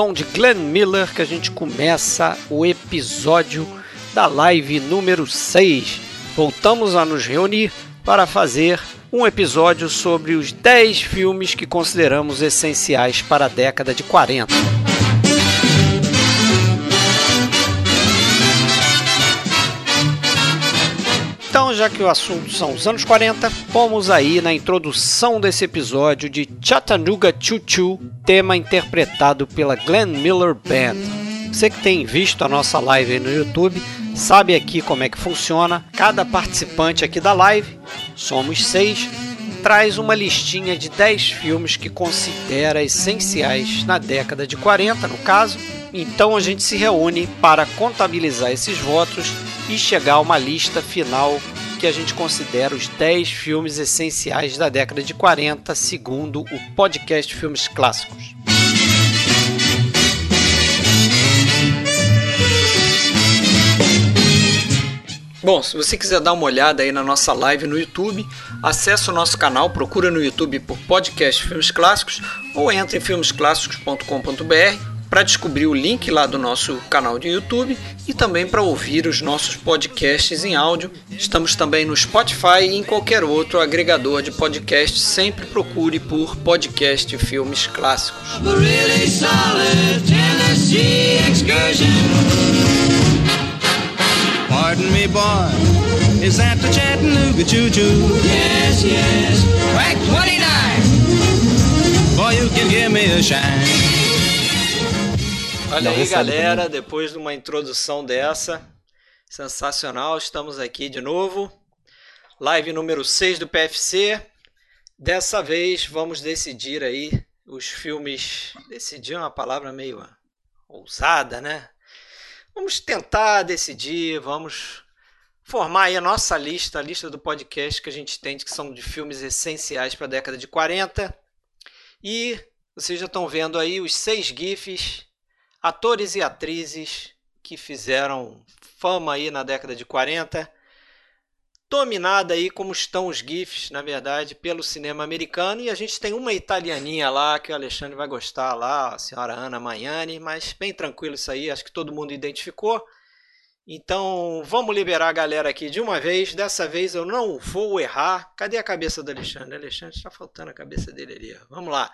som de Glenn Miller que a gente começa o episódio da live número 6. Voltamos a nos reunir para fazer um episódio sobre os 10 filmes que consideramos essenciais para a década de 40. Já que o assunto são os anos 40, vamos aí na introdução desse episódio de Chattanooga Choo Choo, tema interpretado pela Glenn Miller Band. Você que tem visto a nossa live no YouTube, sabe aqui como é que funciona. Cada participante aqui da live, somos seis, traz uma listinha de 10 filmes que considera essenciais na década de 40, no caso. Então a gente se reúne para contabilizar esses votos e chegar a uma lista final que a gente considera os 10 filmes essenciais da década de 40, segundo o podcast Filmes Clássicos. Bom, se você quiser dar uma olhada aí na nossa live no YouTube, acesse o nosso canal, procura no YouTube por podcast Filmes Clássicos ou entre em filmesclássicos.com.br para descobrir o link lá do nosso canal de YouTube e também para ouvir os nossos podcasts em áudio. Estamos também no Spotify e em qualquer outro agregador de podcast. Sempre procure por podcast Filmes Clássicos. Pardon me, boy. Is that the Chattanooga choo-choo? Yes, yes. Track 29. Boy, you can give me a shine. Olha aí, galera, depois de uma introdução dessa, sensacional, estamos aqui de novo. Live número 6 do PFC. Dessa vez vamos decidir aí os filmes. Decidir é uma palavra meio ousada, né? Vamos tentar decidir, vamos formar aí a nossa lista, a lista do podcast que a gente tem, que são de filmes essenciais para a década de 40. E vocês já estão vendo aí os seis GIFs, atores e atrizes que fizeram fama aí na década de 40 dominada aí como estão os GIFs, na verdade, pelo cinema americano. E a gente tem uma italianinha lá que o Alexandre vai gostar lá, a senhora Ana Maiani, mas bem tranquilo isso aí, acho que todo mundo identificou. Então vamos liberar a galera aqui de uma vez. Dessa vez eu não vou errar. Cadê a cabeça do Alexandre? Alexandre está faltando a cabeça dele ali. Vamos lá.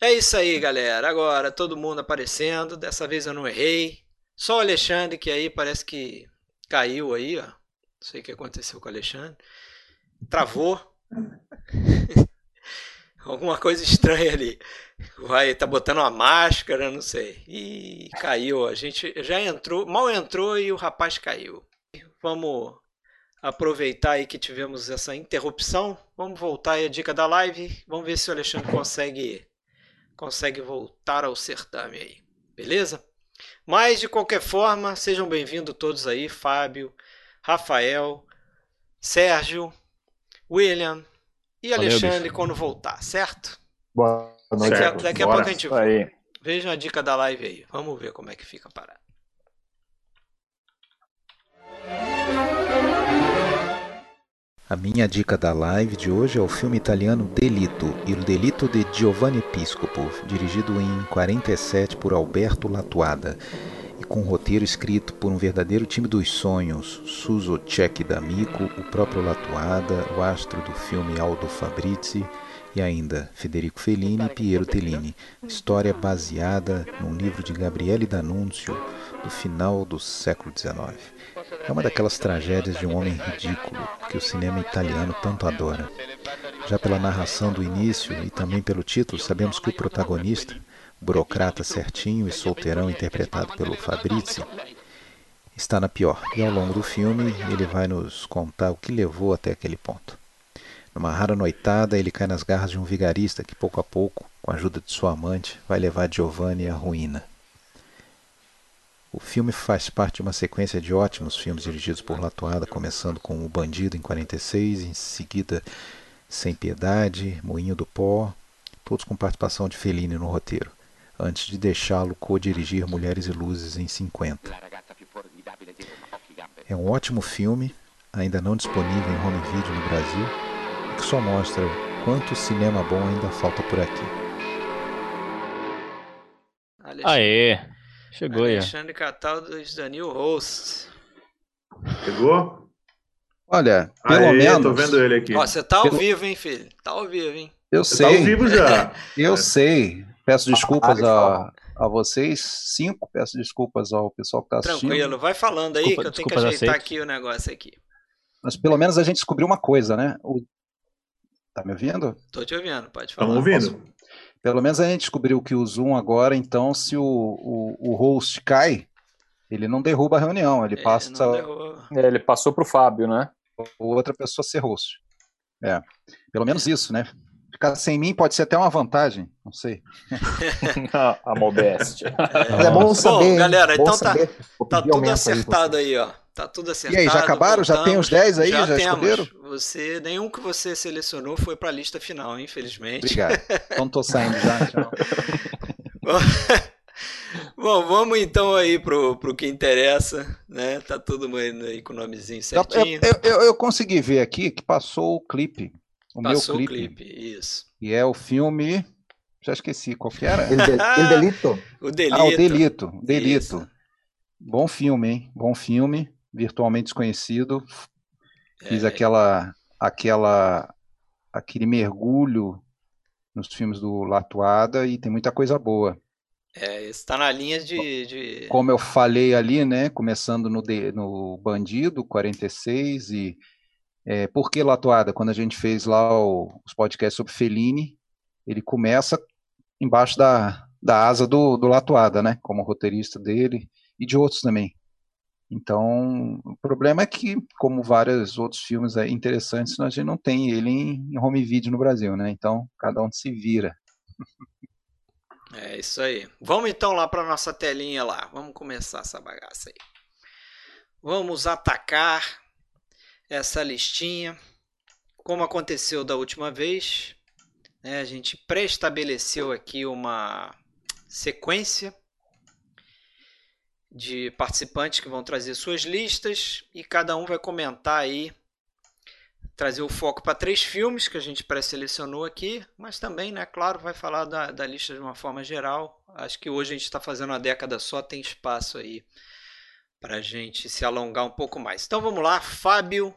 É isso aí, galera. Agora todo mundo aparecendo. Dessa vez eu não errei. Só o Alexandre que aí parece que caiu aí, ó. Não sei o que aconteceu com o Alexandre. Travou. Alguma coisa estranha ali. Vai, tá botando uma máscara, não sei. E caiu. A gente já entrou, mal entrou e o rapaz caiu. Vamos aproveitar aí que tivemos essa interrupção. Vamos voltar aí a dica da live. Vamos ver se o Alexandre consegue consegue voltar ao certame aí. Beleza? Mas de qualquer forma, sejam bem-vindos todos aí, Fábio, Rafael, Sérgio, William e Alexandre quando voltar, certo? Boa noite. Daqui, a, daqui a pouco a gente vai. Vejam a dica da live aí. Vamos ver como é que fica a parada. A minha dica da live de hoje é o filme italiano Delito, Il Delito de Giovanni Piscopo, dirigido em 47 por Alberto Latuada e com um roteiro escrito por um verdadeiro time dos sonhos, Suso Cecchi D'Amico, o próprio Latuada, o astro do filme Aldo Fabrizi e ainda Federico Fellini e Piero Tellini. História baseada num livro de Gabriele D'Annunzio do final do século XIX. É uma daquelas tragédias de um homem ridículo que o cinema italiano tanto adora. Já pela narração do início e também pelo título, sabemos que o protagonista, burocrata certinho e solteirão interpretado pelo Fabrizi, está na pior. E ao longo do filme ele vai nos contar o que levou até aquele ponto. Numa rara noitada, ele cai nas garras de um vigarista que, pouco a pouco, com a ajuda de sua amante, vai levar Giovanni à ruína. O filme faz parte de uma sequência de ótimos filmes dirigidos por Latuada, começando com O Bandido em 46, em seguida Sem Piedade, Moinho do Pó, todos com participação de Fellini no roteiro antes de deixá-lo co-dirigir Mulheres e Luzes em 50. É um ótimo filme, ainda não disponível em home video no Brasil, que só mostra quanto cinema bom ainda falta por aqui. Aê, chegou aí. Alexandre Catal dos Danil Hosts. Chegou? Olha, pelo Aê, menos. Tô vendo ele aqui. Ó, você tá ao pelo... vivo, hein, filho? Tá ao vivo, hein? Eu sei. Tá ao vivo já. Eu é. sei. Peço desculpas a, a vocês. Cinco, peço desculpas ao pessoal que está assistindo. Tranquilo, vai falando aí Desculpa, que eu tenho que ajeitar aqui o negócio aqui. Mas pelo menos a gente descobriu uma coisa, né? O... Tá me ouvindo? Tô te ouvindo, pode falar. Estamos ouvindo. Pelo menos a gente descobriu que o Zoom agora, então, se o, o, o host cai, ele não derruba a reunião, ele, passa. É, ele passou para o Fábio, né? Outra pessoa ser host. É. Pelo menos isso, né? Ficar sem mim pode ser até uma vantagem, não sei. a modéstia. É, é bom saber. Bom, galera, bom então tá, saber. tá tudo acertado aí, ó. Tá tudo acertado. E aí, já acabaram? Voltamos. Já tem os 10 aí? Já, já escolheram? Você, nenhum que você selecionou foi para a lista final, infelizmente. Obrigado. Então tô saindo já. Tchau. Bom, vamos então aí pro, pro que interessa, né? Tá todo mundo aí com o nomezinho certinho. Eu, eu, eu consegui ver aqui que passou o clipe. O passou meu clipe. o clipe, isso. E é o filme. Já esqueci qual que era. El, de, El Delito. o Delito. Ah, o Delito. Delito. Isso. Bom filme, hein? Bom filme. Virtualmente desconhecido. Fiz é. aquela, aquela, aquele mergulho nos filmes do Latuada e tem muita coisa boa. É, está na linha de, de, Como eu falei ali, né? Começando no, de, no Bandido 46 e é, por que Latuada? Quando a gente fez lá o, os podcasts sobre Fellini, ele começa embaixo da, da asa do, do Latuada, né? Como roteirista dele e de outros também. Então, o problema é que, como vários outros filmes interessantes, a gente não tem ele em, em home video no Brasil, né? Então, cada um se vira. É isso aí. Vamos então lá para nossa telinha lá. Vamos começar essa bagaça aí. Vamos atacar essa listinha. Como aconteceu da última vez, né, a gente pré-estabeleceu aqui uma sequência de participantes que vão trazer suas listas e cada um vai comentar aí trazer o foco para três filmes que a gente pré-selecionou aqui, mas também, né, claro, vai falar da, da lista de uma forma geral. Acho que hoje a gente está fazendo uma década só, tem espaço aí para a gente se alongar um pouco mais. Então vamos lá, Fábio.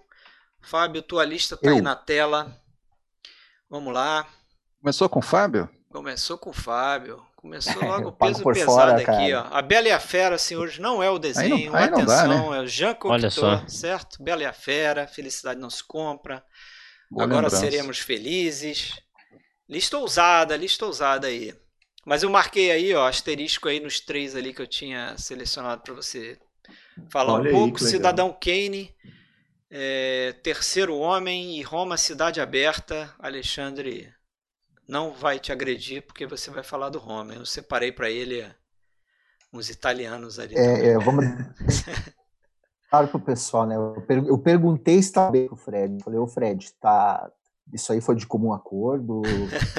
Fábio, tua lista está aí na tela. Vamos lá. Começou com o Fábio? Começou com o Fábio. Começou logo o peso pesado fora, aqui, cara. ó. A Bela e a Fera, assim, hoje não é o desenho, aí não, aí atenção, dá, né? é o Jean Cocteau, certo? Bela e a Fera, Felicidade não se compra. Boa Agora lembrança. seremos felizes. Lista ousada, lista ousada aí. Mas eu marquei aí, ó, asterisco aí nos três ali que eu tinha selecionado para você falar Olha um pouco. Cidadão Kane, é, Terceiro Homem e Roma Cidade Aberta, Alexandre não vai te agredir porque você vai falar do Roma. Eu separei para ele uns italianos ali. É, é vamos claro pro pessoal, né? Eu, per eu perguntei se tá bem com o Fred. Eu falei, ô Fred, tá. Isso aí foi de comum acordo.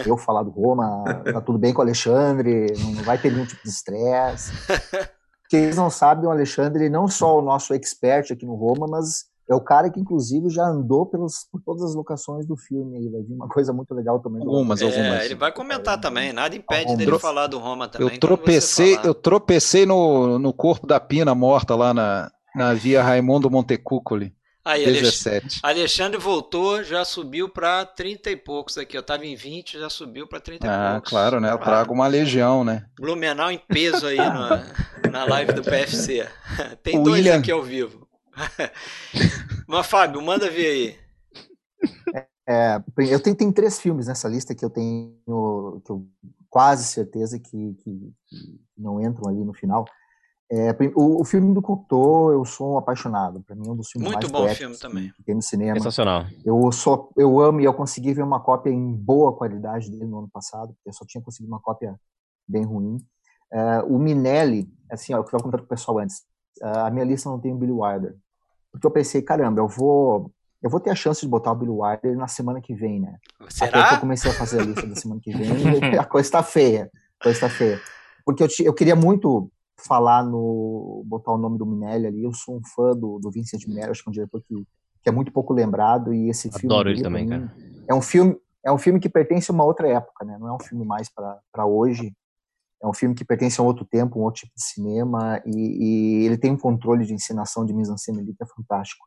eu falar do Roma, tá tudo bem com o Alexandre, não vai ter nenhum tipo de estresse. Quem não sabem, o Alexandre não só o nosso expert aqui no Roma, mas é o cara que, inclusive, já andou pelos, por todas as locações do filme. Aí, vai vir uma coisa muito legal também. Algumas, é, algumas. Ele vai comentar também. Nada impede dele falar do Roma também. Eu tropecei, eu tropecei no, no corpo da Pina morta lá na, na via Raimundo Montecúcoli. Aí, 17. Alexandre voltou, já subiu para 30 e poucos aqui. Eu estava em 20, já subiu para 30 ah, e poucos. claro, né? Eu trago uma legião, né? Blumenau em peso aí na, na live do PFC. Tem o dois William... aqui ao vivo. Mas, Fábio, manda ver aí. É, eu tenho, tem três filmes nessa lista que eu tenho que eu quase certeza que, que, que não entram ali no final. É, o, o, filme do Cocteau, eu sou um apaixonado. Para mim, é um dos filmes Muito mais bom filme também. Que tem no cinema. Sensacional. Eu, sou, eu amo e eu consegui ver uma cópia em boa qualidade dele no ano passado, porque eu só tinha conseguido uma cópia bem ruim. É, o Minelli, assim, ó, eu estava contando pro pessoal antes, a minha lista não tem o Billy Wilder. Porque eu pensei, caramba, eu vou eu vou ter a chance de botar o Billy Wilder na semana que vem, né? Será? Até que eu comecei a fazer a lista da semana que vem e a coisa está feia. A coisa está feia. Porque eu, eu queria muito falar no. botar o nome do Minelli ali. Eu sou um fã do, do Vincent Minelli, acho que é um diretor que, que é muito pouco lembrado. E esse filme. Adoro ele também, cara. É um filme. É um filme que pertence a uma outra época, né? Não é um filme mais para hoje. é um filme que pertence a um outro tempo, um outro tipo de cinema, e, e ele tem um controle de encenação de mise-en-scène ali que é fantástico.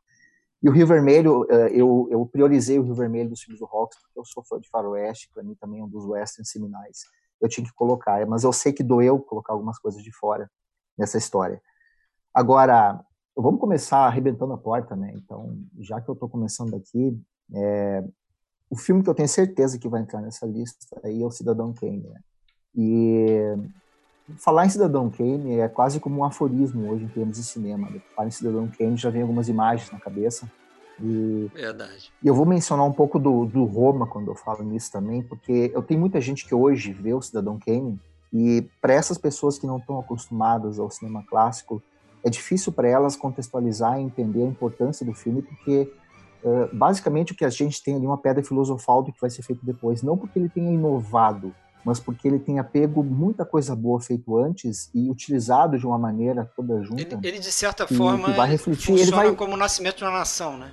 E o Rio Vermelho, eh, eu, eu priorizei o Rio Vermelho dos filmes do Hawks, porque eu sou fã de faroeste, para mim também é um dos westerns seminais. Eu tinha que colocar, mas eu sei que doeu colocar algumas coisas de fora nessa história. Agora, vamos começar arrebentando a porta, né? Então, já que eu estou começando aqui, é, o filme que eu tenho certeza que vai entrar nessa lista aí é o Cidadão Kane. Né? E falar em Cidadão Kane é quase como um aforismo hoje em termos de cinema. Né? Falar em Cidadão Kane já vem algumas imagens na cabeça. E, Verdade. E eu vou mencionar um pouco do, do Roma quando eu falo nisso também, porque eu tenho muita gente que hoje vê o Cidadão Kane e para essas pessoas que não estão acostumadas ao cinema clássico, é difícil para elas contextualizar e entender a importância do filme, porque uh, basicamente o que a gente tem ali é uma pedra filosofal do que vai ser feito depois, não porque ele tenha inovado, mas porque ele tenha pego muita coisa boa feito antes e utilizado de uma maneira toda junta. Ele, ele de certa forma, vai refletir, funciona ele vai como o nascimento de uma nação, né?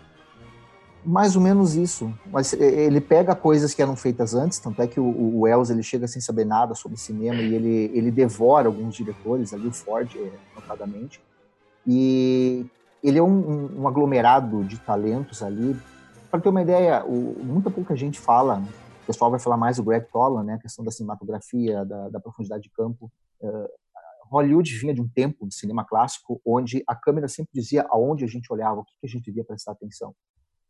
Mais ou menos isso. Mas ele pega coisas que eram feitas antes, tanto é que o, o ele chega sem saber nada sobre cinema e ele, ele devora alguns diretores, ali o Ford, eh, notadamente. E ele é um, um aglomerado de talentos ali. Para ter uma ideia, o, muita pouca gente fala, o pessoal vai falar mais do Greg Toland, né, a questão da cinematografia, da, da profundidade de campo. Uh, Hollywood vinha de um tempo de cinema clássico onde a câmera sempre dizia aonde a gente olhava, o que, que a gente devia prestar atenção.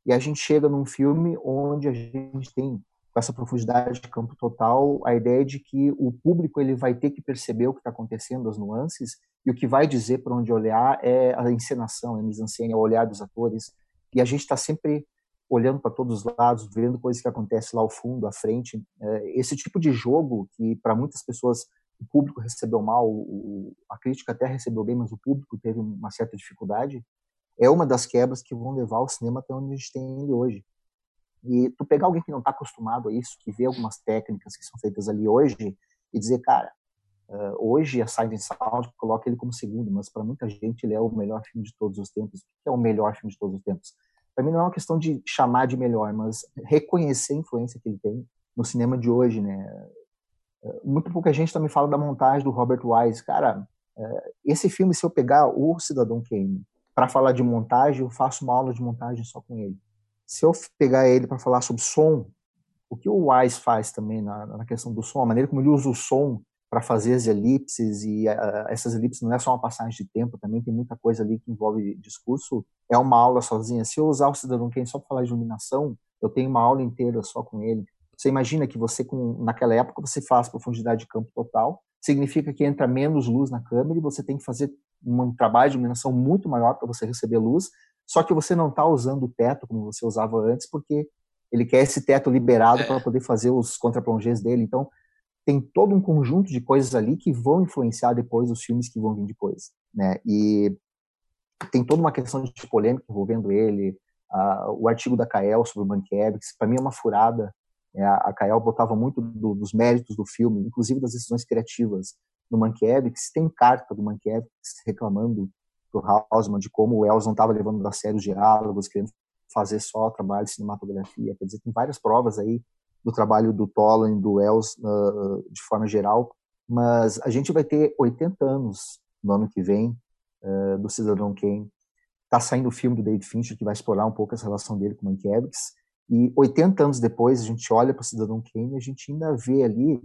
E a gente chega num filme onde a gente tem com essa profundidade de campo total, a ideia de que o público ele vai ter que perceber o que está acontecendo, as nuances, e o que vai dizer para onde olhar é a encenação, a mise-en-scène, o olhar dos atores. E a gente está sempre olhando para todos os lados, vendo coisas que acontecem lá ao fundo, à frente. É, esse tipo de jogo que para muitas pessoas o público recebeu mal, a crítica até recebeu bem, mas o público teve uma certa dificuldade, é uma das quebras que vão levar o cinema até onde a gente tem ele hoje. E tu pegar alguém que não está acostumado a isso, que vê algumas técnicas que são feitas ali hoje, e dizer, cara, uh, hoje a Silent Sound coloca ele como segundo, mas para muita gente ele é o melhor filme de todos os tempos. O que é o melhor filme de todos os tempos? Para mim não é uma questão de chamar de melhor, mas reconhecer a influência que ele tem no cinema de hoje, né? Uh, muito pouca gente também fala da montagem do Robert Wise. Cara, uh, esse filme, se eu pegar o Cidadão Kane para falar de montagem, eu faço uma aula de montagem só com ele se eu pegar ele para falar sobre som, o que o Wise faz também na, na, questão do som, a maneira como ele usa o som para fazer as elipses, e uh, essas elipses não é só uma passagem de tempo, também tem muita coisa ali que envolve discurso, é uma aula sozinha. Se eu usar o Cidadão só para falar de iluminação, eu tenho uma aula inteira só com ele. Você imagina que você, com, naquela época, você faz profundidade de campo total, significa que entra menos luz na câmera e você tem que fazer um trabalho de iluminação muito maior para você receber luz, só que você não está usando o teto como você usava antes, porque ele quer esse teto liberado é. para poder fazer os contraplongés dele. Então, tem todo um conjunto de coisas ali que vão influenciar depois os filmes que vão vir depois, né? E tem toda uma questão de polêmica envolvendo ele, uh, o artigo da Kael sobre o Mankiewicz, para mim é uma furada. Né? A Kael botava muito do, dos méritos do filme, inclusive das decisões criativas no Mankiewicz. Tem carta do Mankiewicz reclamando pro Hausman de como o Wells não estava levando a sério os diálogos, querendo fazer só trabalho de cinematografia. Quer dizer, tem várias provas aí do trabalho do Tolan do Wells uh, de forma geral, mas a gente vai ter 80 anos no ano que vem uh, do Cidadão Kane. Está saindo o filme do David Fincher que vai explorar um pouco essa relação dele com Mankiewicz. E 80 anos depois, a gente olha para o Cidadão Kane e a gente ainda vê ali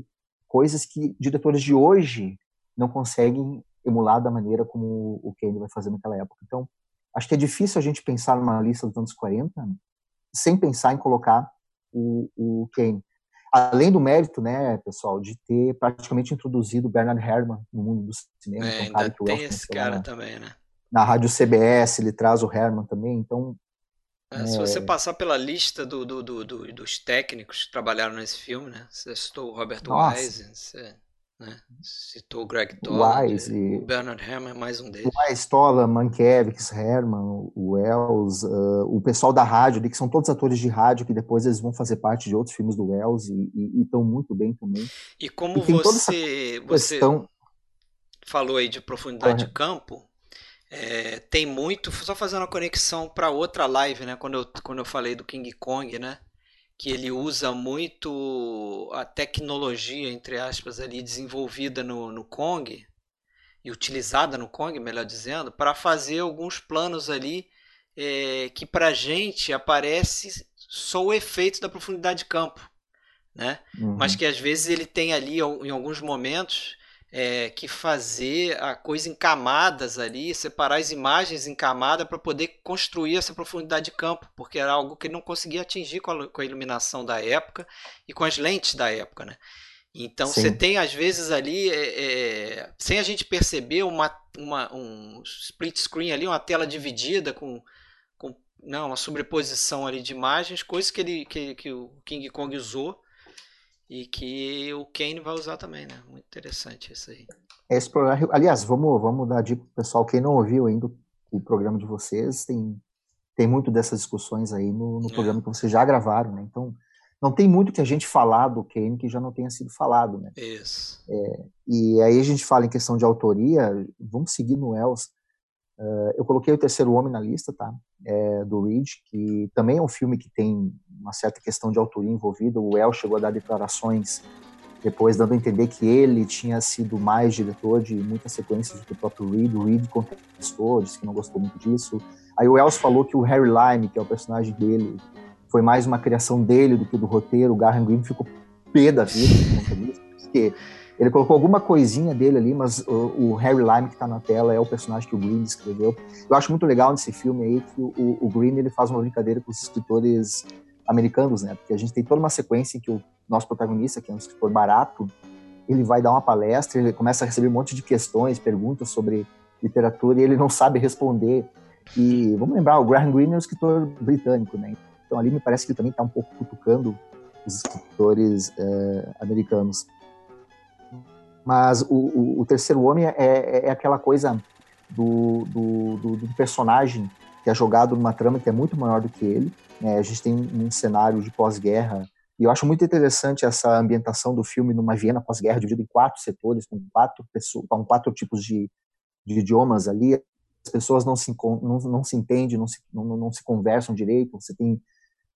coisas que diretores de hoje não conseguem emular da maneira como o Kane vai fazer naquela época. Então, acho que é difícil a gente pensar numa lista dos anos 40 sem pensar em colocar o, o Kane. Além do mérito, né, pessoal, de ter praticamente introduzido o Bernard Herrmann no mundo do cinema. É, então, cara que tem esse cara na, também, né? Na rádio CBS, ele traz o Herman também, então... É, se você passar pela lista do, do, do, dos técnicos que trabalharam nesse filme, né? Você citou o Robert Wise, você né? Citou o Greg Toland, Wise, o Bernard Herrmann é mais um deles. Wise, Toland, Mankiewicz, Herman, o Wells, uh, o pessoal da rádio, que são todos atores de rádio que depois eles vão fazer parte de outros filmes do Wells e estão muito bem também. E como e você, você falou aí de profundidade de campo, é, tem muito, só fazendo a conexão para outra live, né? Quando eu, quando eu falei do King Kong, né? que ele usa muito a tecnologia, entre aspas, ali desenvolvida no, no Kong, e utilizada no Kong, melhor dizendo, para fazer alguns planos ali é, que para a gente aparece só o efeito da profundidade de campo, né? Uhum. Mas que às vezes ele tem ali em alguns momentos é, que fazer a coisa em camadas ali, separar as imagens em camada para poder construir essa profundidade de campo, porque era algo que ele não conseguia atingir com a, com a iluminação da época e com as lentes da época, né? Então Sim. você tem às vezes ali, é, é, sem a gente perceber, uma, uma, um split screen ali, uma tela dividida com, com não, uma sobreposição ali de imagens, coisas que, ele, que, que o King Kong usou e que o Kane vai usar também, né? Muito interessante isso aí. Esse programa, aliás, vamos, vamos dar dica pro pessoal, quem não ouviu ainda o programa de vocês, tem, tem muito dessas discussões aí no, no é. programa que vocês já gravaram, né? Então, não tem muito que a gente falar do Kane que já não tenha sido falado, né? Isso. É, e aí a gente fala em questão de autoria, vamos seguir no Els. Uh, eu coloquei o Terceiro Homem na lista, tá? É, do Reed, que também é um filme que tem uma certa questão de autoria envolvida. O El chegou a dar declarações depois, dando a entender que ele tinha sido mais diretor de muitas sequências do que o próprio Reed. O Reed contestou, disse que não gostou muito disso. Aí o Els falou que o Harry Lime, que é o personagem dele, foi mais uma criação dele do que do roteiro. O Garren Green ficou pé da vida porque ele colocou alguma coisinha dele ali, mas o, o Harry Lime que está na tela é o personagem que o Green escreveu. Eu acho muito legal nesse filme aí que o, o Green ele faz uma brincadeira com os escritores americanos, né? Porque a gente tem toda uma sequência em que o nosso protagonista, que é um escritor barato, ele vai dar uma palestra, ele começa a receber um monte de questões, perguntas sobre literatura e ele não sabe responder. E vamos lembrar, o Graham Greene é um escritor britânico, né? Então ali me parece que ele também está um pouco cutucando os escritores é, americanos. Mas o, o, o Terceiro Homem é, é, é aquela coisa do, do, do, do, personagem que é jogado numa trama que é muito maior do que ele. Né? A gente tem um cenário de pós-guerra e eu acho muito interessante essa ambientação do filme numa Viena pós-guerra, dividida em quatro setores, com quatro pessoas, com quatro tipos de, de idiomas ali. As pessoas não se, não, não se entendem, não se, não, não se conversam direito. Você tem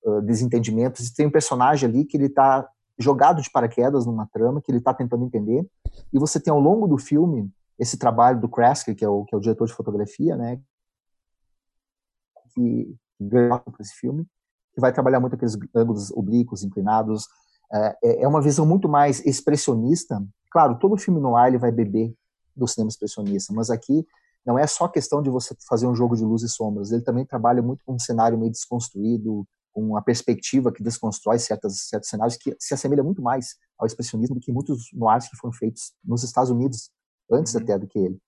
uh, desentendimentos. E tem um personagem ali que ele está jogado de paraquedas numa trama que ele está tentando entender. E você tem ao longo do filme esse trabalho do Krasker, que é o, que é o diretor de fotografia, né, que ganhou para esse filme, que vai trabalhar muito aqueles ângulos oblíquos, inclinados. É, é, é uma visão muito mais expressionista. Claro, todo filme no ar ele vai beber do cinema expressionista, mas aqui não é só questão de você fazer um jogo de luz e sombras. Ele também trabalha muito com um cenário meio desconstruído, com uma perspectiva que desconstrói certas, certos cenários que se assemelha muito mais ao expressionismo do que muitos noirs que foram feitos nos Estados Unidos, antes uhum. até do que ele.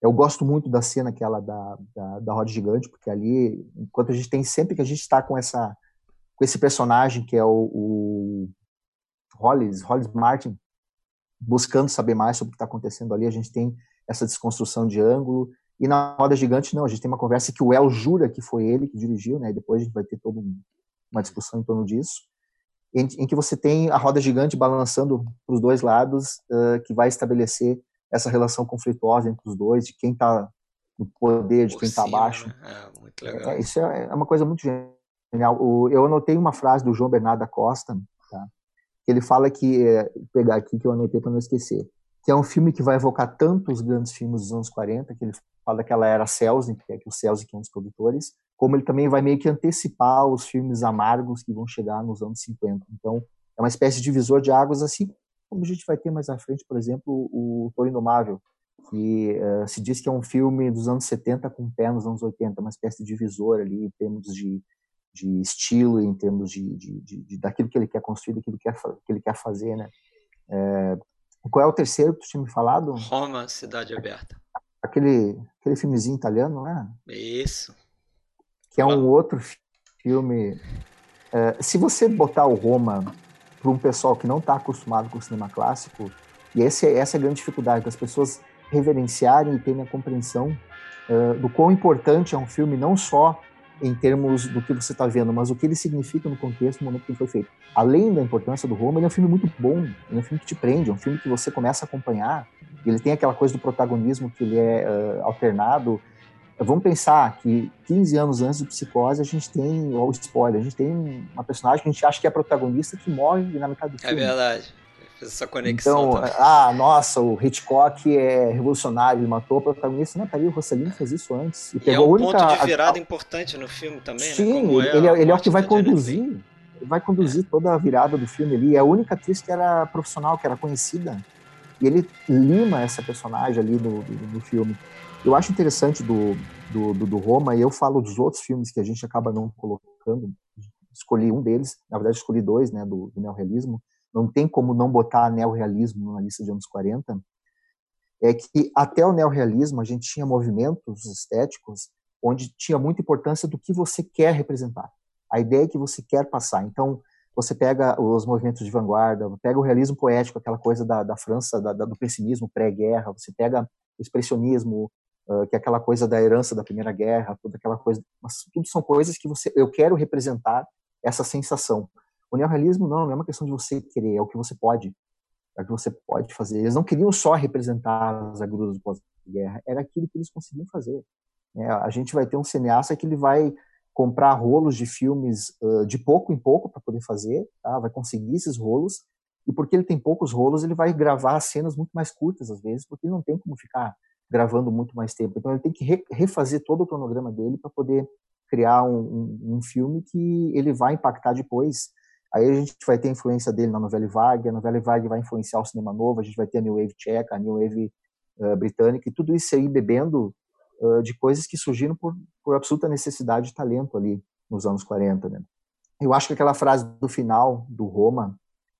Eu gosto muito da cena aquela da, da, da roda gigante, porque ali, enquanto a gente tem sempre que a gente está com essa com esse personagem que é o, o Hollis, Hollis Martin, buscando saber mais sobre o que está acontecendo ali, a gente tem essa desconstrução de ângulo, e na roda gigante não, a gente tem uma conversa que o El jura que foi ele que dirigiu, né, e depois a gente vai ter todo um, uma discussão em torno disso, em, em, que você tem a roda gigante balançando para os dois lados, uh, que vai estabelecer essa relação conflituosa entre os dois, de quem está no poder, de quem está abaixo. Né? É. É, isso é, é, uma coisa muito genial. O, eu anotei uma frase do João Bernardo da Costa, tá? que ele fala que, é, vou pegar aqui que eu anotei para não esquecer, que é um filme que vai evocar tanto os grandes filmes dos anos 40, que ele fala daquela era Selznick, que é o Selznick é um dos produtores, como ele também vai meio que antecipar os filmes amargos que vão chegar nos anos 50. Então, é uma espécie de divisor de águas, assim como a gente vai ter mais à frente, por exemplo, o Toro Indomável, que uh, se diz que é um filme dos anos 70 com pé nos anos 80, uma espécie de divisor ali em termos de, de estilo, em termos de, de, de, de daquilo que ele quer construir, daquilo que, que ele quer fazer, né? É, qual é o terceiro que tu tinha me falado? Roma, Cidade Aberta. Aquele, aquele filmezinho italiano, não é? Isso que é um outro filme. É, se você botar o Roma para um pessoal que não está acostumado com o cinema clássico, e esse, essa é a grande dificuldade, das pessoas reverenciarem e terem a compreensão uh, do quão importante é um filme, não só em termos do que você está vendo, mas o que ele significa no contexto, no momento que ele foi feito. Além da importância do Roma, ele é um filme muito bom, ele é um filme que te prende, é um filme que você começa a acompanhar, ele tem aquela coisa do protagonismo que ele é uh, alternado, vamos pensar que 15 anos antes do Psicose, a gente tem, o spoiler, a gente tem uma personagem que a gente acha que é protagonista que morre na metade do É filme. verdade. Fez essa conexão Então, também. ah, nossa, o Hitchcock é revolucionário, ele matou o protagonista. Não, peraí, o Rossellini fez isso antes. E E é pegou a um única. ponto de a- virada importante no filme também, né? Sim, Como ele, é, a ele é o morte que vai conduzir. Ele vai conduzir toda a virada do filme ali. É a única atriz que era profissional, que era conhecida. E ele lima essa personagem ali no, no, filme. Eu acho interessante do, do, do, do Roma, e eu falo dos outros filmes que a gente acaba não colocando. Escolhi um deles, na verdade, escolhi dois, né, do, do neorrealismo. Não tem como não botar neorrealismo na lista de anos 40. É que até o neorrealismo a gente tinha movimentos estéticos onde tinha muita importância do que você quer representar, a ideia que você quer passar. Então, você pega os movimentos de vanguarda, pega o realismo poético, aquela coisa da, da França, da, da, do pessimismo pré-guerra, você pega o expressionismo, uh, que é aquela coisa da herança da Primeira Guerra, toda aquela coisa, mas tudo são coisas que você, eu quero representar essa sensação. O neorrealismo não, não é uma questão de você querer, é o que você pode, é o que você pode fazer. Eles não queriam só representar as agruras do pós-guerra, era aquilo que eles conseguiam fazer. É, a gente vai ter um cineasta que ele vai comprar rolos de filmes uh, de pouco em pouco para poder fazer, tá? vai conseguir esses rolos, e porque ele tem poucos rolos, ele vai gravar cenas muito mais curtas às vezes, porque ele não tem como ficar gravando muito mais tempo. Então ele tem que re refazer todo o cronograma dele para poder criar um, um, um, filme que ele vai impactar depois. Aí a gente vai ter a influência dele na novela Vague, a novela Vague vai influenciar o cinema novo, a gente vai ter a New Wave tcheca, a New Wave uh, britânica, e tudo isso aí bebendo uh, de coisas que surgiram por, por absoluta necessidade de talento ali nos anos 40, né? Eu acho que aquela frase do final do Roma,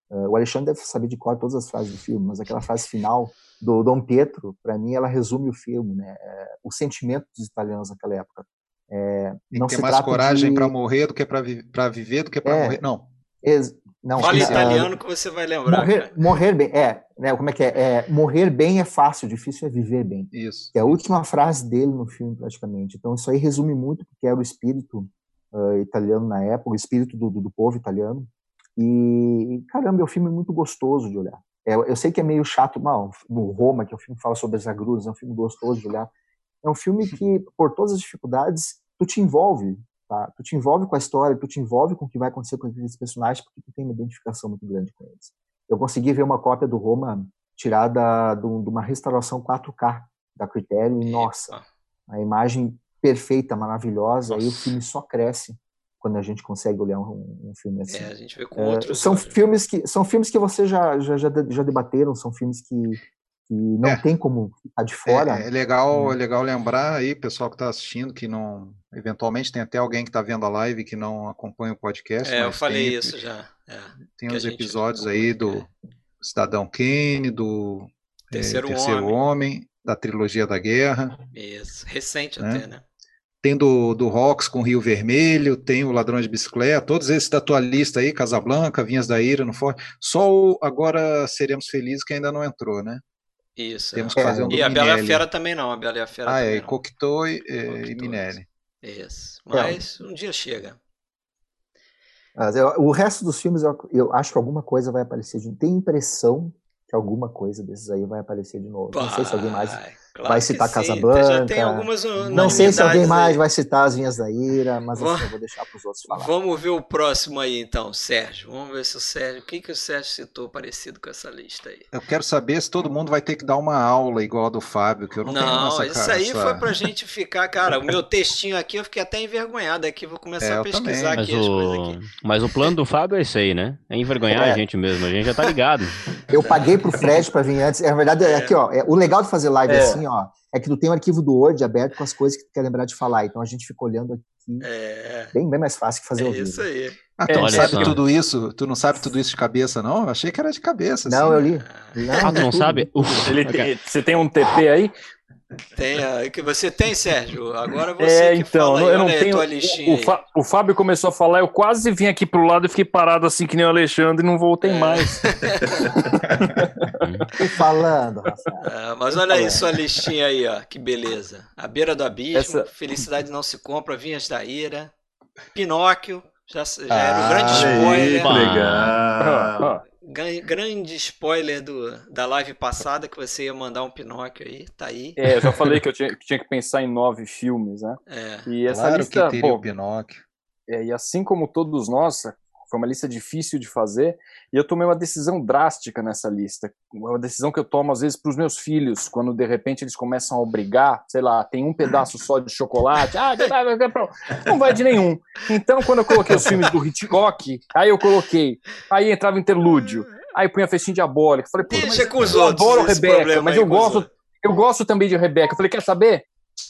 uh, o Alexandre deve saber de cor todas as frases do filme, mas aquela frase final do Dom Pietro, para mim, ela resume o filme, né? É, o sentimento dos italianos naquela época. É, não Tem mais coragem de... para morrer do que para vi viver do que para é, morrer. Não. Ex... Não, Fala italiano que você vai lembrar. Morrer, morrer, bem, é, né, como é que é? é? Morrer bem é fácil, difícil é viver bem. Isso. Que é a última frase dele no filme, praticamente. Então, isso aí resume muito porque era o espírito uh, italiano na época, o espírito do, do, do, povo italiano. E, caramba, é um filme muito gostoso de olhar. É, eu sei que é meio chato, mal, o Roma, que é um filme que fala sobre as agruras, é um filme gostoso de olhar. É um filme que, por todas as dificuldades, tu te envolve, Tá? Tu te envolve com a história, tu te envolve com o que vai acontecer com aqueles personagens, porque tu tem uma identificação muito grande com eles. Eu consegui ver uma cópia do Roma tirada de uma restauração 4K da Criterion, e nossa, a imagem perfeita, maravilhosa, nossa. aí o filme só cresce quando a gente consegue olhar um, um filme assim. É, a gente vê com outros. É, são filmes que são filmes que você já já, já, já debateram, são filmes que que não É. tem como ficar de fora. É, é legal, Hum. é legal lembrar aí, pessoal que está assistindo, que não. Eventualmente tem até alguém que está vendo a live que não acompanha o podcast. É, eu falei tem, isso já. É. Tem os episódios aí do é. Cidadão Kane, do é, Terceiro Terceiro Homem. Homem, da trilogia da Guerra. Isso, recente Né? até, né? Tem do, do Rocks com Rio Vermelho, tem o Ladrão de Bicicleta, todos esses da tua lista aí, Casablanca, Vinhas da Ira, no Forte. Só o Agora Seremos Felizes que ainda não entrou, né? Isso. Temos é. que fazer um E a Bela e a. Fera também não, a Bela e a Fera Ah, também é, e. Cocteau e, Cocteau, e Minelli. Isso. Mas um dia chega. Mas eu- o resto dos filmes, eu, eu acho que alguma coisa vai aparecer de Tem impressão que alguma coisa desses aí vai aparecer de novo. Não sei se alguém mais. Vai, claro vai citar. Casablanca, Já tem algumas Não sei se alguém mais aí. vai citar as Vinhas da Ira, mas Vamos- assim, eu vou deixar para os outros falar. Vamos ver o próximo aí então, Sérgio. Vamos ver se o Sérgio. O que, que o Sérgio citou parecido com essa lista aí? Eu quero saber se todo mundo vai ter que dar uma aula igual a do Fábio, que eu não, tenho Não, essa isso cara. aí foi pra gente ficar, cara. O meu textinho aqui eu fiquei até envergonhado aqui. Vou começar É, a pesquisar também. Mas aqui as coisas o, aqui. mas o plano do Fábio é esse aí, né? É envergonhar É. a gente mesmo. A gente já tá ligado. Eu paguei pro Fred para vir antes. É, Na verdade, é. É. aqui, ó. é- o legal de fazer live É. assim, ó, é que tu tem um arquivo do Word aberto com as coisas que tu quer lembrar de falar. Então a gente fica olhando aqui. É, Bem, bem mais fácil que fazer é ao vivo. isso aí. Ah, tu É, não sabe só. tudo isso? Tu não sabe tudo isso de cabeça, não? Eu achei que era de cabeça. Não, assim. eu li. Ah, tu não tudo. sabe? Uf, Ele tem- você tem um TP aí? Tem a, que você tem, Sérgio? Agora você É, que então, fala aí, eu não olha aí a tenho. tua listinha O, o aí. Fá- o Fábio começou a falar, eu quase vim aqui pro lado e fiquei parado assim que nem o Alexandre e não voltei É. mais. Tô falando. Ah, mas olha aí sua listinha aí, ó. Que beleza. A beira do abismo, Essa- Felicidade não se compra, Vinhas da Ira, Pinóquio, já, já Ah, era o grande Olha aí, spoiler. legal. Grande spoiler do, da live passada que você ia mandar um Pinóquio aí, tá aí. É, eu já falei que eu tinha, que tinha que pensar em nove filmes, né? É. E essa claro lista, que teria pô, o Pinóquio. É, e assim como todos nós, foi uma lista difícil de fazer, e eu tomei uma decisão drástica nessa lista. Uma decisão que eu tomo, às vezes, para os meus filhos, quando de repente eles começam a obrigar, sei lá, tem um pedaço só de chocolate, ah, não vai de nenhum. Então, quando eu coloquei os filmes do Hitchcock, aí eu coloquei, aí entrava interlúdio, aí punha festim diabólico. Falei, pô, Deixa mas com os eu outros adoro Rebeca, mas eu gosto, outros. eu gosto também de Rebeca. Eu falei, quer saber?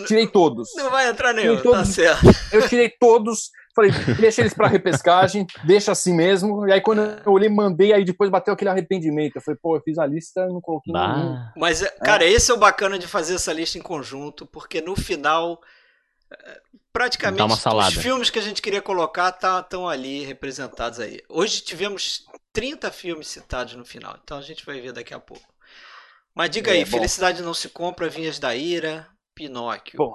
Tirei todos. Não vai entrar nenhum, Tem todos- tá certo. Eu tirei todos, falei, deixa eles pra repescagem, deixa assim mesmo. E aí quando eu olhei, mandei, aí depois bateu aquele arrependimento. Eu falei, pô, eu fiz a lista e não coloquei nenhum. Bah, Mas, é, cara, esse é o bacana de fazer essa lista em conjunto, porque no final, é, praticamente os filmes que a gente queria colocar estão ali representados aí. Hoje tivemos 30 filmes citados no final, então a gente vai ver daqui a pouco. Mas diga É, aí, bom. Felicidade Não Se Compra, Vinhas da Ira, Pinóquio. Bom,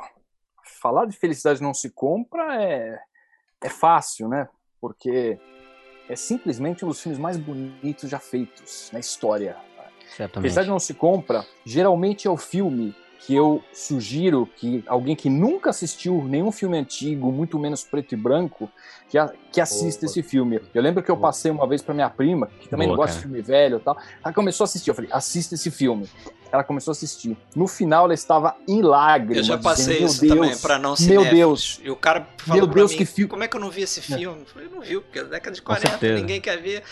falar de felicidade não se compra é, é fácil, né? Porque é simplesmente um dos filmes mais bonitos já feitos na história. certamente. Felicidade não se compra, geralmente é o filme que eu sugiro que alguém que nunca assistiu nenhum filme antigo, muito menos preto e branco, que, a- que assista Opa. esse filme. Eu lembro que eu passei uma vez para minha prima, que também Boa, não gosta cara. de filme velho e tal. Ela começou a assistir. Eu falei, assista esse filme. Ela começou a assistir. No final, ela estava em lágrimas. Eu já passei dizendo, isso "Meu também, Deus, pra não Meu cinéfilos. Deus. E o cara falou Meu pra Deus, mim, que filme. como é que eu não vi esse filme? Eu falei, não viu, porque é década de Com 40, certeza. ninguém quer ver.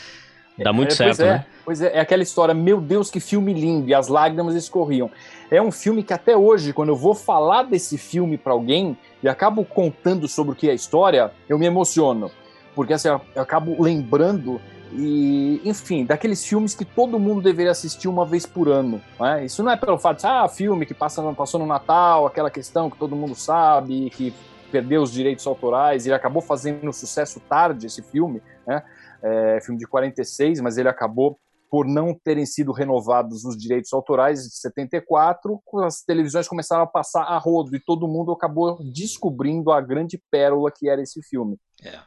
Dá muito É, certo, pois é, né? Pois é, é aquela história, meu Deus, que filme lindo, e as lágrimas escorriam. É um filme que até hoje, quando eu vou falar desse filme pra alguém e acabo contando sobre o que é a história, eu me emociono. Porque assim, eu acabo lembrando e, enfim, daqueles filmes que todo mundo deveria assistir uma vez por ano. Né? Isso não é pelo fato de, ah, filme que passa, passou no Natal, aquela questão que todo mundo sabe, que perdeu os direitos autorais e acabou fazendo sucesso tarde esse filme, né? É, filme de 46, mas ele acabou por não terem sido renovados os direitos autorais de 74, as televisões começaram a passar a rodo e todo mundo acabou descobrindo a grande pérola que era esse filme.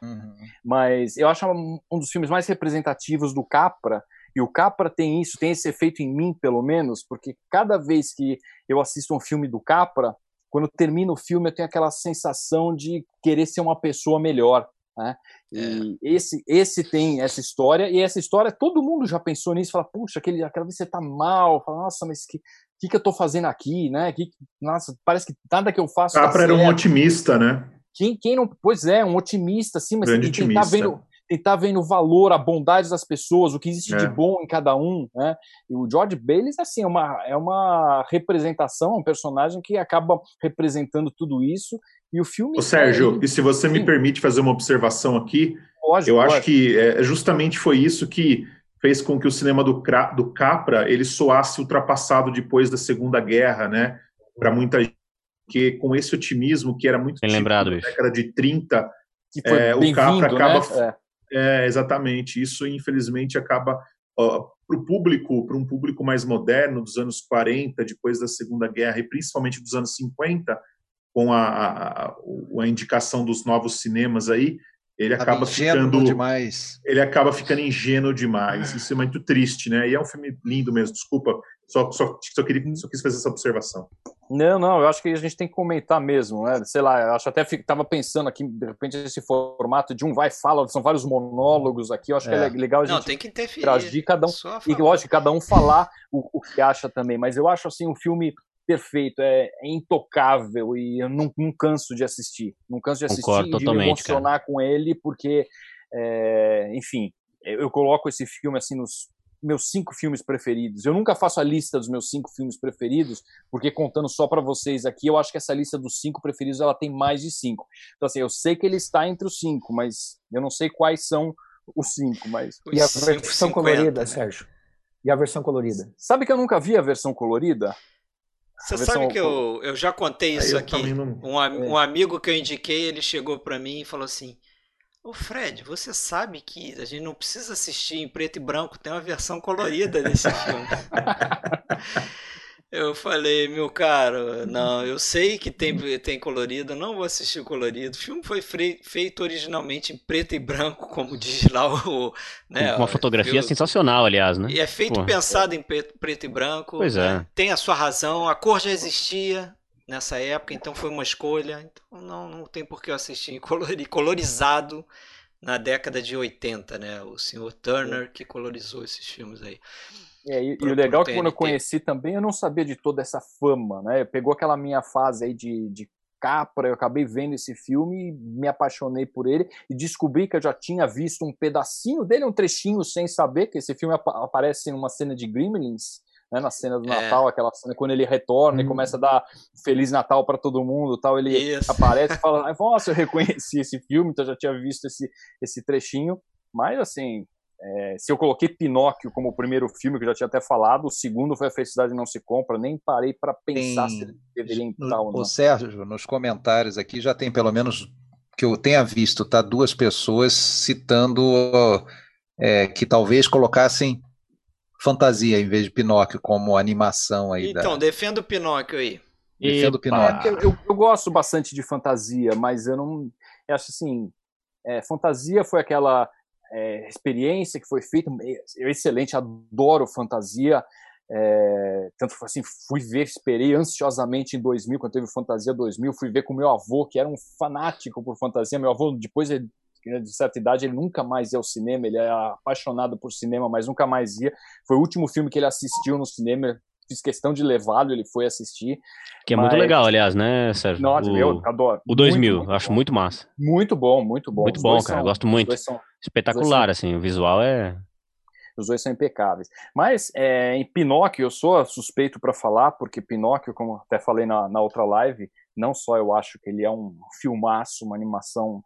Uhum. Mas eu acho um dos filmes mais representativos do Capra, e o Capra tem isso, tem esse efeito em mim, pelo menos, porque cada vez que eu assisto um filme do Capra, quando termina o filme, eu tenho aquela sensação de querer ser uma pessoa melhor. Né? E esse, esse tem essa história, e essa história, todo mundo já pensou nisso, fala, puxa, aquele, aquela vez você tá mal, fala, nossa, mas que, que, que eu tô fazendo aqui, né? Que, nossa, parece que nada que eu faço. dá Capra era um otimista, né? Quem, quem não. Pois é, um otimista, assim, mas Grande tentar otimista. vendo, tentar vendo o valor, a bondade das pessoas, o que existe É. de bom em cada um, né? E o George Bailey, assim, é uma, é uma representação, um personagem que acaba representando tudo isso. E o filme. Ô, Sérgio, é, e se você me Sim. permite fazer uma observação aqui, lógico, eu acho lógico. que é, justamente foi isso que fez com que o cinema do, do Capra ele soasse ultrapassado depois da Segunda Guerra, né? Para muita gente, porque com esse otimismo que era muito Bem típico lembrado, na década de 30, que foi é, o Capra acaba- né? É. É, exatamente. Isso, infelizmente, acaba para o público, para um público mais moderno, dos anos 40, depois da Segunda Guerra, e principalmente dos anos 50, com a, a, a- a indicação dos novos cinemas aí, ele Tava acaba ficando demais. ele acaba ficando ingênuo demais. Isso é muito triste, né? E é um filme lindo mesmo, desculpa. Só, só, só, queria, só quis fazer essa observação. Não, não, eu acho que a gente tem que comentar mesmo, né? Sei lá, eu acho até que tava pensando aqui, de repente, esse formato de um vai fala, são vários monólogos aqui, eu acho que é É. legal a Não, gente tem que interferir. interagir, cada um E lógico, cada um falar o, o que acha também, mas eu acho assim um filme perfeito, é, é intocável e eu não, não canso de assistir. Não canso de assistir Concordo e de me emocionar com ele, porque, é, enfim, eu eu coloco esse filme assim nos meus cinco filmes preferidos. Eu nunca faço a lista dos meus cinco filmes preferidos, porque contando só para vocês aqui, eu acho que essa lista dos cinco preferidos ela tem mais de cinco. Então assim, eu sei que ele está entre os cinco, mas eu não sei quais são os cinco, mas Os E a cinco, versão 50, colorida, né? Sérgio? E a versão colorida? Sabe que eu nunca vi a versão colorida? Você sabe que eu, eu já contei isso aqui. não- Um, É. um amigo que eu indiquei, ele chegou pra mim e falou assim: Ô Fred, você sabe que a gente não precisa assistir em preto e branco, tem uma versão colorida desse filme. eu, falei, meu caro, não, eu sei que tem, tem colorido, não vou assistir colorido. O filme foi feito originalmente em preto e branco, como diz lá o. Né, uma fotografia sensacional, aliás, né? E é feito pensado em preto, preto, e branco. Pois né? é. Tem a sua razão, a cor já existia nessa época, então foi uma escolha. Então não, não tem por que eu assistir colori, colorizado na década de 80, né? O senhor Turner que colorizou esses filmes aí. É, e, e, o legal é que quando eu conheci também, eu não sabia de toda essa fama, né? Pegou aquela minha fase aí de, de Capra, eu acabei vendo esse filme, me apaixonei por ele e descobri que eu já tinha visto um pedacinho dele, um trechinho sem saber que esse filme ap aparece numa cena de Gremlins, né, na cena do é. Natal, aquela cena quando ele retorna hum. e começa a dar Feliz Natal para todo mundo, tal, ele Isso. aparece e fala, nossa, eu reconheci esse filme, então eu já tinha visto esse, esse trechinho, mas assim, é, se eu coloquei Pinóquio como o primeiro filme, que eu já tinha até falado, o segundo foi A Felicidade Não Se Compra, nem parei para pensar tem, se ele deveria entrar ou não. O Sérgio, nos comentários aqui já tem pelo menos que eu tenha visto, tá? Duas pessoas citando é, que talvez colocassem fantasia em vez de Pinóquio como animação aí. Então, da... defenda o Pinóquio aí. Defenda o Pinóquio. Eu, eu, eu, gosto bastante de fantasia, mas eu não. Eu acho assim. É, fantasia foi aquela é, experiência que foi feita, é, excelente, adoro fantasia. É, tanto assim, fui ver, esperei ansiosamente em 2000, quando teve Fantasia 2000, fui ver com meu avô, que era um fanático por fantasia. Meu avô, depois de certa idade, ele nunca mais ia ao cinema, ele é apaixonado por cinema, mas nunca mais ia. Foi o último filme que ele assistiu no cinema, fiz questão de levá-lo, ele foi assistir. Que é mas... muito legal, aliás, né, Sérgio? Nossa, o... eu adoro. O 2000, muito, muito acho bom. muito massa. Muito bom, muito bom. Muito os bom, cara, são, gosto muito. São, Espetacular, são... assim, o visual é... Os dois são impecáveis. Mas é, em Pinóquio, eu sou suspeito para falar, porque Pinóquio, como até falei na, na outra live, não só eu acho que ele é um filmaço, uma animação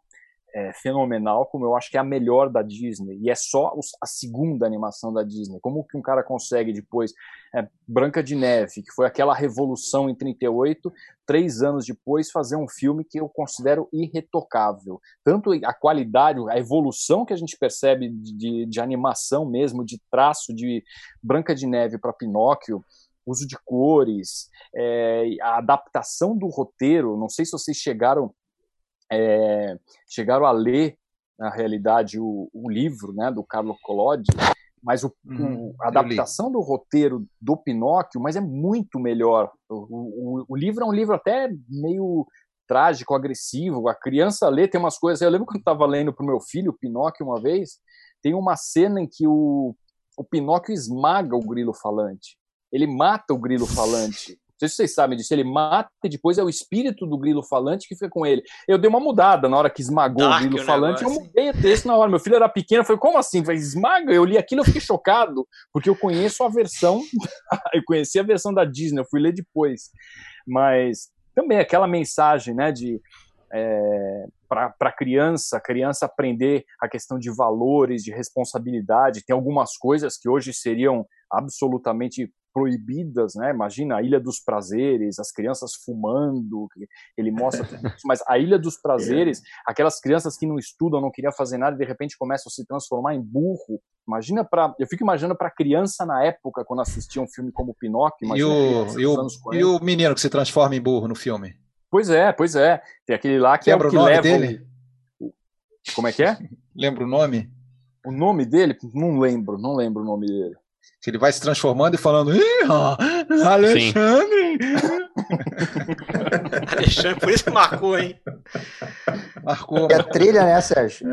é, fenomenal, como eu acho que é a melhor da Disney. E é só a segunda animação da Disney. Como que um cara consegue depois é, Branca de Neve, que foi aquela revolução em 38, três anos depois fazer um filme que eu considero irretocável. Tanto a qualidade, a evolução que a gente percebe de, de animação mesmo, de traço de Branca de Neve para Pinóquio, uso de cores, é, a adaptação do roteiro. Não sei se vocês chegaram é, chegaram a ler, na realidade, o, o livro né, do Carlo Collodi, mas o, uhum, o, a adaptação do roteiro do Pinóquio, mas é muito melhor. O, o, livro é um livro até meio trágico, agressivo. A criança lê, tem umas coisas. Eu lembro quando estava lendo para o meu filho, o Pinóquio, uma vez, tem uma cena em que o, o Pinóquio esmaga o grilo falante. Ele mata o grilo falante. Não sei se vocês sabem disso. Ele mata e depois é o espírito do grilo falante que fica com ele. Eu dei uma mudada na hora que esmagou Dark, o grilo falante. Eu mudei o texto na hora. Meu filho era pequeno. Eu falei, como assim? Falei, esmaga? Eu li aquilo eu fiquei chocado, porque eu conheço a versão. eu conheci a versão da Disney, eu fui ler depois. Mas também aquela mensagem, né, de. É, para a criança, criança aprender a questão de valores, de responsabilidade. Tem algumas coisas que hoje seriam absolutamente proibidas, né? Imagina a Ilha dos Prazeres, as crianças fumando, ele mostra tudo isso, mas a Ilha dos Prazeres, aquelas crianças que não estudam, não queriam fazer nada e de repente começam a se transformar em burro. Imagina para, eu fico imaginando para criança na época quando assistia um filme como Pinóquio, e o, e o, e o menino que se transforma em burro no filme. Pois é, pois é. Tem aquele lá que Lembra é o que o nome leva dele? Como é que é? Lembra o nome? O nome dele? Não lembro, não lembro o nome dele que ele vai se transformando e falando, Ih, Alexandre! Alexandre, por isso que marcou, hein? Marcou. E a trilha, né, Sérgio?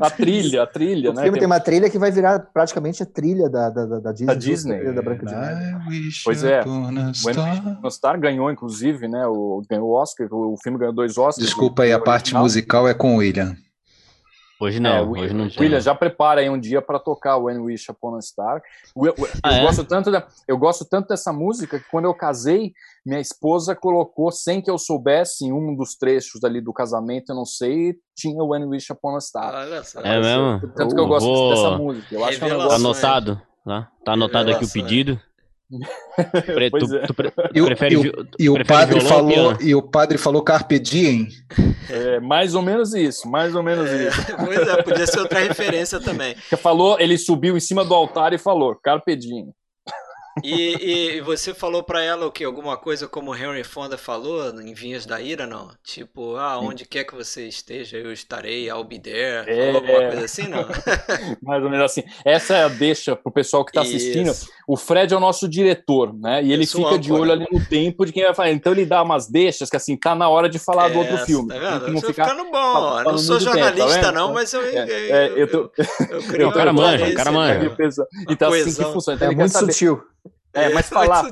A trilha, a trilha, o né? O filme tem uma trilha que vai virar praticamente a trilha da, da, da Disney. Da Disney. Da Branca de Neve. Pois é. O Star ganhou, inclusive, né? O, ganhou o Oscar, o filme ganhou dois Oscars. Desculpa aí, a parte musical é com o William. Hoje não, é, hoje não tem. William, já prepara aí um dia para tocar When Wish Upon a Star. Eu, eu, ah, é? gosto tanto de, eu gosto tanto dessa música que quando eu casei, minha esposa colocou, sem que eu soubesse, em um dos trechos ali do casamento, eu não sei, tinha When Wish Upon a Star. Olha só. É mesmo? Tanto que eu gosto vou... dessa música. Eu acho que é um negócio... Tá anotado, tá? Tá anotado aqui o pedido. Pre, tu, é. tu pre, e, prefere, e, o, e o padre falou e o padre falou carpe diem. É, mais ou menos isso, mais ou menos é, isso. Pois é, podia ser outra referência também. Falou, ele subiu em cima do altar e falou carpe diem. E, e você falou para ela o que? Alguma coisa como o Henry Fonda falou em Vinhas da Ira, não? Tipo, ah, onde quer que você esteja, eu estarei, I'll be there. É... Falou alguma coisa assim, não? Mais ou menos assim. Essa é a deixa pro pessoal que tá assistindo. Isso. O Fred é o nosso diretor, né? E ele fica de olho ali no tempo de quem vai falar. Então ele dá umas deixas que assim, tá na hora de falar é, do outro filme. Tá vendo? Não ficar ficando bom. não sou jornalista, tempo, tá não, mas eu. É, é, eu, tô... eu, eu, eu, cara manja, cara manja. Então assim que funciona. Então, é muito sutil. É, mas falar.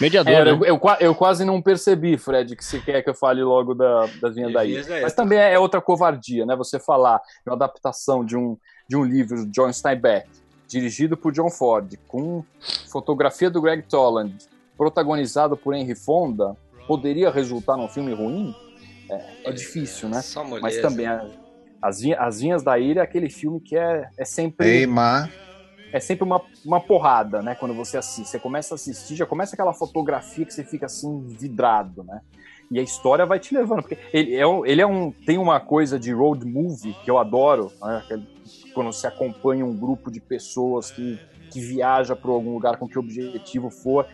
Mediador. É, né? eu, eu, eu, quase não percebi, Fred, que você quer que eu fale logo da, das vinhas daí. Mas também é outra covardia, né? Você falar de uma adaptação de um, de um livro de John Steinbeck, dirigido por John Ford, com fotografia do Greg Toland, protagonizado por Henry Fonda, poderia resultar num filme ruim? É, é difícil, né? Mas também as, as Vinhas da Ilha é aquele filme que é, é sempre. Ei, é sempre uma, uma porrada, né? Quando você assiste. Você começa a assistir, já começa aquela fotografia que você fica assim, vidrado, né? E a história vai te levando. Porque ele é um, ele é um tem uma coisa de road movie que eu adoro, né? quando você acompanha um grupo de pessoas que, que viaja para algum lugar com que objetivo for.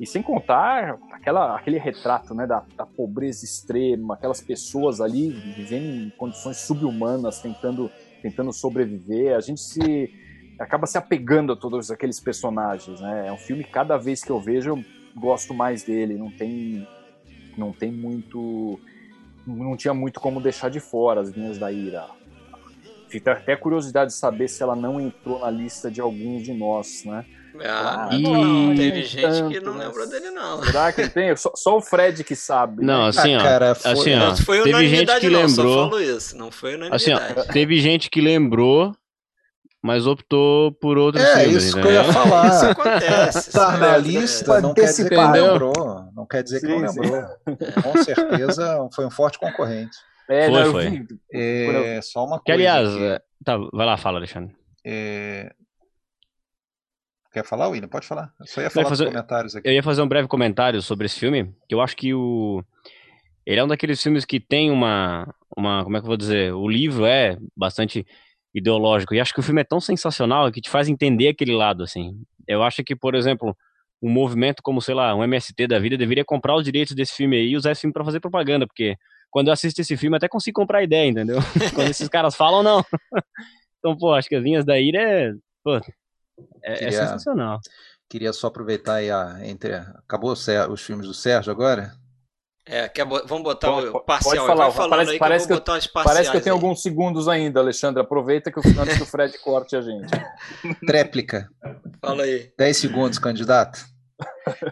E sem contar aquela, aquele retrato né, da, da pobreza extrema, aquelas pessoas ali vivendo em condições subhumanas, tentando, tentando sobreviver. A gente se acaba se apegando a todos aqueles personagens, né? É um filme que cada vez que eu vejo eu gosto mais dele, não tem não tem muito não tinha muito como deixar de fora as linhas da ira. Fica até curiosidade de saber se ela não entrou na lista de alguns de nós, né? Ah, e... não, teve gente tanto, que não né? lembrou dele, não. Será que tem? Só, só o Fred que sabe. Não, né? assim, ó. Ah, cara, foi, assim, ó. Não foi teve gente que não, lembrou. Isso, não foi unanimidade. Assim, ó, teve gente que lembrou mas optou por outros é, filmes. isso que eu ia falar. isso acontece. Tá na lista, não quer dizer que não lembrou. Não quer dizer sim, que não lembrou. Com certeza foi um forte concorrente. É, foi, não, foi. Vi, é, só uma coisa. Que, aliás, que... É, tá, vai lá, fala, Alexandre. É... Quer falar, William? Pode falar. Eu só ia falar fazer... comentários aqui. Eu ia fazer um breve comentário sobre esse filme, que eu acho que o... Ele é um daqueles filmes que tem uma, uma... Como é que eu vou dizer? O livro é bastante ideológico. E acho que o filme é tão sensacional que te faz entender aquele lado, assim. Eu acho que, por exemplo, um movimento como, sei lá, um MST da vida deveria comprar os direitos desse filme aí e usar esse filme para fazer propaganda, porque quando eu assisto esse filme até consigo comprar ideia, entendeu? quando esses caras falam, não. então, pô, acho que as linhas da ira é, pô, é, é queria, é sensacional. Queria só aproveitar aí a entre acabou os filmes do Sérgio agora? É, quer, vamos botar pode, o parcial. Pode falar, parece, parece, que, eu, parece que eu tenho aí. alguns segundos ainda, Alexandre. Aproveita que antes que o Fred corte a gente. Tréplica. Fala aí. 10 segundos, candidato.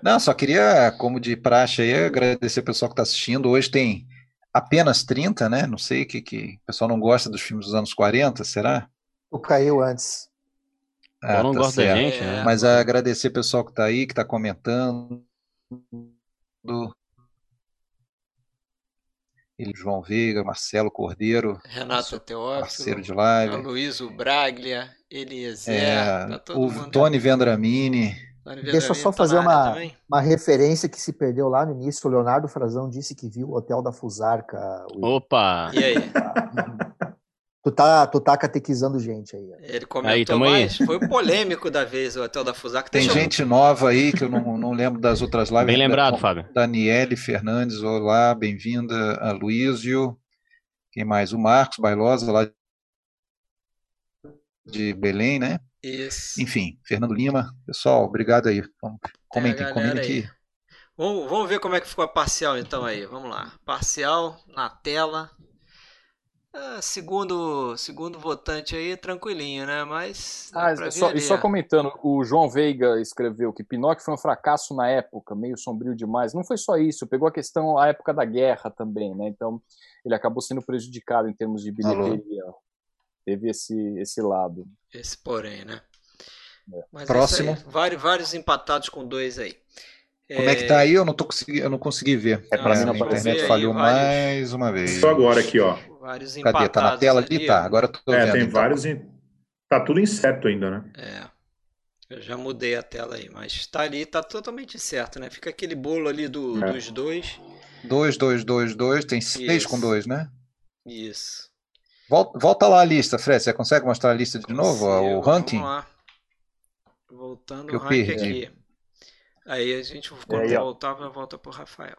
Não, só queria, como de praxe aí, agradecer o pessoal que está assistindo. Hoje tem apenas 30, né? Não sei que, que o pessoal não gosta dos filmes dos anos 40, será? O caiu antes. Ah, Eu não tá gosto certo. da gente, né? Mas agradecer o pessoal que está aí, que está comentando ele, João Veiga, Marcelo Cordeiro, Renato Teófilo, parceiro de live, Luísio Braglia, Eliezer, é, tá o Tony Vendramini. Deixa eu só fazer uma, uma referência que se perdeu lá no início. O Leonardo Frazão disse que viu o Hotel da Fusarca. Opa! E aí? Tu tá, tu tá catequizando gente aí. Ele comentou aí, mais. Aí. Foi o polêmico da vez, o Hotel da Fusarca. Tem gente nova aí que eu não, não lembro das outras lives. Bem lembrado, Fábio. Daniele Fernandes, olá, bem-vinda. A Luísio. Quem mais? O Marcos Bailosa, lá de Belém, né? Isso. Enfim, Fernando Lima. Pessoal, obrigado aí. Comentem, comentem aqui. Vamos, vamos ver como é que ficou a parcial então aí. Vamos lá. Parcial na tela. Ah, segundo, segundo votante aí, tranquilinho, né? Mas. Ah, só, e só comentando, o João Veiga escreveu que Pinóquio foi um fracasso na época, meio sombrio demais. Não foi só isso, pegou a questão, a época da guerra também, né? Então, ele acabou sendo prejudicado em termos de bilheteria. Alô. Teve esse, esse lado. Esse porém, né? É. Mas é Próximo. Aí, vários, vários empatados com dois aí. Como é... é que tá aí? Eu não, tô consegui... eu não consegui ver. É, pra mim a internet falhou vários... mais uma vez. Só agora aqui, ó. Vários Cadê? Tá na tela ali? Tá, agora tô é, vendo. tem então. vários. In... Tá tudo incerto ainda, né? É. Eu já mudei a tela aí, mas tá ali, tá totalmente certo, né? Fica aquele bolo ali do, é. dos dois. Dois, dois, dois, dois. Tem seis Isso. com dois, né? Isso. Volta, volta lá a lista, Fred. Você consegue mostrar a lista de Consigo. novo? O ranking? Vamos lá. Voltando Eu o rank perdi. aqui. Aí a gente, quando aí, voltar, vai volta pro Rafael.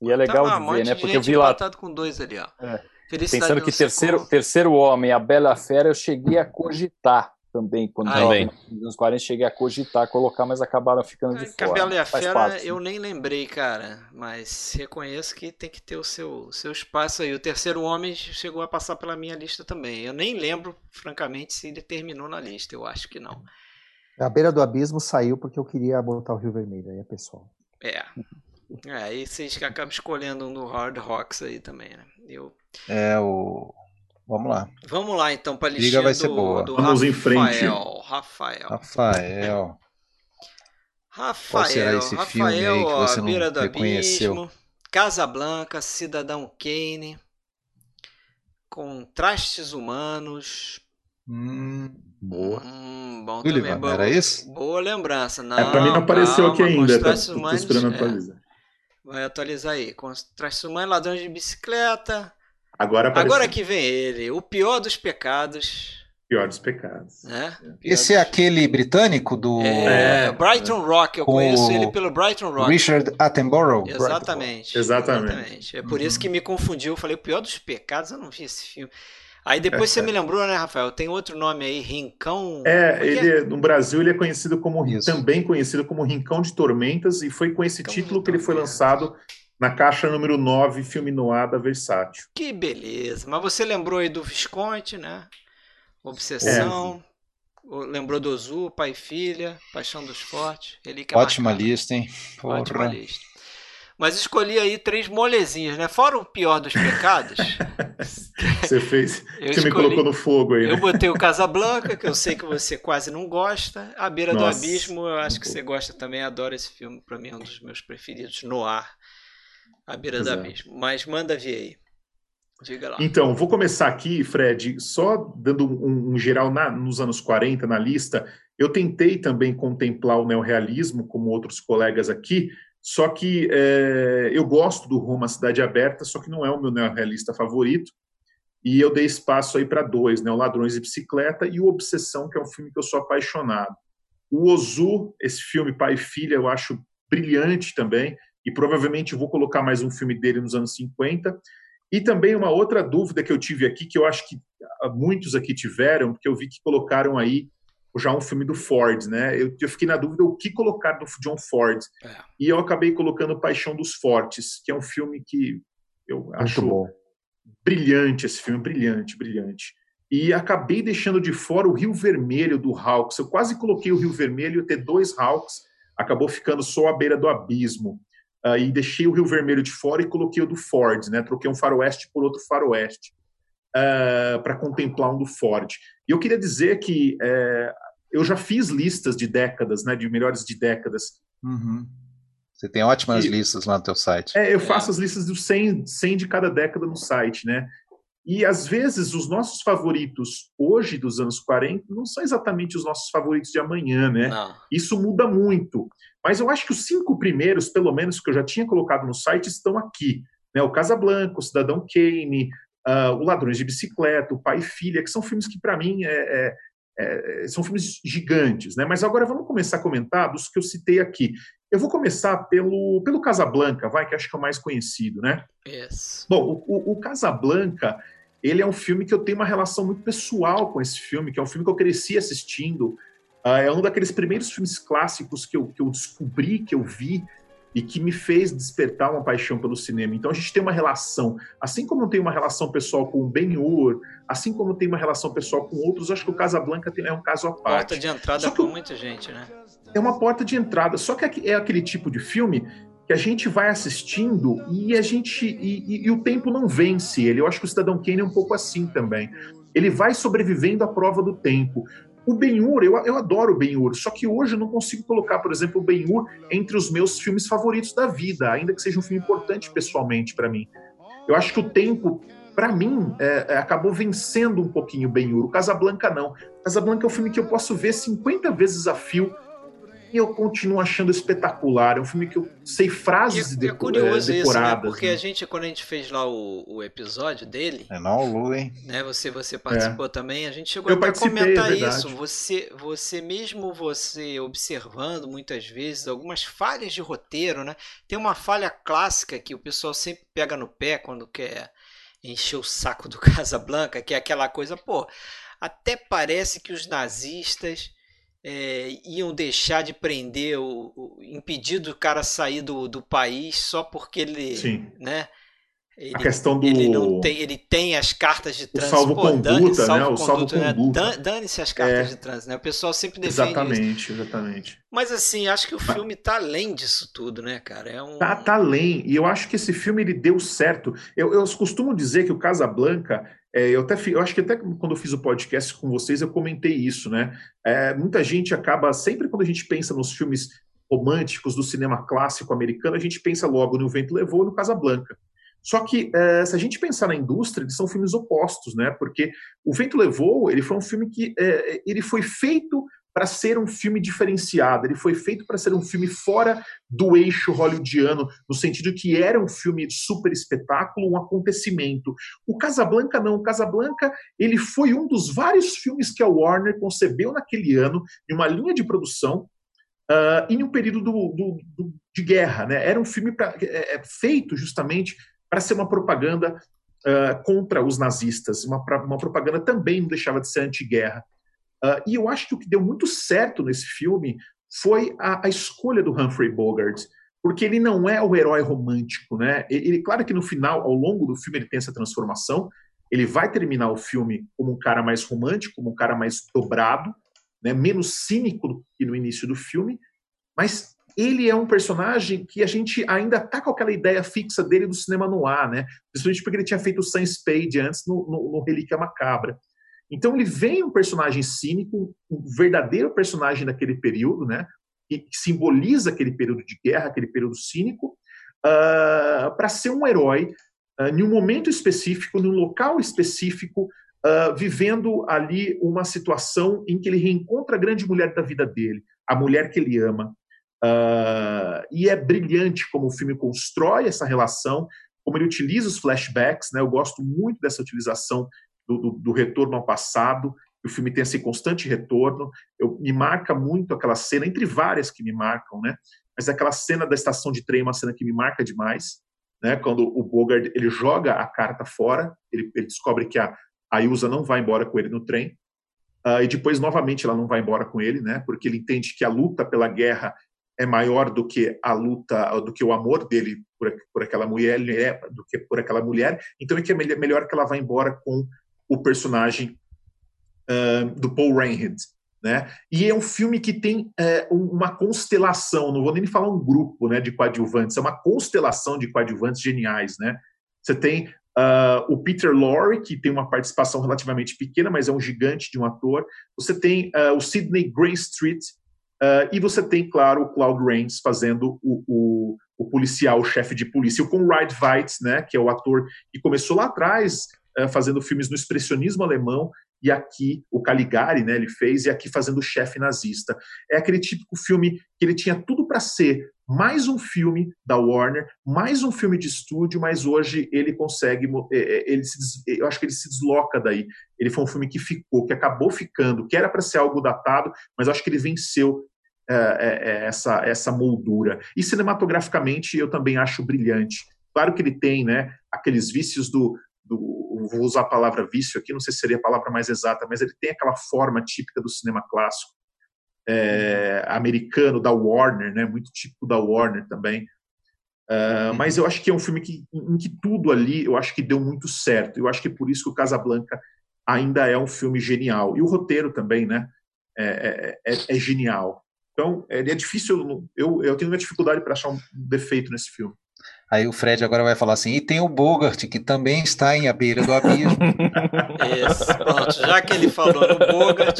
E é legal tá lá, um ver, né? Porque eu vi lá, com dois ali, ó. É. Pensando que terceiro, como. terceiro homem, a Bela Fera, eu cheguei a cogitar também. Quando Ah, tava nos anos 40, cheguei a cogitar, colocar, mas acabaram ficando de fora. Cabela e a Faz Fera parte. eu nem lembrei, cara. Mas reconheço que tem que ter o seu, seu espaço aí. O terceiro homem chegou a passar pela minha lista também. Eu nem lembro, francamente, se ele terminou na lista. Eu acho que não. A beira do abismo saiu porque eu queria botar o Rio Vermelho, aí é pessoal. É. É, aí vocês que acabam escolhendo um do Hard Rocks aí também, né? Eu... É o. Vamos lá. Vamos lá então para a listinha vai ser do, boa. do Vamos em Rafael. frente. Rafael. Rafael. Rafael. será esse Rafael, filme aí que você não Beira do reconheceu? Abismo. Casablanca, Cidadão Kane. Contrastes Humanos. Hum, boa. Hum, bom Sullivan, também. Boa, era esse? Boa lembrança. Não, É, pra mim não apareceu calma, aqui ainda, tá? Contrastes Tô, tô Humanos, esperando é. Vai atualizar aí. Humanos, Ladrões de Bicicleta. Agora apareceu. Agora que vem ele, o pior dos pecados. Pior dos pecados. Né? Esse é aquele britânico do É, É. Brighton Rock, eu Com conheço o ele pelo Brighton Rock. Richard Attenborough? Exatamente. Exatamente. É por isso Uhum. que me confundiu. Eu falei, o pior dos pecados, eu não vi esse filme. Aí depois É, você me lembrou, né, Rafael? Tem outro nome aí, Rincão. É, Como que ele é- no Brasil ele é conhecido como Isso. também conhecido como Rincão de Tormentas e foi com esse Rincão título que ele foi lançado na caixa número 9, filme noir da Versátil. Que beleza. Mas você lembrou aí do Visconde, né? Obsessão. É. Lembrou do Azul, Pai e Filha, Paixão dos Fortes. Relíquia Ótima lista, hein? Porra. Ótima lista. Mas escolhi aí três molezinhas, né? Fora o pior dos pecados. Você fez, Eu você me escolhi- colocou no fogo aí, Eu né? botei o Casablanca, que eu sei que você quase não gosta. A Beira do Nossa, Abismo, eu acho que você gosta também. Adoro esse filme. Pra mim é um dos meus preferidos no ar. A Beira do Exato. Abismo. Mas manda ver aí. Diga lá. Então, vou começar aqui, Fred, só dando um, um geral na- nos anos 40 na lista. Eu tentei também contemplar o neorrealismo, como outros colegas aqui, só que é, eu gosto do Roma Cidade Aberta, só que não é o meu neorrealista favorito. E eu dei espaço aí para dois, né? O Ladrões de Bicicleta e o Obsessão, que é um filme que eu sou apaixonado. O Ozu, esse filme Pai e Filha, eu acho brilhante também, e provavelmente vou colocar mais um filme dele nos anos 50. E também uma outra dúvida que eu tive aqui, que eu acho que ah, muitos aqui tiveram, porque eu vi que colocaram aí já um filme do Ford, né? Eu, eu fiquei na dúvida o que colocar do John Ford. É. E eu acabei colocando Paixão dos Fortes, que é um filme que eu Muito acho bom. brilhante esse filme, brilhante, brilhante. E acabei deixando de fora o Rio Vermelho do Hawks. Eu quase coloquei o Rio Vermelho ter dois Hawks, acabou ficando só à beira do abismo. E deixei o Rio Vermelho de fora e coloquei o do Ford, né? Troquei um faroeste por outro faroeste para contemplar um do Ford. E eu queria dizer que eh, eu já fiz listas de décadas, né? De melhores de décadas. Uhum. Você tem ótimas E- listas lá no teu site. É, eu faço as listas dos 100, 100 de cada década no site, né? E às vezes os nossos favoritos hoje dos anos 40 não são exatamente os nossos favoritos de amanhã, né? Não. Isso muda muito. Mas eu acho que os cinco primeiros, pelo menos, que eu já tinha colocado no site, estão aqui. Né? O Casablanca, o Cidadão Kane, ah, o Ladrões de Bicicleta, o Pai e Filha, que são filmes que, para mim, é- é- é- são filmes gigantes. Né? Mas agora vamos começar a comentar dos que eu citei aqui. Eu vou começar pelo, pelo Casablanca, vai, que acho que é o mais conhecido, né? Yes. Bom, o, o, o Casablanca, ele é um filme que eu tenho uma relação muito pessoal com esse filme, que é um filme que eu cresci assistindo. Ah, é um daqueles primeiros filmes clássicos que eu, que eu descobri, que eu vi, e que me fez despertar uma paixão pelo cinema. Então a gente tem uma relação, assim como tenho uma relação pessoal com o Ben-Hur, assim como tenho uma relação pessoal com outros, acho que o Casablanca tem- é um caso à parte Porta de entrada eu- muita gente, né? é uma porta de entrada. Só que é aquele tipo de filme que a gente vai assistindo e a gente e, e- e o tempo não vence ele. Eu acho que o Cidadão Kane é um pouco assim também. Ele vai sobrevivendo à prova do tempo. O Ben-Hur, eu, eu adoro o Ben-Hur, só que hoje eu não consigo colocar, por exemplo, o Ben-Hur entre os meus filmes favoritos da vida, ainda que seja um filme importante pessoalmente para mim. Eu acho que o tempo, para mim, é, é, acabou vencendo um pouquinho o Ben-Hur. O Casablanca não. Casablanca é um filme que eu posso ver 50 vezes a fio e eu continuo achando espetacular. É um filme que eu sei frases e, de, é curioso decoradas. Isso, né? Porque né? a gente, quando a gente fez lá o, o episódio dele. É não, Lu, hein? Né, você, você participou é. também, a gente chegou eu até a comentar é isso. Você, você mesmo você observando muitas vezes algumas falhas de roteiro, né? Tem uma falha clássica que o pessoal sempre pega no pé quando quer encher o saco do Casablanca, que é aquela coisa, pô, até parece que os nazistas é, iam deixar de prender o, o, impedir do cara sair do, do país só porque ele, Sim. né? Ele, a questão do ele não tem, ele tem as cartas de trânsito. Salvo conduta, né? o salvo conduta. Né? Dane-se as cartas é. de trânsito, né? O pessoal sempre defende Exatamente, isso. exatamente. Mas assim, acho que o filme tá além disso tudo, né, cara? É um... Tá, tá além. E eu acho que esse filme ele deu certo. Eu, eu costumo dizer que o Casablanca é, eu, até, eu acho que até quando eu fiz o podcast com vocês, eu comentei isso, né? É, muita gente acaba, sempre quando a gente pensa nos filmes românticos do cinema clássico americano, a gente pensa logo no Vento Levou e no Casablanca. Só que, é, se a gente pensar na indústria, eles são filmes opostos, né? Porque o Vento Levou, ele foi um filme que é, ele foi feito para ser um filme diferenciado, ele foi feito para ser um filme fora do eixo hollywoodiano, no sentido que era um filme super espetáculo, um acontecimento. O Casablanca não, o Casablanca ele foi um dos vários filmes que a Warner concebeu naquele ano, em uma linha de produção, uh, em um período do, do, do, de guerra. Né? Era um filme pra, é, é, feito justamente para ser uma propaganda uh, contra os nazistas, uma, uma propaganda também não deixava de ser anti-guerra. Uh, e eu acho que o que deu muito certo nesse filme foi a, a, escolha do Humphrey Bogart, porque ele não é o herói romântico, né? Ele, claro que no final, ao longo do filme, ele tem essa transformação. Ele vai terminar o filme como um cara mais romântico, como um cara mais dobrado, né? menos cínico do que no início do filme, mas ele é um personagem que a gente ainda tá com aquela ideia fixa dele do cinema no ar, né? Principalmente porque ele tinha feito o Sam Spade antes no, no, no Relíquia Macabra. Então ele vem um personagem cínico, um verdadeiro personagem daquele período, né? Que simboliza aquele período de guerra, aquele período cínico, uh, para ser um herói uh, em um momento específico, num local específico, uh, vivendo ali uma situação em que ele reencontra a grande mulher da vida dele, a mulher que ele ama. e é brilhante como o filme constrói essa relação, como ele utiliza os flashbacks, né? Eu gosto muito dessa utilização do, do, do retorno ao passado. O filme tem esse constante retorno. Eu, me marca muito aquela cena, entre várias que me marcam, né? Mas aquela cena da estação de trem é uma cena que me marca demais, né? Quando o Bogart ele joga a carta fora, ele, ele descobre que a, a não vai embora com ele no trem, uh, e depois novamente ela não vai embora com ele, né? Porque ele entende que a luta pela guerra é maior do que a luta, do que o amor dele por, por aquela mulher, do que por aquela mulher. Então é que é melhor que ela vá embora com o personagem uh, do Paul Reinhardt. Né? E é um filme que tem uh, uma constelação, não vou nem falar um grupo né, de coadjuvantes, é uma constelação de coadjuvantes geniais. Né? Você tem uh, o Peter Lorre, que tem uma participação relativamente pequena, mas é um gigante de um ator. Você tem uh, o Sidney Greenstreet, e você tem, claro, o Claude Rains fazendo o, o, o policial, o chefe de polícia, o Conrad Veidt, né, que é o ator que começou lá atrás uh, fazendo filmes no expressionismo alemão, e aqui o Caligari, né, ele fez, e aqui fazendo o chefe nazista. É aquele típico filme que ele tinha tudo para ser mais um filme da Warner, mais um filme de estúdio, mas hoje ele consegue, ele se, eu acho que ele se desloca daí. Ele foi um filme que ficou, que acabou ficando, que era para ser algo datado, mas acho que ele venceu é, essa, essa moldura. E cinematograficamente eu também acho brilhante. Claro que ele tem né, aqueles vícios do, do, vou usar a palavra vício aqui, não sei se seria a palavra mais exata, mas ele tem aquela forma típica do cinema clássico é, americano, da Warner, né, muito típico da Warner também. Uh, mas eu acho que é um filme que, em que tudo ali, eu acho que deu muito certo. Eu acho que é por isso que o Casablanca ainda é um filme genial. E o roteiro também, né, é, é, é, é genial. Então, é, é difícil, eu, eu tenho uma dificuldade para achar um defeito nesse filme. Aí o Fred agora vai falar assim, e tem o Bogart, que também está em A Beira do Abismo. Isso, pronto, já que ele falou no Bogart,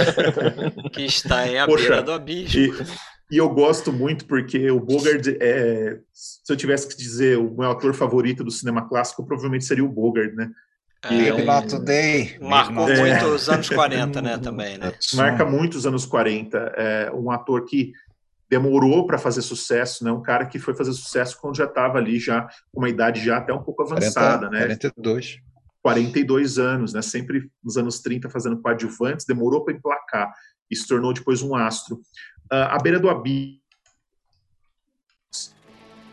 que está em A Poxa, Beira do Abismo. E, e, eu gosto muito porque o Bogart, é, se eu tivesse que dizer o meu ator favorito do cinema clássico, provavelmente seria o Bogart, né? É, um, Today. Marcou é, muito os anos 40, né, também, né? Marca muito os anos 40. É um ator que demorou para fazer sucesso, né? Um cara que foi fazer sucesso quando já estava ali já com uma idade já até um pouco avançada, 40, né? 42. 42 anos, né? Sempre nos anos 30 fazendo coadjuvantes, demorou para emplacar e se tornou depois um astro. Uh, a beira do abismo.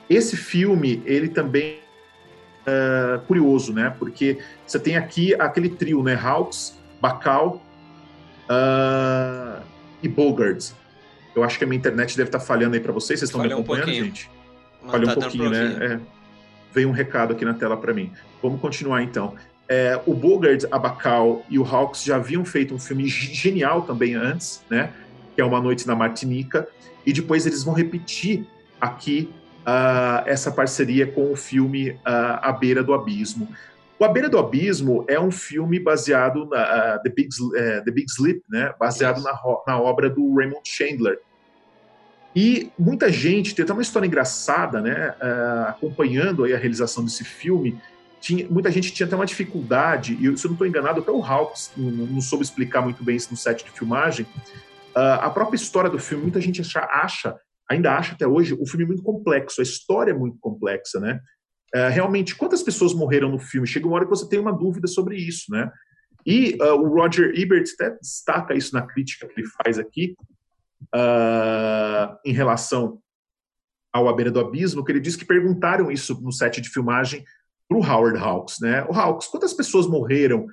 Esse filme, ele também é curioso, né? Porque você tem aqui aquele trio, né? Hawks, Bacal uh, e Bogart. Eu acho que a minha internet deve estar falhando aí para vocês. Vocês estão me acompanhando, um gente? Falhou tá um pouquinho, né? É, veio um recado aqui na tela para mim. Vamos continuar então. É, o Bogart, a Bacal e o Hawks já haviam feito um filme genial também antes, né? Que é Uma Noite na Martinica. E depois eles vão repetir aqui uh, essa parceria com o filme uh, A Beira do Abismo. O A Beira do Abismo é um filme baseado na uh, The, Big, uh, The Big Sleep, né? baseado na, na, obra do Raymond Chandler. E muita gente, tem até uma história engraçada, né? Uh, acompanhando aí a realização desse filme, tinha, muita gente tinha até uma dificuldade, e se eu não estou enganado, até o Hawks não, não, soube explicar muito bem isso no set de filmagem. a própria história do filme, muita gente acha, acha, ainda acha até hoje, o filme muito complexo, a história é muito complexa, né? É, realmente, quantas pessoas morreram no filme? Chega uma hora que você tem uma dúvida sobre isso, né? E uh, o Roger Ebert até destaca isso na crítica que ele faz aqui, uh, em relação ao A Beira do Abismo, que ele diz que perguntaram isso no set de filmagem para o Howard Hawks, né? O Hawks, quantas pessoas morreram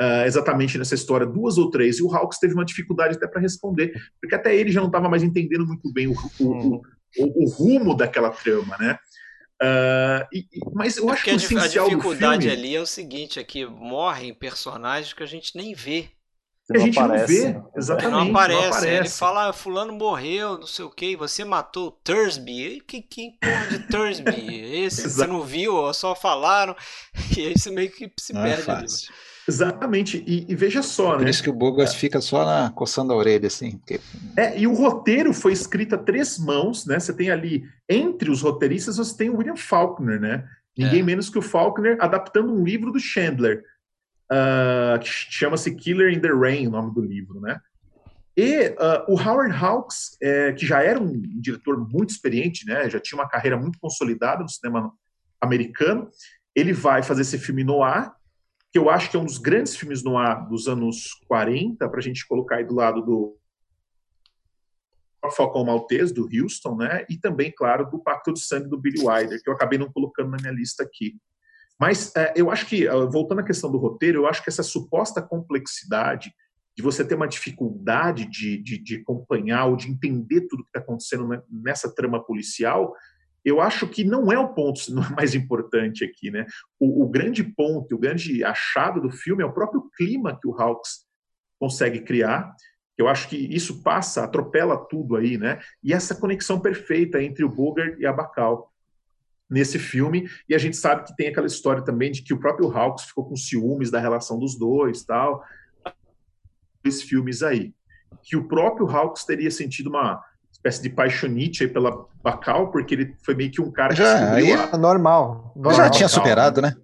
uh, exatamente nessa história? Duas ou três? E o Hawks teve uma dificuldade até para responder, porque até ele já não estava mais entendendo muito bem o, o, o, o, rumo daquela trama, né? Uh, e, mas eu é acho que o essencial a dificuldade filme... ali é o seguinte, é que morrem personagens que a gente nem vê. Que a gente aparece. não vê, exatamente. Não aparece. Não aparece. Ele fala, ah, fulano morreu, não sei o que, você matou Thursby. Que, que porra de Thursby? Esse você não viu, só falaram. E aí você meio que se não é perde é ali. Exatamente, e, e, veja só, Por né? isso que o Bogas é. fica só na, coçando a orelha, assim. Porque... É, e o roteiro foi escrito a três mãos, né? Você tem ali, entre os roteiristas, você tem o William Faulkner, né? Ninguém é. menos que o Faulkner adaptando um livro do Chandler, uh, que chama-se Killer in the Rain, o nome do livro, né? E uh, o Howard Hawks, é, que já era um diretor muito experiente, né? Já tinha uma carreira muito consolidada no cinema americano, ele vai fazer esse filme no ar, que eu acho que é um dos grandes filmes no ar dos anos 40, para a gente colocar aí do lado do Falcão Maltese, do Houston, né? E também, claro, do Pacto de Sangue do Billy Wilder, que eu acabei não colocando na minha lista aqui. Mas é, eu acho que, voltando à questão do roteiro, eu acho que essa suposta complexidade de você ter uma dificuldade de, de, de acompanhar ou de entender tudo que está acontecendo nessa trama policial, eu acho que não é o ponto mais importante aqui, né? O, o, grande ponto, o grande achado do filme é o próprio clima que o Hawks consegue criar. Eu acho que isso passa, atropela tudo aí, né? E essa conexão perfeita entre o Bogart e a Bacal nesse filme. E a gente sabe que tem aquela história também de que o próprio Hawks ficou com ciúmes da relação dos dois, tal. Esses filmes aí, que o próprio Hawks teria sentido uma espécie de paixonite pela Bacal, porque ele foi meio que um cara já, que aí a... normal, normal. Já tinha superado, né?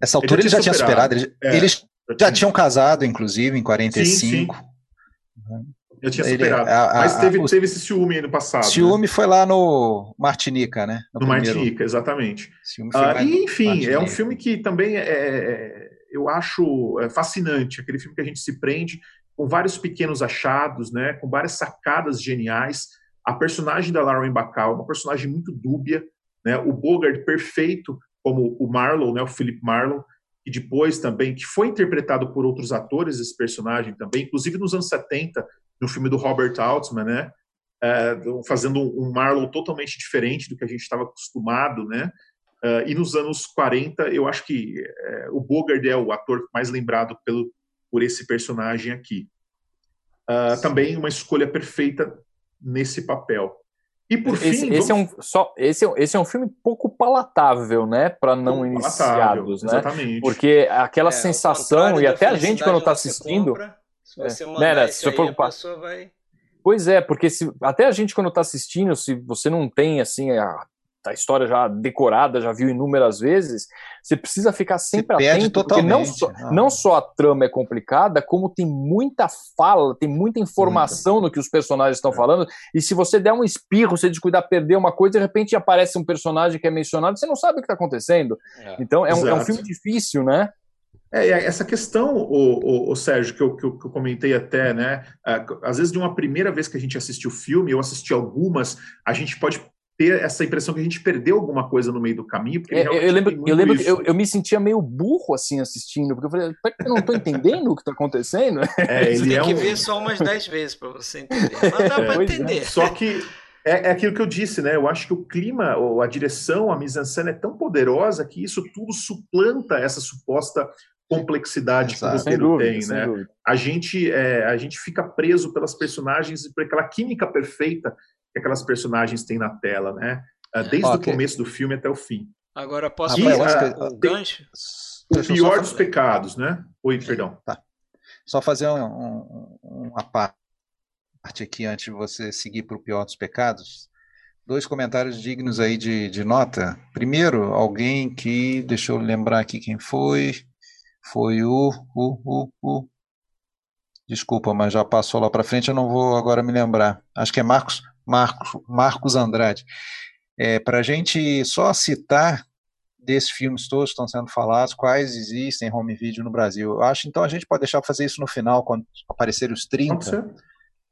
Nessa altura ele já, tinha superado. Ele, é, eles já, já tinham casado, inclusive, em 45. Sim, sim. Eu tinha superado. a, a, Mas teve, a, teve esse ciúme aí no passado. Né? Ciúme né? foi lá no Martinica, né? No, no Martinica, exatamente. Ah, e, enfim, é um filme que também é, é, eu acho é, fascinante. Aquele filme que a gente se prende com vários pequenos achados, né? Com várias sacadas geniais. A personagem da Lauren Bacall, uma personagem muito dúbia, né? O Bogart perfeito como o Marlowe, né? O Philip Marlowe, e depois também que foi interpretado por outros atores esse personagem também, inclusive nos anos 70, no filme do Robert Altman, né? É, fazendo um Marlowe totalmente diferente do que a gente estava acostumado, né? Uh, e nos anos 40, eu acho que é, o Bogart é o ator mais lembrado pelo, por esse personagem aqui. Uh, também uma escolha perfeita nesse papel. E por esse, fim, esse vamos... é um só esse é, esse é um filme pouco palatável, né, para não iniciados, né? Exatamente. Porque aquela é, sensação e até a gente quando está assistindo, compra, se você é, mandar né, se for, a pessoa vai Pois é, porque se até a gente quando está assistindo, se você não tem assim a, a história já decorada, já viu inúmeras vezes, você precisa ficar sempre atento, porque não só, ah. não só a trama é complicada, como tem muita fala, tem muita informação Muito. no que os personagens estão é. falando, e se você der um espirro, você descuidar, perder uma coisa, de repente aparece um personagem que é mencionado, você não sabe o que está acontecendo. É. Então é um, é um filme difícil, né? É, essa questão, o, o, o Sérgio, que eu, que, eu, que eu, comentei até, né? Às vezes, de uma primeira vez que a gente assistiu o filme, eu assisti algumas, a gente pode ter essa impressão que a gente perdeu alguma coisa no meio do caminho. É, eu lembro, eu, lembro eu, eu, me sentia meio burro assim assistindo, porque eu falei, eu não estou entendendo o que está acontecendo. É, ele tem é que um... ver só umas 10 vezes para você entender. Mas dá para é. entender. Só que é, é, aquilo que eu disse, né? Eu acho que o clima, ou a direção, a mise-en-scène é tão poderosa que isso tudo suplanta essa suposta complexidade Exato. que o roteiro dúvida, tem, né? A gente, é, a gente fica preso pelas personagens e por aquela química perfeita que aquelas personagens têm na tela, né? Ah, desde okay. o começo do filme até o fim. Agora posso e, uh, o gancho? O pior dos pecados, né? Oi, perdão. Tá. Só fazer um, um, uma parte aqui antes de você seguir para o pior dos pecados. Dois comentários dignos aí de, de nota. Primeiro, alguém que, deixa eu lembrar aqui quem foi, foi o, o, o, o Desculpa, mas já passou lá para frente, eu não vou agora me lembrar. Acho que é Marcos, Marcos, Marcos Andrade. É, para a gente só citar desses filmes todos que estão sendo falados, quais existem home video no Brasil. Eu acho então a gente pode deixar fazer isso no final, quando aparecer os 30.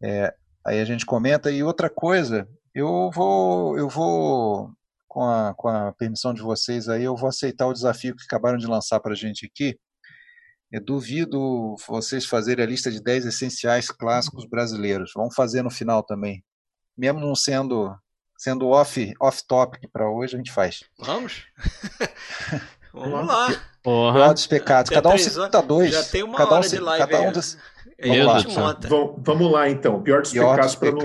É, aí a gente comenta. E outra coisa, eu vou, eu vou com a, com a permissão de vocês aí, eu vou aceitar o desafio que acabaram de lançar para a gente aqui. Eu duvido vocês fazerem a lista de 10 essenciais clássicos brasileiros. Vamos fazer no final também. Mesmo não sendo sendo off, off topic para hoje, a gente faz. Vamos? Vamos lá. Porra. dos pecados. Cada um cita dois. Já tem uma cada hora um, de live. Cada um dos... Vamos lá. Vamos, lá, então. Pior dos pior pecados, para não,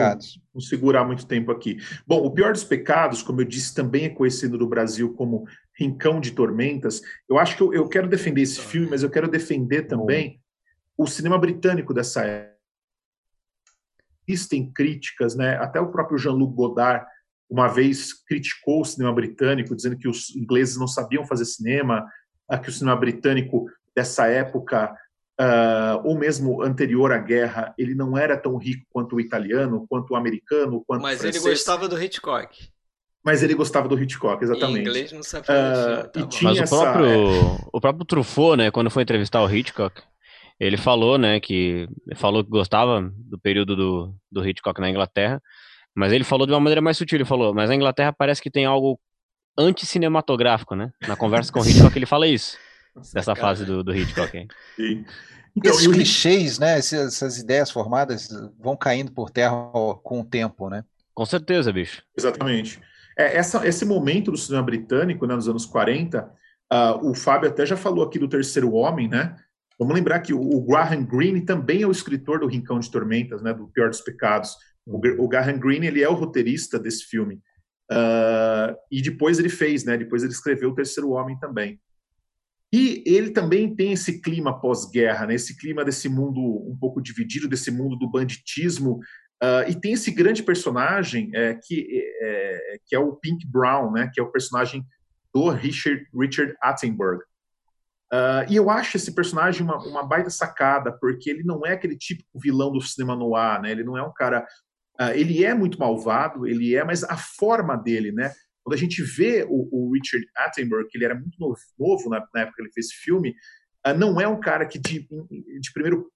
não, segurar muito tempo aqui. Bom, o pior dos pecados, como eu disse, também é conhecido no Brasil como Rincão de Tormentas. Eu acho que eu, eu quero defender esse filme, mas eu quero defender também o cinema britânico dessa época. Existem críticas, né? Até o próprio Jean-Luc Godard uma vez criticou o cinema britânico, dizendo que os ingleses não sabiam fazer cinema, que o cinema britânico dessa época Uh, ou mesmo anterior à guerra, ele não era tão rico quanto o italiano, quanto o americano, quanto Mas o francês. ele gostava do Hitchcock. Mas ele gostava do Hitchcock, exatamente. Em inglês não fazer uh, tá Mas o próprio, essa... o próprio Truffaut, né, quando foi entrevistar o Hitchcock, ele falou, né, que falou que gostava do período do, do Hitchcock na Inglaterra, mas ele falou de uma maneira mais sutil, ele falou, mas a Inglaterra parece que tem algo anticinematográfico, né? Na conversa com o Hitchcock ele fala isso, dessa fase do, do Hitchcock. Hein? Sim. Então, Esses clichês, né, essas ideias formadas vão caindo por terra com o tempo, né? Com certeza, bicho. Exatamente. É, essa, esse momento do cinema britânico, né, nos anos 40, uh, ah, o Fábio até já falou aqui do Terceiro Homem, né? Vamos lembrar que o, Graham Greene também é o escritor do Rincão de Tormentas, né, do Pior dos Pecados. O, Graham Greene ele é o roteirista desse filme. Uh, e depois ele fez, né? Depois ele escreveu o Terceiro Homem também. E ele também tem esse clima pós-guerra, né? Esse clima desse mundo um pouco dividido, desse mundo do banditismo, Uh, e tem esse grande personagem é, que, é, que é o Pink Brown, né, que é o personagem do Richard, Richard Attenborough. Uh, e eu acho esse personagem uma, uma baita sacada, porque ele não é aquele típico vilão do cinema noir, né? Ele não é um cara. Uh, ele é muito malvado, ele é, mas a forma dele, né? Quando a gente vê o, o Richard Attenborough, que ele era muito novo, novo na, na, época que ele fez esse filme, não é um cara que de, de primeiro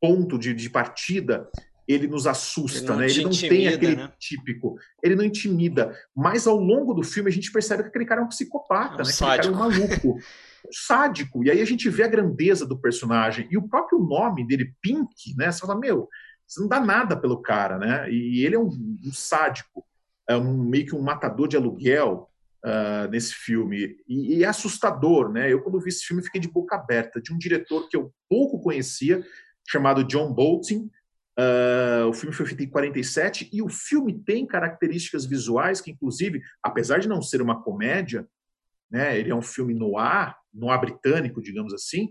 ponto de, de partida ele nos assusta, ele né? Ele não intimida, tem aquele né? típico, ele não intimida. Mas ao longo do filme a gente percebe que aquele cara é um psicopata, é um né? Aquele cara é um maluco, sádico. E aí a gente vê a grandeza do personagem e o próprio nome dele, Pink, né? Você fala, meu, você não dá nada pelo cara, né? E ele é um, um sádico, é um meio que um matador de aluguel. Uh, nesse filme e, e, é assustador, né? Eu quando vi esse filme fiquei de boca aberta de um diretor que eu pouco conhecia chamado John Bolton, Uh, o filme foi feito em 47 e o filme tem características visuais que, inclusive, apesar de não ser uma comédia, né, ele é um filme no ar, no ar britânico, digamos assim,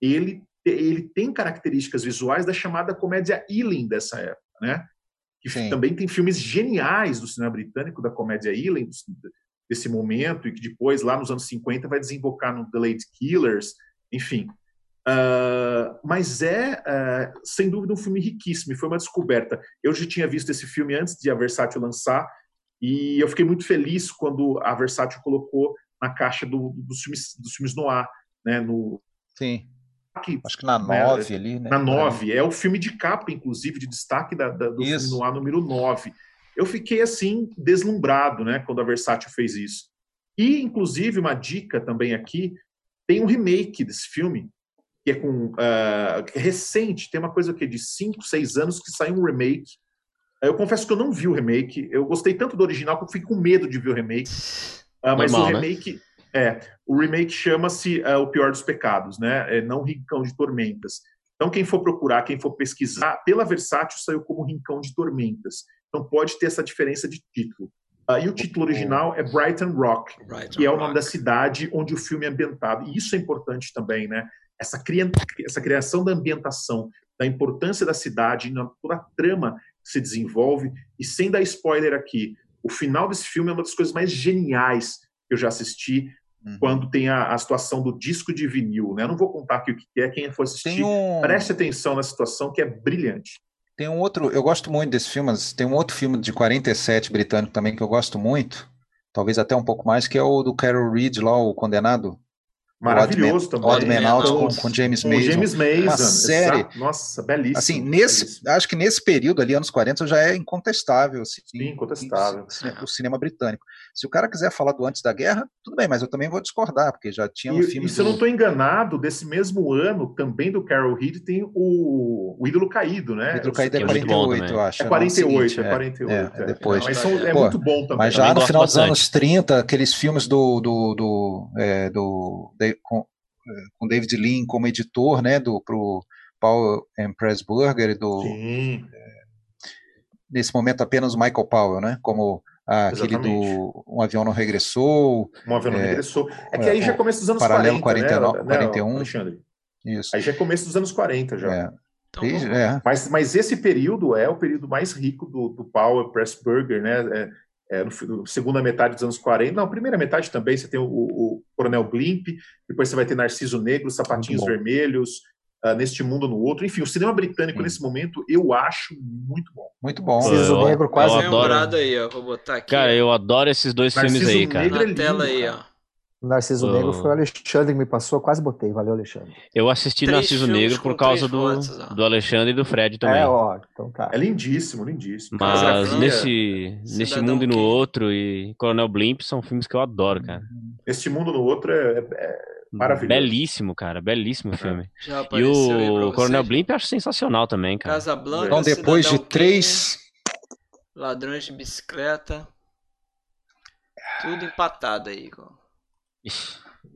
ele, ele tem características visuais da chamada comédia Ealing dessa época, né? Que Sim. também tem filmes geniais do cinema britânico, da comédia Ealing, desse momento e que depois, lá nos anos 50, vai desembocar no The Late Killers, enfim. Uh, mas é, uh, sem dúvida, um filme riquíssimo e foi uma descoberta. Eu já tinha visto esse filme antes de a Versátil lançar e eu fiquei muito feliz quando a Versátil colocou na caixa do, dos, filmes, dos filmes noir, né, no... Sim. Aqui, Acho que na 9 né, ali, né? Na 9. É o filme de capa, inclusive, de destaque da, da do Isso. filme noir número 9 eu fiquei assim deslumbrado, né, quando a Versátil fez isso. E inclusive uma dica também aqui, tem um remake desse filme que é com uh, é recente, tem uma coisa que de 5, 6 anos que saiu um remake. Eu confesso que eu não vi o remake. Eu gostei tanto do original que eu fiquei com medo de ver o remake. Uh, mas Normal, o né? remake né? é o remake chama-se uh, o pior dos pecados, né? É não Rincão de Tormentas. Então quem for procurar, quem for pesquisar, pela Versátil saiu como Rincão de Tormentas. Então pode ter essa diferença de título. Uh, e o título original é Brighton Rock, Brighton que é o nome Rock. da cidade onde o filme é ambientado. E isso é importante também, né? Essa, cria essa criação da ambientação, da importância da cidade, na toda a trama que se desenvolve. E sem dar spoiler aqui, o final desse filme é uma das coisas mais geniais que eu já assisti. Uhum. Quando tem a, a, situação do disco de vinil, né? Eu não vou contar aqui o que é, quem for assistir, um... preste atenção na situação que é brilhante. Tem um outro, eu gosto muito desse filme, mas tem um outro filme de 47 britânico também que eu gosto muito, talvez até um pouco mais, que é o do Carol Reed lá, o Condenado. Maravilhoso também. Odd Man Out com, com James com Mason. James Mason. Uma série. Nossa, belíssimo. Assim, nesse, belíssimo. acho que nesse período ali, anos 40, já é incontestável. Assim, Sim, incontestável. O, o, cinema britânico. Se o cara quiser falar do antes da guerra, tudo bem, mas eu também vou discordar, porque já tinha um e, filme. E se do... eu não estou enganado, desse mesmo ano, também do Carol Reed, tem o, o Ídolo Caído, né? O Ídolo Caído é 48, eu acho. É 48, é 48. É, é, é depois. Mas são, é Pô, muito bom também. Mas já no final dos anos 30, aqueles filmes do. do, do, é, do com, com David Lean como editor, né, do pro Paul and Pressburger do é, nesse momento apenas o Michael Powell, né, como ah, aquele do Um Avião Não Regressou. Um Avião Não é, Regressou. É que aí já é começa dos anos Paralelo 40, 49, né, 41. Alexandre? Isso. Aí já é começo dos anos 40 já. É. Então, é. Mas, mas esse período é o período mais rico do, do Powell Pressburger, né? É, é, no, no, segunda metade dos anos 40, não, primeira metade também, você tem o, o, Coronel Blimp, depois você vai ter Narciso Negro, Sapatinhos Vermelhos, uh, Neste Mundo no Outro, enfim, o cinema britânico Sim. nesse momento eu acho muito bom. Muito bom. Narciso Negro quase eu lembrado aí, ó, vou botar aqui. Cara, eu adoro esses dois Narciso filmes aí, cara. Negro Na é tela aí, ó. Narciso oh. Negro foi o Alexandre que me passou, quase botei. Valeu, Alexandre. Eu assisti três Narciso Negro por causa do, fotos, do Alexandre e do Fred também. É, ó, então tá. É lindíssimo, lindíssimo. Mas nesse, nesse mundo e no outro e Coronel Blimp são filmes que eu adoro, cara. Este mundo no outro é, é maravilhoso. Belíssimo, cara, belíssimo filme. e o Coronel Blimp eu acho sensacional também, cara. Casa Blanca, então depois de três ladrões de bicicleta, tudo empatado aí, cara.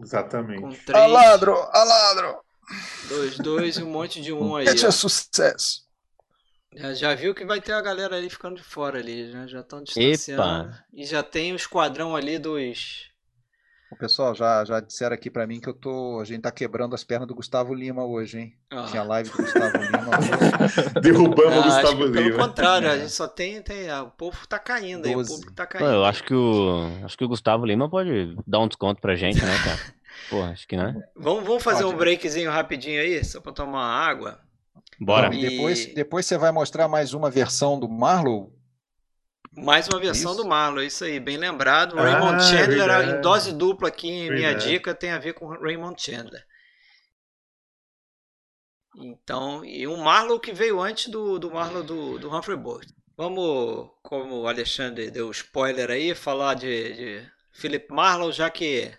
Exatamente. Com três, aladro, aladro. Dois, dois e um monte de um aí. Esse é sucesso. Já, já, viu que vai ter a galera ali ficando de fora ali, né? já estão distanciando. Epa. E já tem o esquadrão ali dos o pessoal já, já disseram aqui para mim que eu tô. A gente tá quebrando as pernas do Gustavo Lima hoje, hein? Ah. Tinha live do Gustavo Lima. Derrubamos o ah, Gustavo Lima. Pelo contrário, a gente só tem. tem o povo tá caindo aí, o público tá caindo. eu acho que o. Acho que o Gustavo Lima pode dar um desconto pra gente, né, cara? Pô, acho que não. Vamos, vamos fazer pode. um breakzinho rapidinho aí, só pra tomar água. Bora. E... Depois, depois você vai mostrar mais uma versão do Marlow mais uma versão isso. do Marlon, é isso aí, bem lembrado. Ah, Raymond Chandler, verdade. em dose dupla aqui, em minha dica, tem a ver com Raymond Chandler. Então, e um Marlowe que veio antes do, do Marlowe do, do Humphrey Bogart. Vamos, como o Alexandre deu spoiler aí, falar de, de Philip Marlowe, já que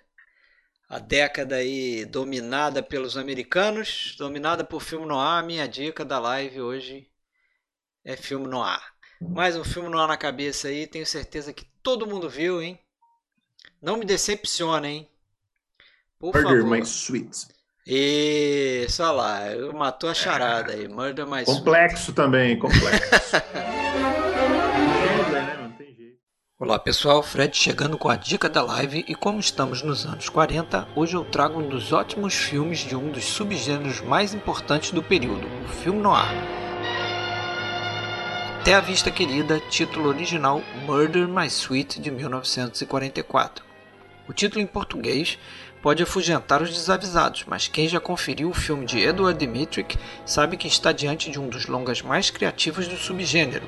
a década aí dominada pelos americanos, dominada por filme noir, minha dica da live hoje é filme noir. Mais um filme no ar na cabeça aí, tenho certeza que todo mundo viu, hein? Não me decepciona, hein? Por Murder favor. My Sweet. Isso, olha lá, matou a charada aí. Murder My Complexo Sweet. também, complexo. Olá pessoal, Fred chegando com a dica da live e como estamos nos anos 40, hoje eu trago um dos ótimos filmes de um dos subgêneros mais importantes do período, o filme noir. Até a Vista Querida, título original Murder My Sweet de 1944. O título em português pode afugentar os desavisados, mas quem já conferiu o filme de Edward Dmytryk sabe que está diante de um dos longas mais criativos do subgênero,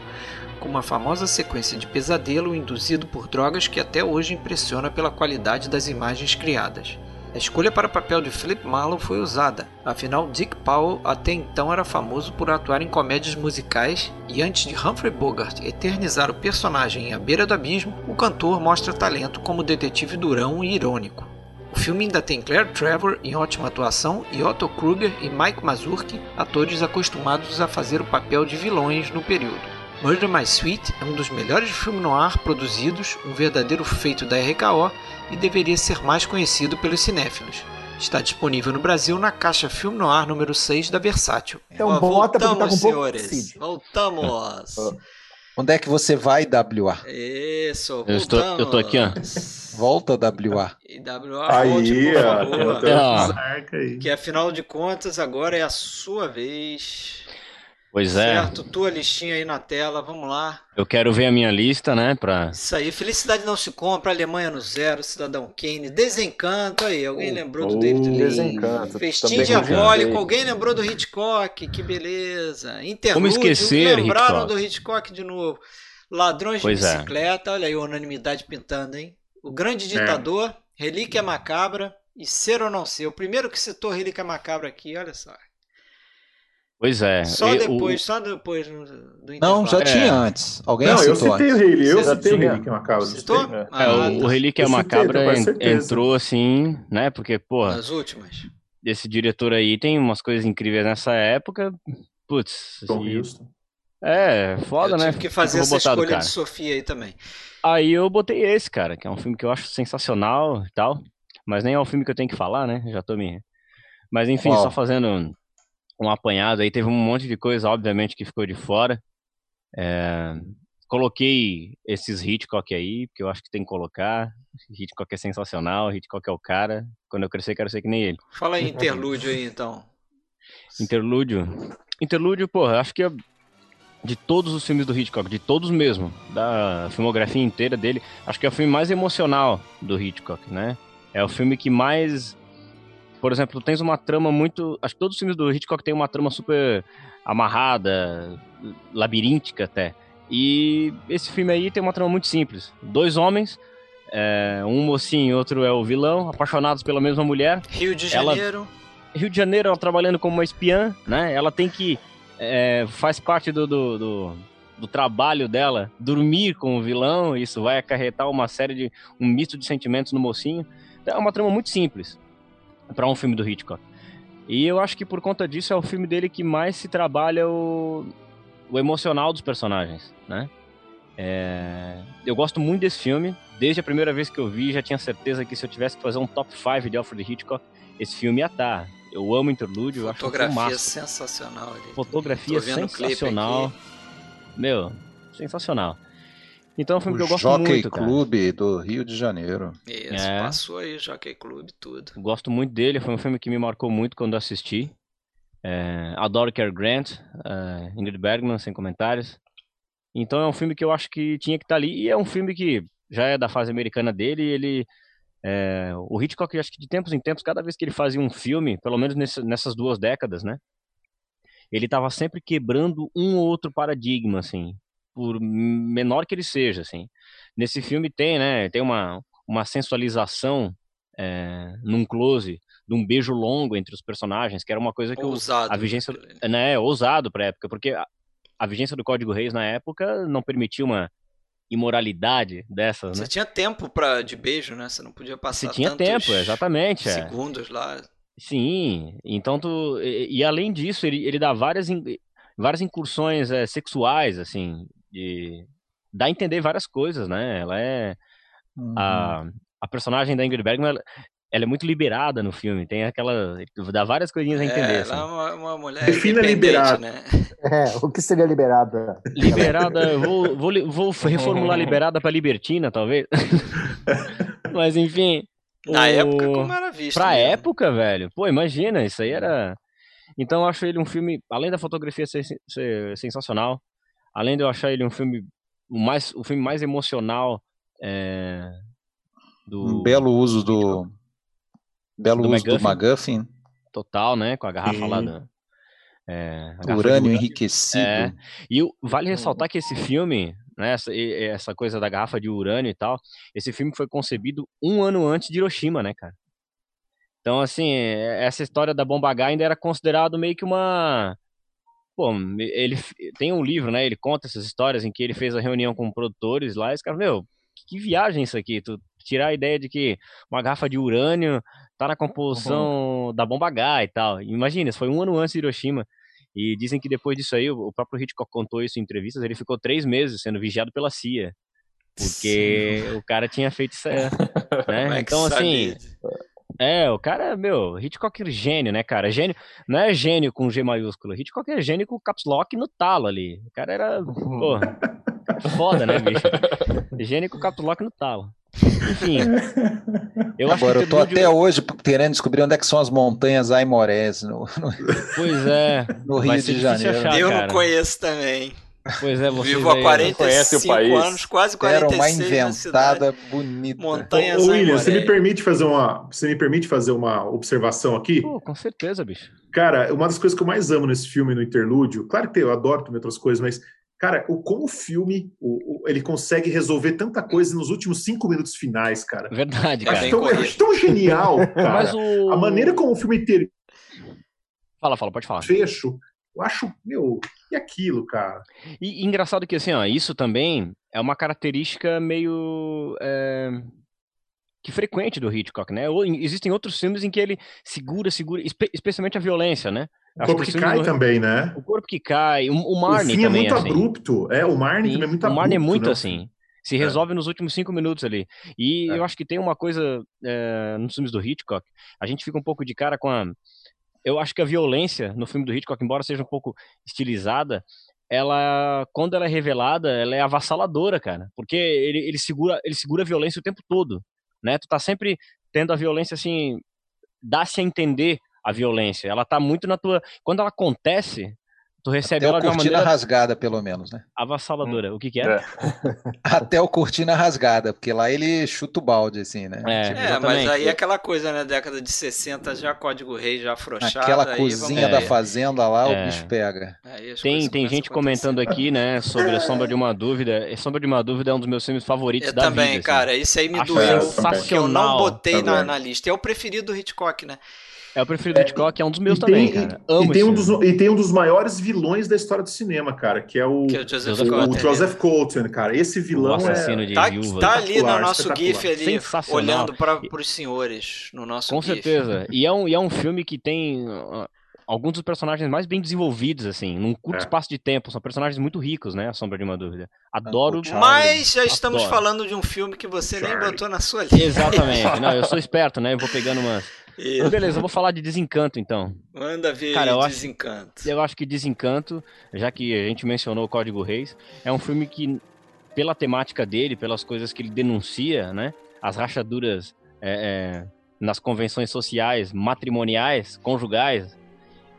com uma famosa sequência de pesadelo induzido por drogas que até hoje impressiona pela qualidade das imagens criadas. A escolha para o papel de Philip Marlowe foi usada, afinal Dick Powell até então era famoso por atuar em comédias musicais e antes de Humphrey Bogart eternizar o personagem em A Beira do Abismo, o cantor mostra talento como detetive durão e irônico. O filme ainda tem Claire Trevor em ótima atuação e Otto Kruger e Mike Mazurki, atores acostumados a fazer o papel de vilões no período. Murder My Sweet é um dos melhores filmes no ar produzidos, um verdadeiro feito da RKO e deveria ser mais conhecido pelos cinéfilos. Está disponível no Brasil na caixa Filme Noir número 6 da Versátil. Então Ó, bota porque tá voltamos, com senhores. Voltamos. Onde é que você vai, WA? Isso, Eu estou- voltamos. eu tô aqui, ó. Volta, WA. E WA, Aí, volte, por ó. favor. Que afinal de contas, agora é a sua vez. Pois é, Certo? Tua listinha aí na tela, vamos lá. eu quero ver a minha lista, né, pra... Isso aí, Felicidade Não Se Compra, Alemanha no Zero, Cidadão Kane, Desencanto aí, alguém lembrou do oh, David Lean? Desencanto, Festim Diabólico, alguém lembrou do Hitchcock, que beleza. Interlúdio, esquecer lembraram Hitchcock? do Hitchcock de novo. Ladrões Pois de é. Bicicleta, olha aí a unanimidade pintando, hein? O Grande Ditador, Relíquia Macabra e Ser ou Não Ser. O primeiro que citou Relíquia Macabra aqui, olha só. Pois é. Só e- depois, só depois do, do Não, já É. tinha antes. Alguém Não, eu citei antes. o Rayleigh, eu Você citei o que é uma causa. Citou? citei. É, o, Ah, o tá. Relíquia Eu citei, Macabra certeza. entrou assim, né? Porque, porra, Nas últimas. esse diretor aí tem umas coisas incríveis nessa época. Putz, Tom e- Houston. é, foda, eu né? tive que fazer essa escolha cara? de Sofia aí também. Aí eu botei esse, cara, que é um filme que eu acho sensacional e tal. Mas nem é o filme que eu tenho que falar, né? Já tô me. Mas enfim, Qual? só fazendo um, apanhado aí, teve um monte de coisa, obviamente, que ficou de fora. É, Coloquei esses Hitchcock aí, porque eu acho que tem que colocar. Hitchcock é sensacional, Hitchcock é o cara. Quando eu crescer, quero ser que nem ele. Fala aí interlúdio aí então. Interlúdio. Interlúdio, porra, acho que é de todos os filmes do Hitchcock, de todos mesmo, da filmografia inteira dele, acho que é o filme mais emocional do Hitchcock, né? É o filme que mais. Por exemplo, tens uma trama muito. Acho que todos os filmes do Hitchcock têm uma trama super amarrada, labiríntica até. E esse filme aí tem uma trama muito simples. Dois homens, é, um mocinho e outro é o vilão, apaixonados pela mesma mulher. Rio de Ela- Janeiro. Rio de Janeiro, ela trabalhando como uma espiã, né? Ela tem que. é, faz parte do, do, do, do trabalho dela dormir com o vilão. Isso vai acarretar uma série de. um misto de sentimentos no mocinho. Então, é uma trama muito simples para um filme do Hitchcock. E eu acho que por conta disso é o filme dele que mais se trabalha o, o emocional dos personagens, né? É, eu gosto muito desse filme. Desde a primeira vez que eu vi, já tinha certeza que se eu tivesse que fazer um top 5 de Alfred Hitchcock, esse filme ia estar. Eu amo Interlúdio, eu acho Fotografia sensacional ali. Fotografia sensacional. Meu, sensacional. Então é um filme O que eu gosto Jockey muito, cara. Clube do Rio de Janeiro. Isso, É. passou aí, Jockey Clube, tudo. Gosto muito dele, foi um filme que me marcou muito quando eu assisti. É, adoro Cary Grant, é, Ingrid Bergman, sem comentários. Então é um filme que eu acho que tinha que estar ali. E é um filme que já é da fase americana dele. e Ele, é, o Hitchcock, acho que de tempos em tempos, cada vez que ele fazia um filme, pelo menos nesse- nessas duas décadas, né? Ele estava sempre quebrando um ou outro paradigma, assim, por menor que ele seja, assim. Nesse filme tem, né? Tem uma, uma sensualização é, num close de um beijo longo entre os personagens, que era uma coisa que eu, Ousado. a vigência né, é ousado pra época, porque a, a vigência do Código Reis na época não permitia uma imoralidade dessas, né? Você tinha tempo pra, de beijo, né? Você não podia passar Você tinha tempo, exatamente. é. segundos lá. Sim, então tu. E, e além disso, ele, ele dá várias, in- várias incursões é, sexuais, assim, de. dá a entender várias coisas, né? Ela é. A, a personagem da Ingrid Bergman, ela, ela é muito liberada no filme, tem aquela. dá várias coisinhas a entender. é, assim. ela é uma, uma mulher Defina liberado. né? É, o que seria liberada? Liberada, eu vou, vou, vou reformular liberada pra libertina, talvez. Mas enfim. Na o- época, como era visto. Pra mesmo. época, velho. Pô, imagina, isso aí era. Então eu acho ele um filme, além da fotografia ser, ser sensacional, além de eu achar ele um filme o mais o filme mais emocional é, do um belo uso do belo do uso McGuffin. do McGuffin total, né, com a garrafa lá da é, urânio enriquecido. É, e vale ressaltar que esse filme, né, essa, essa coisa da garrafa de urânio e tal, esse filme foi concebido um ano antes de Hiroshima, né, cara? Então, assim, essa história da bomba H ainda era considerado meio que uma. Pô, ele tem um livro, né? Ele conta essas histórias em que ele fez a reunião com produtores lá e os caras, meu, que viagem isso aqui? Tu tirar a ideia de que uma garrafa de urânio tá na composição uhum. da bomba H e tal. Imagina, isso foi um ano antes de Hiroshima. E dizem que depois disso aí, o próprio Hitchcock contou isso em entrevistas, ele ficou três meses sendo vigiado pela CIA. Porque Sim. o cara tinha feito isso. Né? então, assim. É, o cara, meu, Hitchcock é gênio, né, cara? Gênio, não é gênio com G maiúsculo. Hitchcock é gênio com caps lock no talo ali. O cara era, pô, foda, né, bicho? Gênio com caps lock no talo. Enfim. Eu Agora, eu tô até hoje querendo descobrir onde é que são as montanhas Aimorés no, no... Pois é. No Rio de Janeiro. Achar, eu não conheço também. Pois é, você Vivo há 45 anos, quase 46 Era uma inventada bonita. Montanhas Ô, William, você me permite fazer uma, você me permite fazer uma observação aqui? Pô, com certeza, bicho. Cara, uma das coisas que eu mais amo nesse filme, no interlúdio, claro que eu adoro também outras coisas, mas cara, o como o filme o, o, ele consegue resolver tanta coisa nos últimos cinco minutos finais, cara. Verdade, cara. Acho tão, acho tão genial, cara. O... A maneira como o filme ter Fala, fala, pode falar. Fecho eu acho, meu, e aquilo, cara? E, e engraçado que, assim, ó, isso também é uma característica meio. É, que frequente do Hitchcock, né? Ou, existem outros filmes em que ele segura, segura, espe especialmente a violência, né? O corpo que, que cai do... também, né? O corpo que cai, o, o Marnie o fim também é muito assim. abrupto, é, o Marnie também é muito abrupto. O Marnie é muito né? assim, se é. resolve é. nos últimos cinco minutos ali. E é. eu acho que tem uma coisa é, nos filmes do Hitchcock, a gente fica um pouco de cara com a eu acho que a violência no filme do Hitchcock, embora seja um pouco estilizada, ela, quando ela é revelada, ela é avassaladora, cara. Porque ele, ele, segura, ele segura a violência o tempo todo, né? Tu tá sempre tendo a violência, assim, dá-se a entender a violência. Ela tá muito na tua... Quando ela acontece, Tu recebe Até ela de uma maneira rasgada, pelo menos, né? Avassaladora. Hum. O que, que é? é. Até o cortina rasgada, porque lá ele chuta o balde, assim, né? É, tipo, é mas aí é aquela coisa, né? Década de 60, já Código Rei, já afrouxado. Aquela cozinha da fazenda lá, é. o bicho pega. Tem, tem gente comentando aqui, né, sobre a Sombra de uma Dúvida. A Sombra de uma Dúvida é um dos meus filmes favoritos eu da também, vida. Assim. cara. Isso aí me Acho doeu, porque eu não botei na, na lista. É o preferido do Hitchcock, né? É o preferido é, Hitchcock, é um dos meus também, tem, cara. Amo e, tem um dos, e tem um dos maiores vilões da história do cinema, cara, que é o, que é o Joseph, o, Colton, o Joseph Colton, cara. Esse vilão o assassino é... de tá, tá ali no nosso GIF ali, olhando para os senhores, no nosso Com GIF. certeza. E é, um, e é um filme que tem alguns dos personagens mais bem desenvolvidos, assim, num curto é. espaço de tempo. São personagens muito ricos, né? A Sombra de uma Dúvida. Adoro. Mas já estamos Adoro. falando de um filme que você Charlie. nem botou na sua lista. Exatamente. Não, eu sou esperto, né? Eu vou pegando umas. Isso. Beleza, eu vou falar de Desencanto então. Manda ver Cara, eu Desencanto. Acho, eu acho que Desencanto, já que a gente mencionou o Código Reis, é um filme que, pela temática dele, pelas coisas que ele denuncia, né? As rachaduras é, é, nas convenções sociais, matrimoniais, conjugais,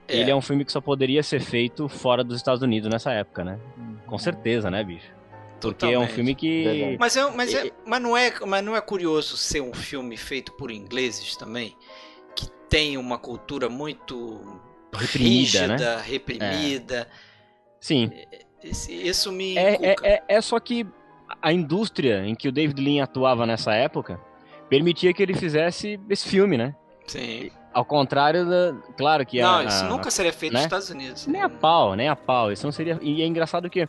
é. ele é um filme que só poderia ser feito fora dos Estados Unidos nessa época, né? Com certeza, né, bicho? Porque Totalmente. é um filme que. Mas, é, mas, é, mas, não é, mas não é curioso ser um filme feito por ingleses também? Tem uma cultura muito reprimida, rígida, né? reprimida. É. Sim. Isso me. É, é, é, é, só que a indústria em que o David Lean atuava nessa época permitia que ele fizesse esse filme, né? Sim. Ao contrário da. Claro que Não, a, isso nunca seria feito né? nos Estados Unidos. Nem a pau, nem a pau. Isso não seria. E é engraçado que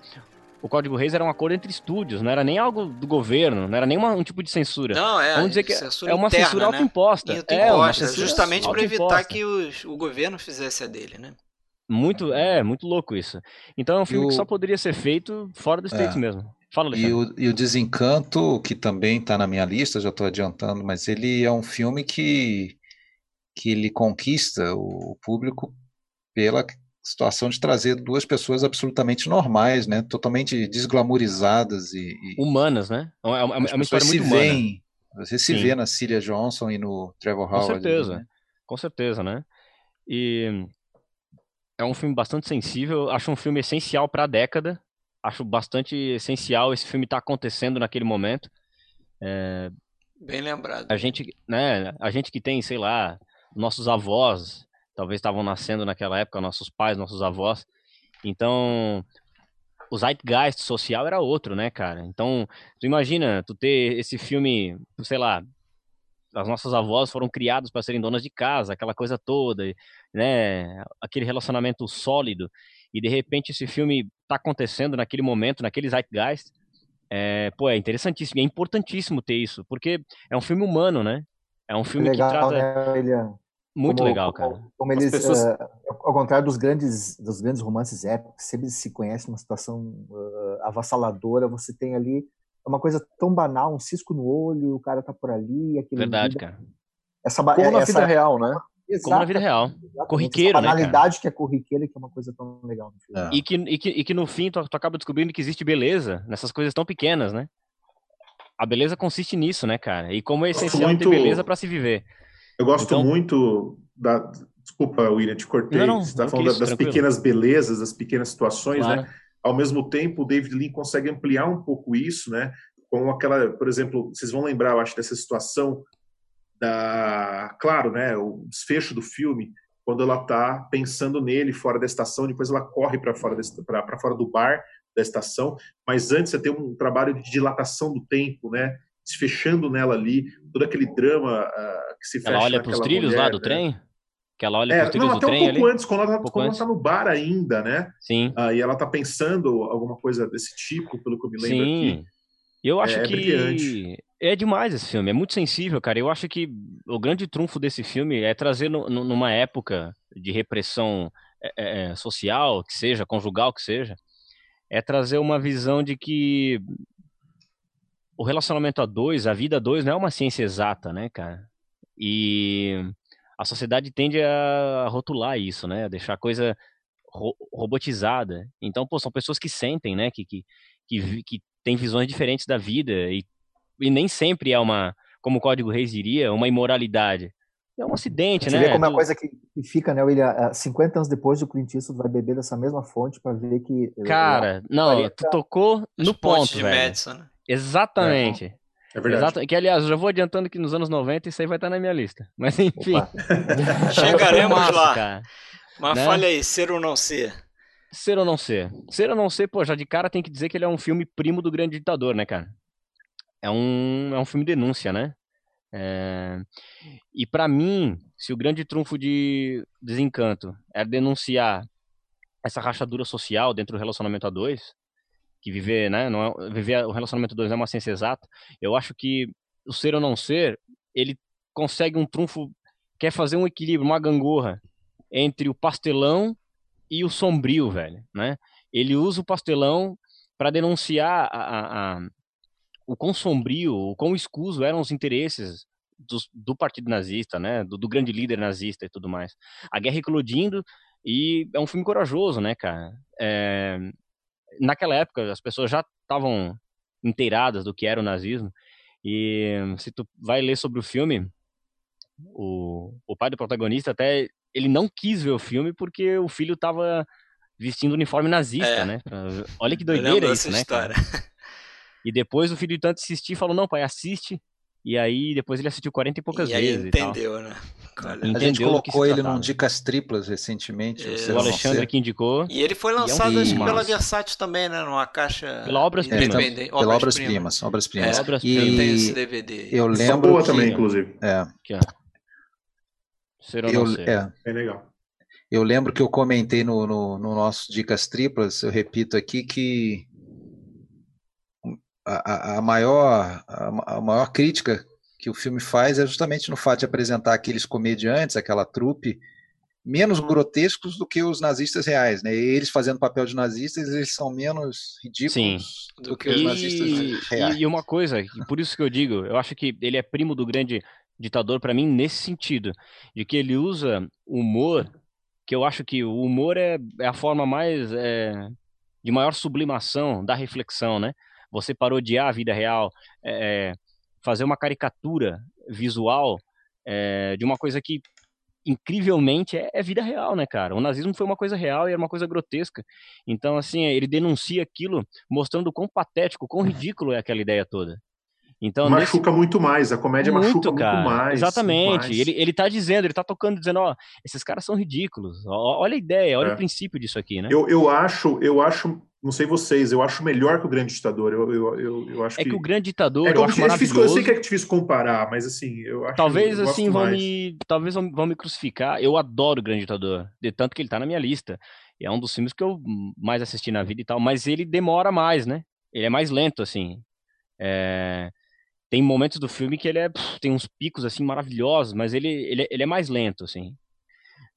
o Código Reis era um acordo entre estúdios, não era nem algo do governo, não era nem uma, um tipo de censura. Não, é. Vamos dizer que é uma interna, censura né? autoimposta. É, uma censura justamente para evitar que os, o governo fizesse a dele, né? Muito, é, muito louco isso. Então é um filme o... que só poderia ser feito fora do States é. mesmo. Fala, Alexandre. E o, e o Desencanto, que também está na minha lista, já estou adiantando, mas ele é um filme que, que ele conquista o público pela situação de trazer duas pessoas absolutamente normais, né? Totalmente desglamorizadas e, e humanas, né? É uma, é uma história muito veem, humana. Você se Sim. vê na Cilia Johnson e no Trevor Howard. Com certeza, né? com certeza, né? E é um filme bastante sensível. Acho um filme essencial para a década. acho bastante essencial esse filme estar tá acontecendo naquele momento. É, Bem lembrado. A gente, né, a gente que tem, sei lá, nossos avós, talvez estavam nascendo naquela época, nossos pais, nossos avós. Então, o zeitgeist social era outro, né, cara? Então, tu imagina, tu ter esse filme, sei lá, as nossas avós foram criadas para serem donas de casa, aquela coisa toda, né? Aquele relacionamento sólido. E de repente esse filme tá acontecendo naquele momento, naquele zeitgeist. É, pô, é interessantíssimo, é importantíssimo ter isso, porque é um filme humano, né? É um filme legal, que trata. Né? Muito como, legal, como, cara. Como eles, pessoas... uh, ao contrário dos grandes, dos grandes romances épicos, sempre se conhece uma situação uh, avassaladora, você tem ali uma coisa tão banal, um cisco no olho, o cara tá por ali, aquele Verdade, vida, cara. Essa como na essa, vida real, né? Exato, como na vida real. Corriqueiro, essa né? banalidade que é corriqueira, que é uma coisa tão legal no filme. É. E, que, e, que, e que no fim tu, tu acaba descobrindo que existe beleza nessas coisas tão pequenas, né? A beleza consiste nisso, né, cara? E como é essencial muito... ter beleza para se viver. Eu gosto então... muito da. Desculpa, William, te cortei. Não, não, Você está falando isso, das tranquilo. pequenas belezas, das pequenas situações, né? claro. né? Ao mesmo tempo, o David Lean consegue ampliar um pouco isso, né? Com aquela, por exemplo, vocês vão lembrar, eu acho, dessa situação da, claro, né? O desfecho do filme, quando ela está pensando nele fora da estação, depois ela corre para fora, para fora do bar da estação, mas antes você tem um trabalho de dilatação do tempo, né? Se fechando nela ali, todo aquele drama uh, que se fecha Ela olha para os trilhos mulher, lá do né? trem? Que ela olha é, para os trilhos não, do trem um pouco ali? antes, quando ela, um ela tá no bar ainda, né? Sim. Uh, e ela tá pensando alguma coisa desse tipo, pelo que eu me lembro Sim. aqui. Eu acho é, que brilhante. é demais esse filme, é muito sensível, cara. Eu acho que o grande trunfo desse filme é trazer no, no, numa época de repressão é, é, social, que seja, conjugal, que seja, é trazer uma visão de que o relacionamento a dois, a vida a dois, não é uma ciência exata, né, cara? E a sociedade tende a rotular isso, né? A deixar a coisa ro robotizada. Então, pô, são pessoas que sentem, né? Que, que, que, que têm visões diferentes da vida e, e nem sempre é uma, como o Código Reis diria, uma imoralidade é um acidente, Você né? vê como é uma coisa que, fica, né, William? 50 anos depois do Clint Eastwood vai beber dessa mesma fonte para ver que. Eh, Cara, não, tu tocou no ponto, de velho. Madison, né? Exatamente. É, é verdade. Exato, que, aliás, eu já vou adiantando que nos anos 90 isso aí vai estar na minha lista. Mas enfim. Chegaremos massa, lá. Cara. Mas né? fale aí, ser ou não ser? Ser ou não ser? Ser ou não ser, pô, já de cara tem que dizer que ele é um filme primo do Grande Ditador, né, cara? É um, é um filme denúncia, né? É... E para mim, se o grande trunfo de Desencanto é denunciar essa rachadura social dentro do relacionamento a dois, que viver, né, não é, viver o relacionamento dois é uma ciência exata, eu acho que o ser ou não ser, ele consegue um trunfo, quer fazer um equilíbrio, uma gangorra entre o pastelão e o sombrio, velho, né? Ele usa o pastelão para denunciar a, a, a o quão sombrio, o quão escuso eram os interesses do, do partido nazista, né, do, do, grande líder nazista e tudo mais. A guerra eclodindo e é um filme corajoso, né, cara. É, naquela época as pessoas já estavam inteiradas do que era o nazismo e se tu vai ler sobre o filme, o, o pai do protagonista até ele não quis ver o filme porque o filho estava vestindo uniforme nazista, é. né? Olha que doideira isso, né? Cara? E depois o filho de tanto assistir falou: não, pai, assiste. E aí depois ele assistiu 40 e poucas e vezes. entendeu, e né? a gente colocou ele num Dicas Triplas recentemente. É, o Alexandre que indicou. E ele foi lançado é um pela Versátil também, né? Numa caixa. Pela Obras Primas. É, pela Obras Primas. Obras Primas. É, obras e eu tenho esse DVD. Eu lembro. boa que... também, inclusive. É. Aqui, ó. Ser ou eu, não ser. É. é legal. Eu lembro que eu comentei no, no, no nosso Dicas Triplas, eu repito aqui, que a, a, maior, a, a, maior crítica que o filme faz é justamente no fato de apresentar aqueles comediantes, aquela trupe, menos grotescos do que os nazistas reais, né? Eles fazendo papel de nazistas, eles são menos ridículos Sim. do que os nazistas reais. E uma coisa, por isso que eu digo, eu acho que ele é primo do grande ditador para mim nesse sentido, de que ele usa humor, que eu acho que o humor é, é a forma mais é, de maior sublimação da reflexão, né? Você parodiar a vida real, é, fazer uma caricatura visual é, de uma coisa que incrivelmente é, é, vida real, né, cara? O nazismo foi uma coisa real e era uma coisa grotesca. Então, assim, ele denuncia aquilo mostrando quão patético, quão ridículo é aquela ideia toda. Então, machuca nesse... muito mais, a comédia muito, machuca cara. muito mais. Exatamente. Mais. Ele, ele tá dizendo, ele tá tocando, dizendo, ó, esses caras são ridículos. Ó, olha a ideia, olha é. o princípio disso aqui, né? Eu, eu acho, eu acho, não sei vocês, eu acho melhor que o Grande Ditador. Eu, eu, eu, eu acho é que... que o Grande Ditador, é eu acho é difícil, Eu sei que é difícil comparar, mas assim, eu acho Talvez assim vão me, talvez vão me crucificar. Eu adoro o Grande Ditador, de tanto que ele tá na minha lista. É um dos filmes que eu mais assisti na vida e tal, mas ele demora mais, né? Ele é mais lento, assim. É tem momentos do filme que ele é, tem uns picos assim maravilhosos, mas ele, ele, ele é mais lento, assim.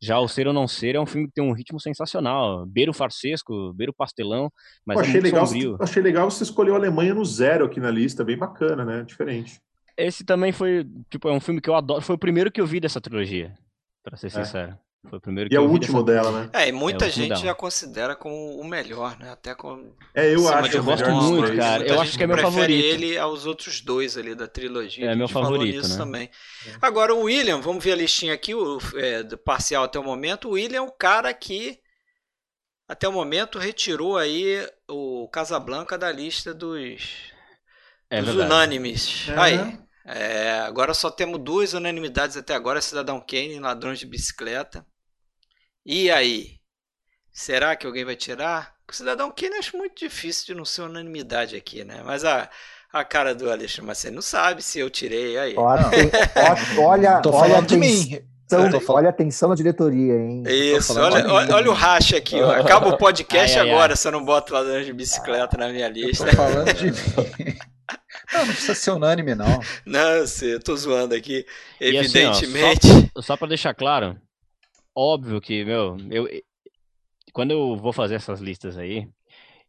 Já o Ser ou Não Ser é um filme que tem um ritmo sensacional. Beira o farsesco, beira o pastelão, mas Pô, é achei legal, sombrio. Achei legal você escolheu a Alemanha no zero aqui na lista, bem bacana, né? Diferente. Esse também foi, tipo, é um filme que eu adoro. Foi o primeiro que eu vi dessa trilogia, para ser é. sincero. Foi o primeiro que e é o último dela, né? É, e muita é gente já considera como o melhor, né? Até com. É, eu acho. Eu gosto muito, cara. Muita eu acho que é meu favorito. ele aos outros dois ali da trilogia. É meu favorito, né? também. Agora, o William, vamos ver a listinha aqui, o é, do parcial até o momento. O William é o cara que, até o momento, retirou aí o Casablanca da lista dos, é dos unânimes. É. Aí. É, agora só temos duas unanimidades até agora: Cidadão Kane e Ladrões de Bicicleta. E aí? Será que alguém vai tirar? O Cidadão Kane acho muito difícil de não ser unanimidade aqui, né? Mas a, a cara do Alexandre Macedo não sabe se eu tirei aí. Olha, olha, Tô olha de mim. olha a atenção da diretoria, hein? Isso, olha, olha, olha, o racha aqui. Ó. Acaba o podcast ai, ai, agora ai. se eu não boto ladrão de bicicleta na minha lista. Eu tô falando de mim. Não, não precisa ser unânime, não. Não, eu sei, eu tô zoando aqui. Evidentemente. Assim, ó, só, só para deixar claro, óbvio que, meu, eu, quando eu vou fazer essas listas aí,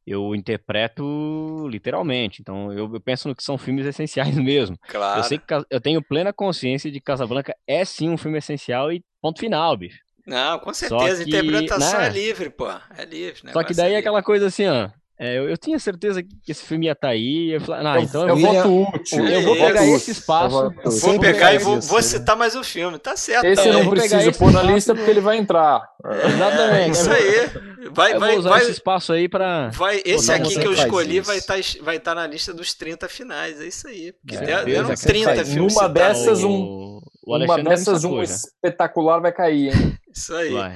eu interpreto literalmente. Então, eu, eu, penso no que são filmes essenciais mesmo. Claro. Eu sei que eu tenho plena consciência de que Casablanca é sim um filme essencial e ponto final, bicho. Não, com certeza. Que, interpretação né? é livre, pô. É livre. Só que daí é aquela coisa assim, ó. É, eu, eu, tinha certeza que esse filme ia estar tá aí. Eu falei, ah, eu, então eu, voto útil. Eu vou pegar esse espaço. Eu vou pegar e vou, vou, citar mais um filme. Tá certo. Esse eu não preciso pôr na lista porque ele vai entrar. É, Exatamente. isso aí. Vai, vai, usar vai, esse espaço aí para. Vai, esse aqui que eu escolhi vai estar tá, vai tá na lista dos 30 finais. É isso aí. Porque é, deram 30 filmes. Numa dessas, um. uma dessas, um espetacular vai cair, hein? Isso aí. Vai.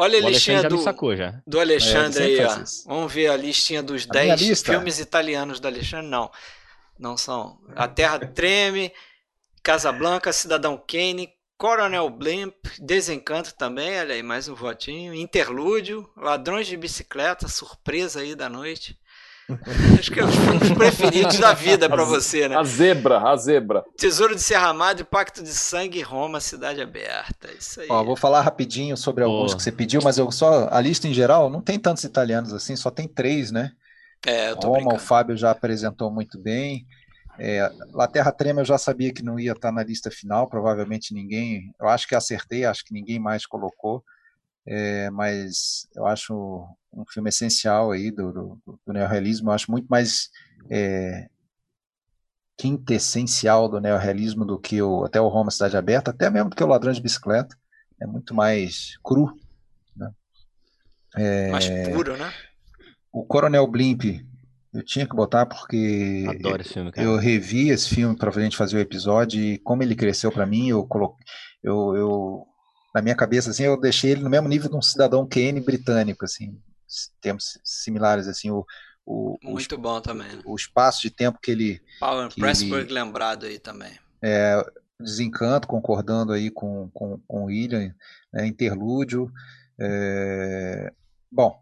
Olha a listinha do, sacou, já. do Alexandre é, aí, ó. Vamos ver a listinha dos 10 filmes italianos do Alexandre. Não, não são. A Terra Treme, Casablanca, Cidadão Kane, Coronel Blimp, Desencanto também, olha aí, mais um votinho. Interlúdio, Ladrões de Bicicleta, surpresa aí da noite. Acho que é os preferidos da vida para você, né? A zebra, a zebra. Tesouro de Serra Madre, Pacto de Sangue, Roma, Cidade Aberta. Isso aí. Ó, vou falar rapidinho sobre alguns oh. que você pediu, mas eu só a lista em geral não tem tantos italianos assim, só tem três, né? É, eu tô Roma, brincando. o Fábio já apresentou muito bem. É, La Terra Trema eu já sabia que não ia estar na lista final, provavelmente ninguém. Eu acho que acertei, acho que ninguém mais colocou. É, mas eu acho um filme essencial aí do, do, do neorrealismo. Eu acho muito mais é, quintessencial do neorrealismo do que o, até o Roma Cidade Aberta, até mesmo do que o Ladrão de Bicicleta. É muito mais cru. Né? É, mais puro, né? O Coronel Blimp eu tinha que botar porque Adoro esse filme, cara. eu revi esse filme para a gente fazer o episódio e como ele cresceu para mim, eu coloquei, eu, eu na minha cabeça assim, eu deixei ele no mesmo nível de um cidadão Kane britânico assim, termos similares, assim, o, o muito o, bom também. Né? O espaço de tempo que ele. Power Pressburg lembrado aí também. É, desencanto, concordando aí com, com, com o William, né, interlúdio. É, bom,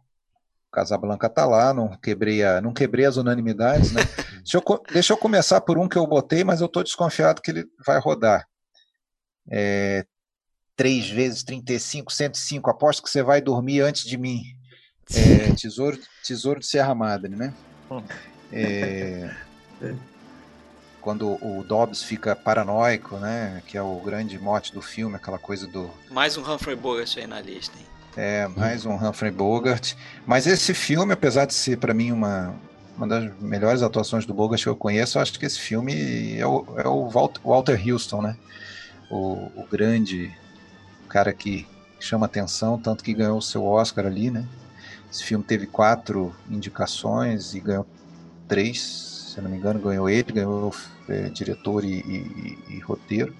Casablanca tá lá, não quebrei, a, não quebrei as unanimidades, né? deixa, eu, deixa eu começar por um que eu botei, mas eu tô desconfiado que ele vai rodar. É, 3 vezes 35, 105, aposto que você vai dormir antes de mim. É, tesouro, tesouro de Serra Madre, né? Hum. É, quando o Dobbs fica paranoico, né? Que é o grande mote do filme, aquela coisa do. Mais um Humphrey Bogart aí na lista, hein? É, mais um Humphrey Bogart. Mas esse filme, apesar de ser para mim uma, uma das melhores atuações do Bogart que eu conheço, eu acho que esse filme é o, é o Walter Houston, né? O, o grande cara que chama atenção, tanto que ganhou o seu Oscar ali, né? Esse filme teve quatro indicações e ganhou três, se não me engano, ganhou ele, ganhou é, diretor e, e, e, roteiro.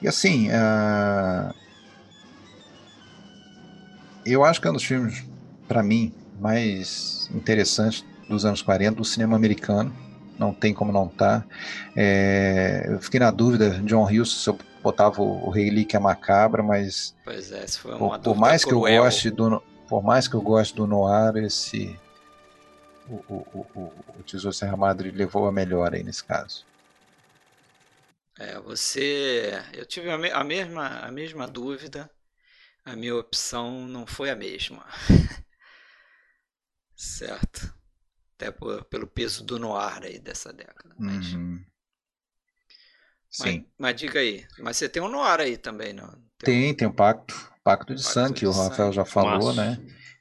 E assim, uh, eu acho que é um dos filmes, para mim, mais interessantes dos anos 40 do cinema americano. Não tem como não estar. Tá. É, eu fiquei na dúvida, John Hughes, se eu botava o, Relíquia Macabra, mas. Pois é, foi uma por, por mais que eu goste do Por mais que eu goste do Noir, esse. O, o, o, o Tesouro Serra Madre levou a melhor aí nesse caso. É, você. Eu tive a, me... a, mesma, a mesma dúvida. A minha opção não foi a mesma. certo. Até por, pelo peso do noir aí dessa década. Mas, uhum. Sim. Mas, mas, diga aí. Mas você tem um noir aí também, não? Tem, tem, tem o Pacto. Pacto de Sangue, que o Rafael já falou, Nossa. né?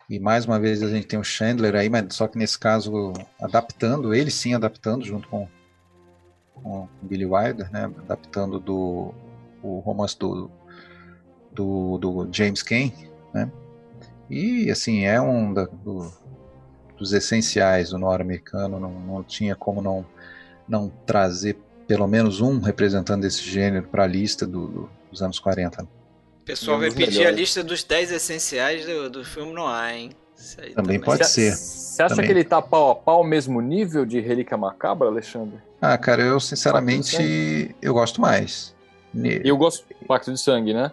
E mais uma vez a gente tem o Chandler aí, mas só que nesse caso adaptando, ele sim adaptando junto com, com o Billy Wilder, né? Adaptando do o romance do, do, do James Cain, né? E assim, é um da, do, dos essenciais do noir americano, não, não tinha como não, não trazer pelo menos um representante desse gênero para a lista do, do, dos anos 40. O pessoal vai pedir melhores. a lista dos 10 essenciais do, do filme noir, hein? Também, também, pode ser. Você acha também. que ele tá pau a pau mesmo nível de Relíquia Macabra, Alexandre? Ah, cara, eu sinceramente eu gosto mais. Eu gosto do Pacto de Sangue, né?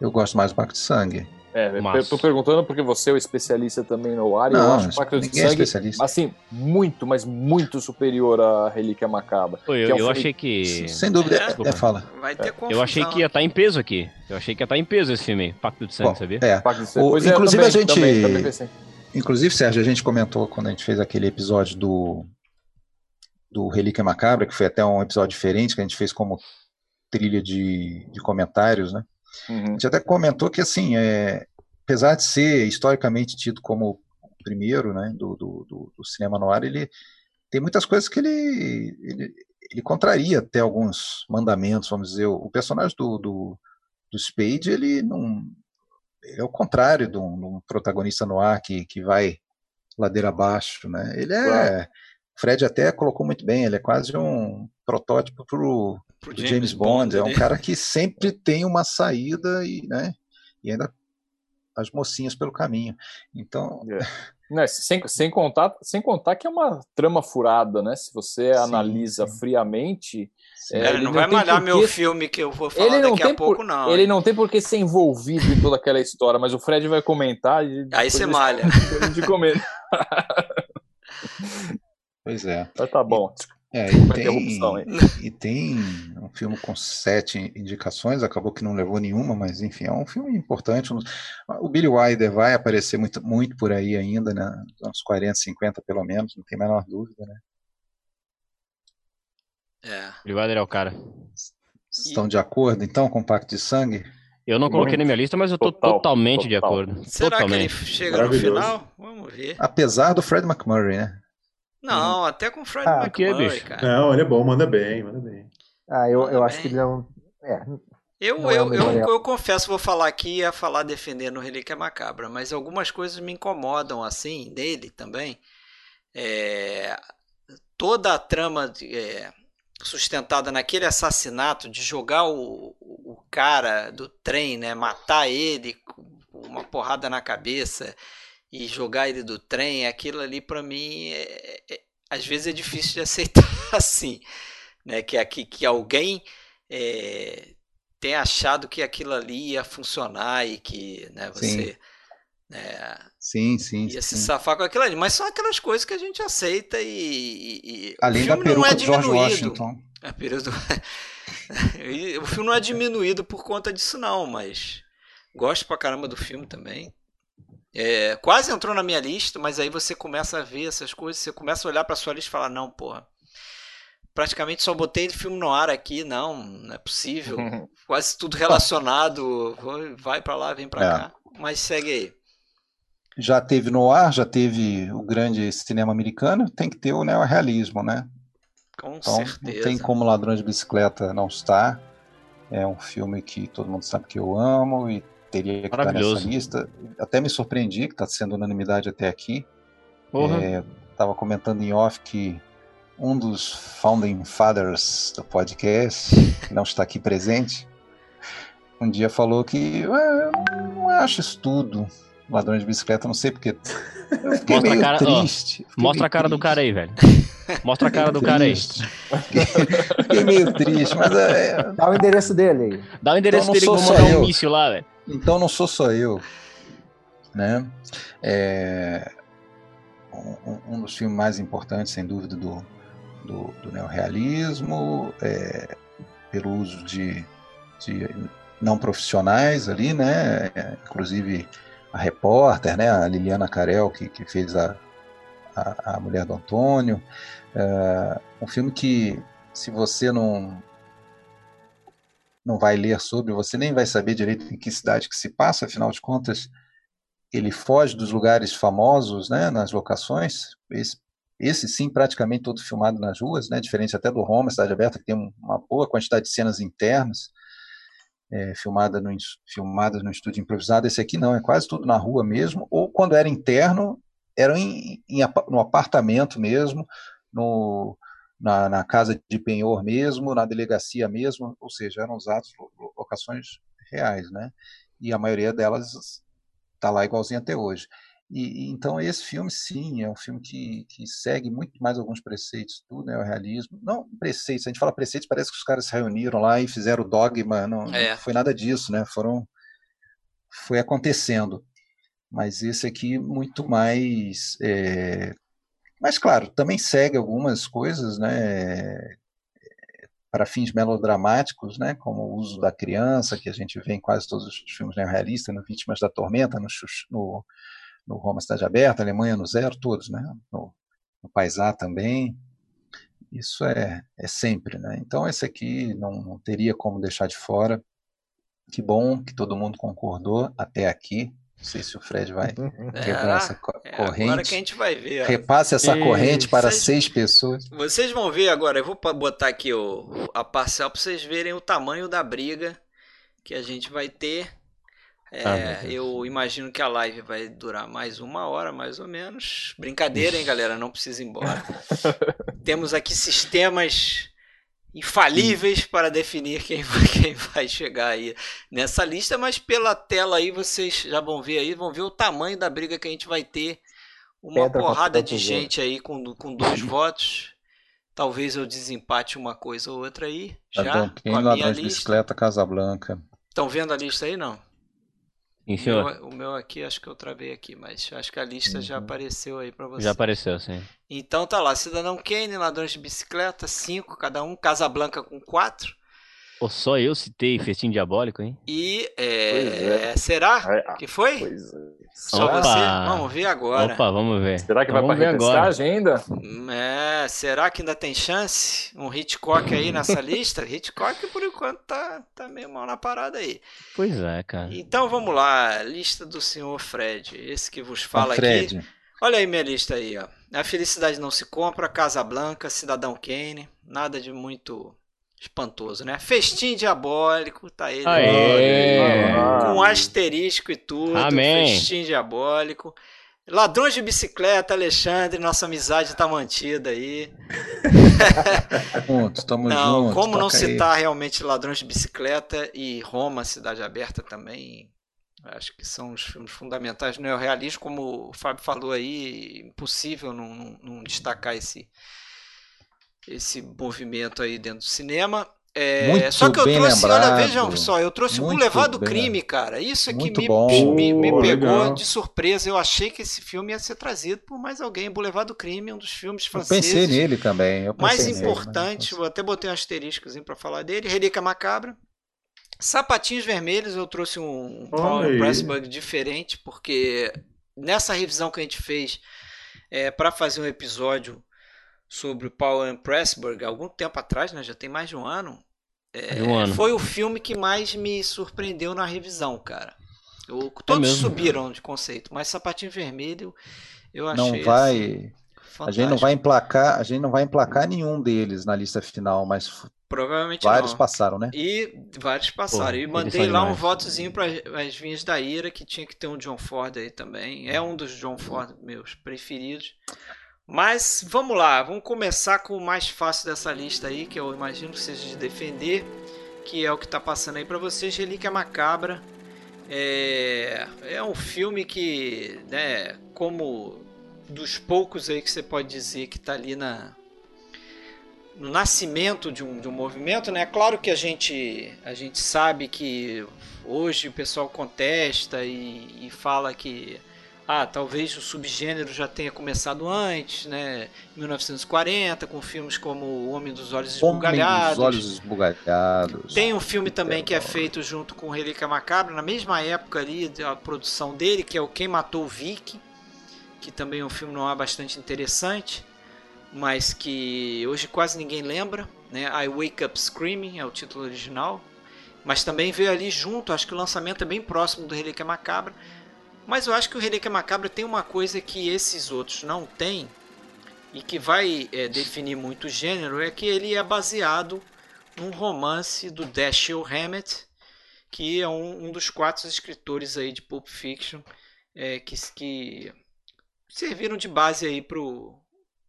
Eu gosto mais do Pacto de Sangue. É, Mas... eu tô perguntando porque você é o especialista também no ar e eu acho o Pacto de é Sangue, é assim, muito, mas muito superior à Relíquia Macabra. Pô, eu, é um eu achei que... Sem dúvida, é, é, fala. Vai ter confusão. Eu achei que ia estar tá em peso aqui. Eu achei que ia estar tá em peso esse filme, Pacto de Sangue, Bom, sabia? É. Pacto de Sangue. O, inclusive também, a gente... Também, também inclusive, Sérgio, a gente comentou quando a gente fez aquele episódio do do Relíquia Macabra, que foi até um episódio diferente, que a gente fez como trilha de, de comentários, né? Uhum. A gente até comentou que, assim, é, apesar de ser historicamente tido como o primeiro né, do, do, do, cinema noir, ele tem muitas coisas que ele, ele, ele contraria até alguns mandamentos, vamos dizer. O personagem do, do, do Spade, ele não. Ele é o contrário de um, de um protagonista noir que, que vai ladeira abaixo, né? Ele é. Claro. Fred até colocou muito bem, ele é quase um protótipo para o James, James Bond. Bond. É um cara que sempre tem uma saída e, né, e ainda as mocinhas pelo caminho. Então. É. Não, sem, sem, contar, sem contar que é uma trama furada, né? Se você sim, analisa sim. friamente. É, ele, ele, não, vai malhar porque... meu filme que eu vou falar ele não daqui a pouco, por... não. Ele hein? não tem por que ser envolvido em toda aquela história, mas o Fred vai comentar. E Aí você malha. De comer. pois é. Mas tá bom. É, e tem, e tem um filme com sete indicações, acabou que não levou nenhuma, mas enfim, é um filme importante. O Billy Wilder vai aparecer muito, muito por aí ainda, né? Uns 40, 50 pelo menos, não tem a menor dúvida, né? É. Billy Wilder é o cara. Estão e... de acordo então com o Pacto de Sangue? Eu não coloquei na minha lista, mas eu tô Total, totalmente total. de acordo. Será totalmente. que ele chega no final? Vamos ver. Apesar do Fred McMurray, né? Não, uhum. até com o Fred ah, McMurray, cara. Não, ele é bom, manda bem, manda bem. Ah, eu, eu acho que ele. É, eu, não eu, é eu, eu, confesso, vou falar aqui, ia falar defendendo o Relíquia Macabra, mas algumas coisas me incomodam assim, dele também. É, toda a trama é, sustentada naquele assassinato de jogar o, o cara do trem, né, matar ele com uma porrada na cabeça e jogar ele do trem, aquilo ali para mim é, é, às vezes é difícil de aceitar assim, né? Que aqui que alguém é, tenha achado que aquilo ali ia funcionar e que né, você sim. Né, sim, sim, ia sim. se safar com aquilo ali. Mas são aquelas coisas que a gente aceita e, e além da peruca não é George Washington. A peruca o filme não é diminuído por conta disso não, mas gosto pra caramba do filme também. É, quase entrou na minha lista, mas aí você começa a ver essas coisas, você começa a olhar para sua lista e falar: não, porra, praticamente só botei filme no ar aqui, não, não é possível. Quase tudo relacionado, vai para lá, vem para é. cá. Mas segue aí. Já teve no ar, já teve o grande cinema americano, tem que ter o neorrealismo, né? Com então, certeza. Não tem como Ladrão de Bicicleta não estar. É um filme que todo mundo sabe que eu amo e teria que estar nessa lista. Até me surpreendi que está sendo unanimidade até aqui. Estava é, comentando em off que um dos founding fathers do podcast, que não está aqui presente, um dia falou que ah, não acho isso tudo. Ladrão de bicicleta, não sei porque. Eu fiquei mostra meio a cara, triste. Ó, mostra a cara triste. do cara aí, velho. Mostra a cara do cara aí. Fiquei, fiquei meio triste, mas é. Dá o endereço dele aí. Dá o endereço então, dele que eu vou mandar um míssil lá, velho. Então não sou só eu. Né? É, um, um, dos filmes mais importantes, sem dúvida, do, do, do neorrealismo, é, pelo uso de, de não profissionais ali, né? É, inclusive a repórter, né? A Liliana Carel, que, que fez a, a, a Mulher do Antônio. É, um filme que, se você não não vai ler sobre, você nem vai saber direito em que cidade que se passa, afinal de contas, ele foge dos lugares famosos, né, nas locações. Esse, esse sim, praticamente todo filmado nas ruas, né, diferente até do Roma, Cidade Aberta, que tem uma boa quantidade de cenas internas é, filmada no, filmadas no estúdio improvisado. Esse aqui não, é quase tudo na rua mesmo, ou quando era interno, era em, em, no apartamento mesmo, no, na, na, casa de penhor mesmo, na delegacia mesmo, ou seja, eram usados locações reais, né? E a maioria delas está lá igualzinho até hoje. E, então esse filme, sim, é um filme que, que segue muito mais alguns preceitos do neorrealismo. Não preceitos, a gente fala preceitos, parece que os caras se reuniram lá e fizeram dogma, não, é. não foi nada disso, né? Foram, foi acontecendo. Mas esse aqui muito mais... É, mas, claro, também segue algumas coisas, né? para fins melodramáticos, né, como o uso da criança, que a gente vê em quase todos os filmes neorrealistas, no Vítimas da Tormenta, no, no no Roma Cidade Aberta, Alemanha no Zero, todos, né? No, no Paisá também. Isso é, é sempre, né? Então esse aqui não, não teria como deixar de fora. Que bom que todo mundo concordou até aqui. Não sei se o Fred vai quebrar é, essa corrente. É agora que a gente vai ver. Repasse essa e... corrente para vocês, seis pessoas. Vocês vão ver agora. Eu vou botar aqui o, a parcela para vocês verem o tamanho da briga que a gente vai ter é, ah, eu imagino que a live vai durar mais uma hora, mais ou menos. Brincadeira, hein, galera? Não precisa ir embora. Temos aqui sistemas infalíveis para definir quem vai, quem vai chegar aí nessa lista, mas pela tela aí vocês já vão ver aí, vão ver o tamanho da briga que a gente vai ter. Uma Pedra porrada de gente aí com, com dois votos. Talvez eu desempate uma coisa ou outra aí. Já, tá bom, com a minha lista. bicicleta Casablanca. Estão vendo a lista aí, não? Sim, senhor. O meu, o meu, aqui, acho que eu travei aqui, mas acho que a lista uhum. já apareceu aí para você. Já apareceu, sim. Então tá lá, Cidadão Kane, Ladrões de Bicicleta, 5 cada um, Casablanca com 4. Pô, só eu citei Festim Diabólico, hein? E é... É. será é. que foi? Pois é. Só Opa. você? Vamos ver agora. Opa, vamos ver. Será que então vai para repescagem ainda? É, será que ainda tem chance? Um Hitchcock aí nessa lista? Hitchcock, por enquanto, tá, tá meio mal na parada aí. Pois é, cara. Então vamos lá, lista do senhor Fred. Esse que vos fala Fred. aqui. Olha aí minha lista aí, ó. A Felicidade Não Se Compra, Casa Blanca, Cidadão Kane. Nada de muito espantoso, né? Festim diabólico, tá ele. Aê. Com asterisco e tudo. Amém. Festim diabólico. Ladrões de bicicleta, Alexandre, nossa amizade tá mantida aí. Juntos, tamo não, juntos. Como não citar aí. realmente Ladrões de Bicicleta e Roma, Cidade Aberta também. Acho que são os filmes fundamentais no neorrealismo, como o Fábio falou aí, impossível não, não, não destacar esse, esse movimento aí dentro do cinema. É, Muito só que eu trouxe, lembrado. olha, vejam só, eu trouxe o Boulevard do Crime, cara. Isso aqui me, me, me, pegou legal. de surpresa. Eu achei que esse filme ia ser trazido por mais alguém. Boulevard do Crime, um dos filmes franceses. Eu pensei nele também. mais nele, importante, vou até botei um asterisco para falar dele. Relíquia Macabra. Sapatinhos Vermelhos, eu trouxe um Paul Pressburg diferente, porque nessa revisão que a gente fez é, para fazer um episódio sobre o Paul Pressburg algum tempo atrás, né? Já tem mais de um ano. É, um ano. Foi o filme que mais me surpreendeu na revisão, cara. Eu, todos é subiram de conceito, mas Sapatinho Vermelho eu achei. Não vai. Assim, a gente não vai emplacar, a gente não vai emplacar nenhum deles na lista final, mas Provavelmente Vários não. passaram, né? E vários passaram. Pô, e mandei lá um demais. votozinho para as vinhas da ira, que tinha que ter um John Ford aí também. É um dos John Ford meus preferidos. Mas vamos lá, vamos começar com o mais fácil dessa lista aí, que eu imagino que seja de defender, que é o que está passando aí para vocês, Relíquia Macabra. É, é um filme que, né, como dos poucos aí que você pode dizer que está ali na, no nascimento de um, de um movimento, né? Claro que a gente, a gente sabe que hoje o pessoal contesta e, e fala que ah, talvez o subgênero já tenha começado antes, né? Em 1940, com filmes como O Homem dos Olhos Homem Esbugalhados. dos olhos esbugalhados. Tem um filme também que é feito junto com Relíquia Macabra, na mesma época ali, a produção dele, que é o Quem Matou o Vic, que também é um filme não é bastante interessante, mas que hoje quase ninguém lembra, né? I Wake Up Screaming é o título original, mas também veio ali junto, acho que o lançamento é bem próximo do Relíquia Macabra, mas eu acho que o Relíquia Macabra tem uma coisa que esses outros não têm, e que vai é, definir muito o gênero, é que ele é baseado num romance do Dashiell Hammett, que é um, um dos quatro escritores aí de Pulp Fiction, é, que, que serviram de base aí pro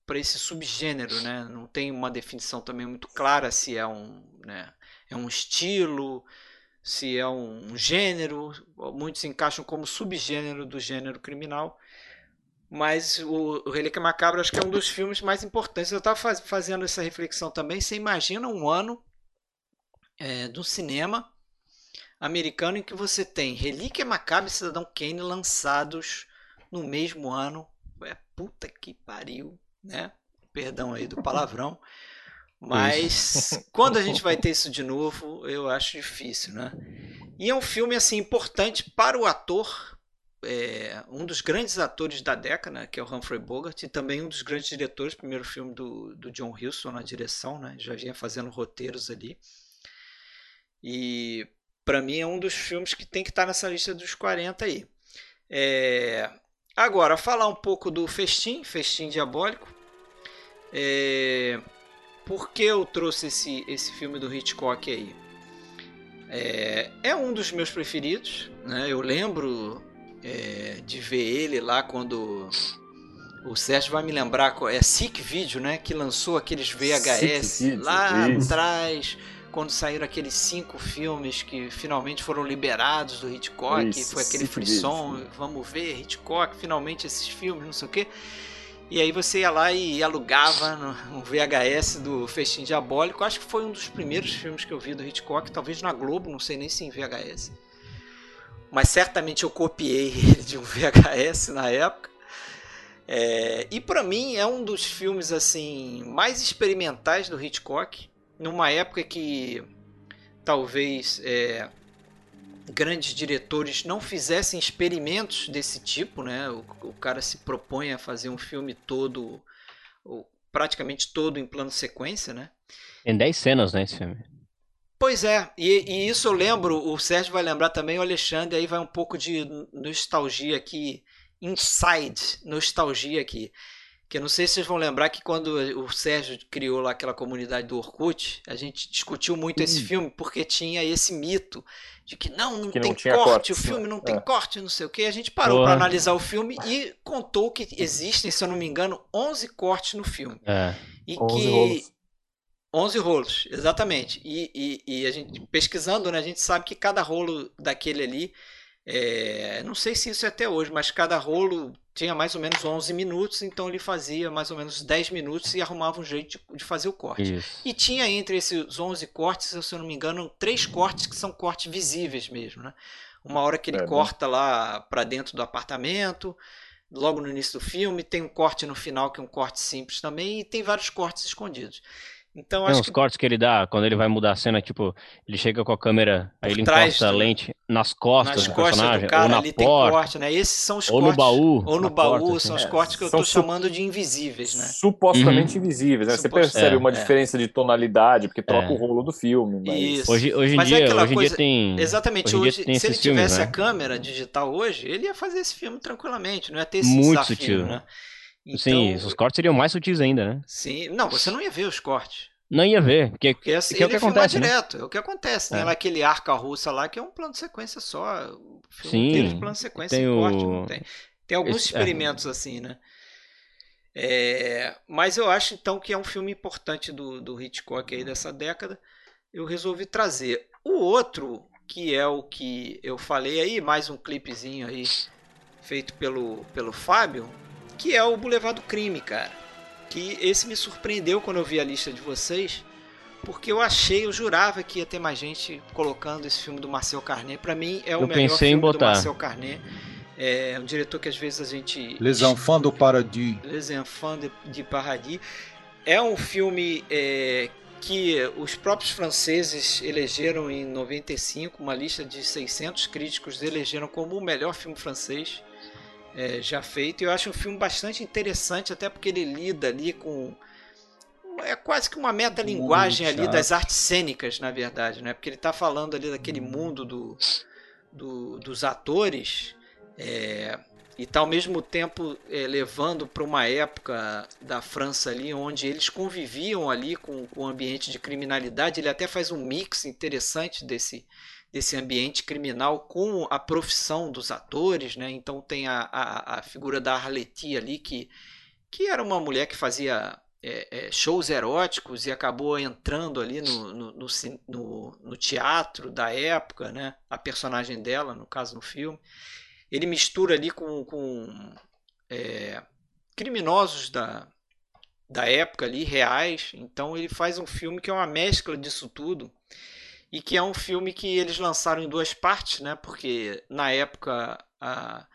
para esse subgênero, né? Não tem uma definição também muito clara se é um, né, é um estilo, se é um gênero. Muitos encaixam como subgênero do gênero criminal. Mas o, Relíquia Macabra acho que é um dos filmes mais importantes. Eu estava faz, fazendo essa reflexão também. Você imagina um ano é, do cinema americano em que você tem Relíquia Macabra e Cidadão Kane lançados no mesmo ano. É puta que pariu, né? Perdão aí do palavrão. Mas quando a gente vai ter isso de novo, eu acho difícil, né? E é um filme assim importante para o ator, é, um dos grandes atores da década, que é o Humphrey Bogart, e também um dos grandes diretores, primeiro filme do, do John Huston na direção, né? Já vinha fazendo roteiros ali. E para mim é um dos filmes que tem que estar nessa lista dos 40 aí. É, agora, falar um pouco do Festim, Festim Diabólico. É, por que eu trouxe esse, esse filme do Hitchcock aí? É, é um dos meus preferidos. Né? Eu lembro é, de ver ele lá quando. O Sérgio vai me lembrar, é Sick Video, né? Que lançou aqueles VHS Video, lá isso. atrás, quando saíram aqueles cinco filmes que finalmente foram liberados do Hitchcock. Isso, foi aquele Sick frisson, Video. vamos ver, Hitchcock, finalmente esses filmes, não sei o quê. E aí você ia lá e alugava um VHS do Festim Diabólico. Acho que foi um dos primeiros filmes que eu vi do Hitchcock, talvez na Globo, não sei nem se em VHS. Mas certamente eu copiei ele de um VHS na época. É, e para mim é um dos filmes assim mais experimentais do Hitchcock, numa época que talvez é, grandes diretores não fizessem experimentos desse tipo, né? O, o cara se propõe a fazer um filme todo, praticamente todo em plano sequência, né? Tem 10 cenas, né, esse filme. Pois é, e, e isso eu lembro, o Sérgio vai lembrar também, o Alexandre, aí vai um pouco de nostalgia aqui, inside nostalgia aqui. Que eu não sei se vocês vão lembrar que quando o Sérgio criou lá aquela comunidade do Orkut, a gente discutiu muito esse filme porque tinha esse mito de que não, não Que não tem tinha corte, cortes, o filme não tem É. corte, não sei o que. A gente parou para analisar o filme e contou que existem, se eu não me engano, 11 cortes no filme. É. E 11 que rolos. 11 rolos, exatamente. E, e, e a gente pesquisando, né, a gente sabe que cada rolo daquele ali, é, não sei se isso é até hoje, mas cada rolo tinha mais ou menos 11 minutos, então ele fazia mais ou menos 10 minutos e arrumava um jeito de, de fazer o corte. Isso. E tinha entre esses 11 cortes, se eu não me engano, três cortes que são cortes visíveis mesmo, né? Uma hora que ele É, né? corta lá para dentro do apartamento, logo no início do filme, tem um corte no final que é um corte simples também, e tem vários cortes escondidos. Então Tem acho uns que cortes que ele dá quando ele vai mudar a cena, tipo, ele chega com a câmera, aí Por ele trás encosta a do- lente nas costas nas do costas personagem, do cara ou na ali tem porta, corte, né? Esses são os ou no cortes. baú. Ou no baú, porta, são assim. os É, cortes que eu su- chamando de invisíveis, né? Supostamente invisíveis, né? Você percebe é, uma é. diferença de tonalidade, porque troca É. o rolo do filme. Mas... Isso. Hoje, hoje em Mas é dia, hoje em coisa- dia tem. Exatamente, Hoje hoje, tem se ele filmes, tivesse né? a câmera digital hoje, ele ia fazer esse filme tranquilamente, não ia ter esse Muito desafio, sutil. né? Sim, Então, os cortes seriam mais sutis ainda, né? sim, não, você não ia ver os cortes. Não ia ver, porque, Porque assim, porque é o ele que acontece, né? direto, é o que acontece. Tem É. lá aquele arca russa lá que é um plano de sequência só. O filme Sim, de plano de sequência tem corte, o- tem. Tem alguns Esse- é. experimentos assim, né? É, mas eu acho então que é um filme importante do, do Hitchcock aí dessa década. Eu resolvi trazer. O outro, que é o que eu falei aí, mais um clipezinho aí feito pelo, pelo Fábio, que é o Boulevard do Crime, cara. Que esse me surpreendeu quando eu vi a lista de vocês, porque eu achei, eu jurava que ia ter mais gente colocando esse filme do Marcel Carnet. Pra mim é o Eu melhor pensei em filme do. Marcel Carnet. É um diretor que às vezes a gente Les Enfants do Paradis. Les Enfants de, de Paradis. É um filme é, que os próprios franceses elegeram em 95, uma lista de 600 críticos elegeram como o melhor filme francês é, já feito. Eu acho um filme bastante interessante, até porque ele lida ali com. É quase que uma metalinguagem ali das artes cênicas, na verdade, né? Porque ele está falando ali daquele mundo do, do- dos atores é, e está ao mesmo tempo é, levando para uma época da França ali onde eles conviviam ali com, com o ambiente de criminalidade. Ele até faz um mix interessante desse, desse ambiente criminal com a profissão dos atores, né? Então tem a, a, a figura da Arletty ali que, que era uma mulher que fazia é, é, shows eróticos e acabou entrando ali no, no, no, no- no teatro da época, né? A personagem dela, no caso no filme. Ele mistura ali com, com é, criminosos da, da época ali, reais. Então ele faz um filme que é uma mescla disso tudo e que é um filme que eles lançaram em duas partes, né? Porque na época a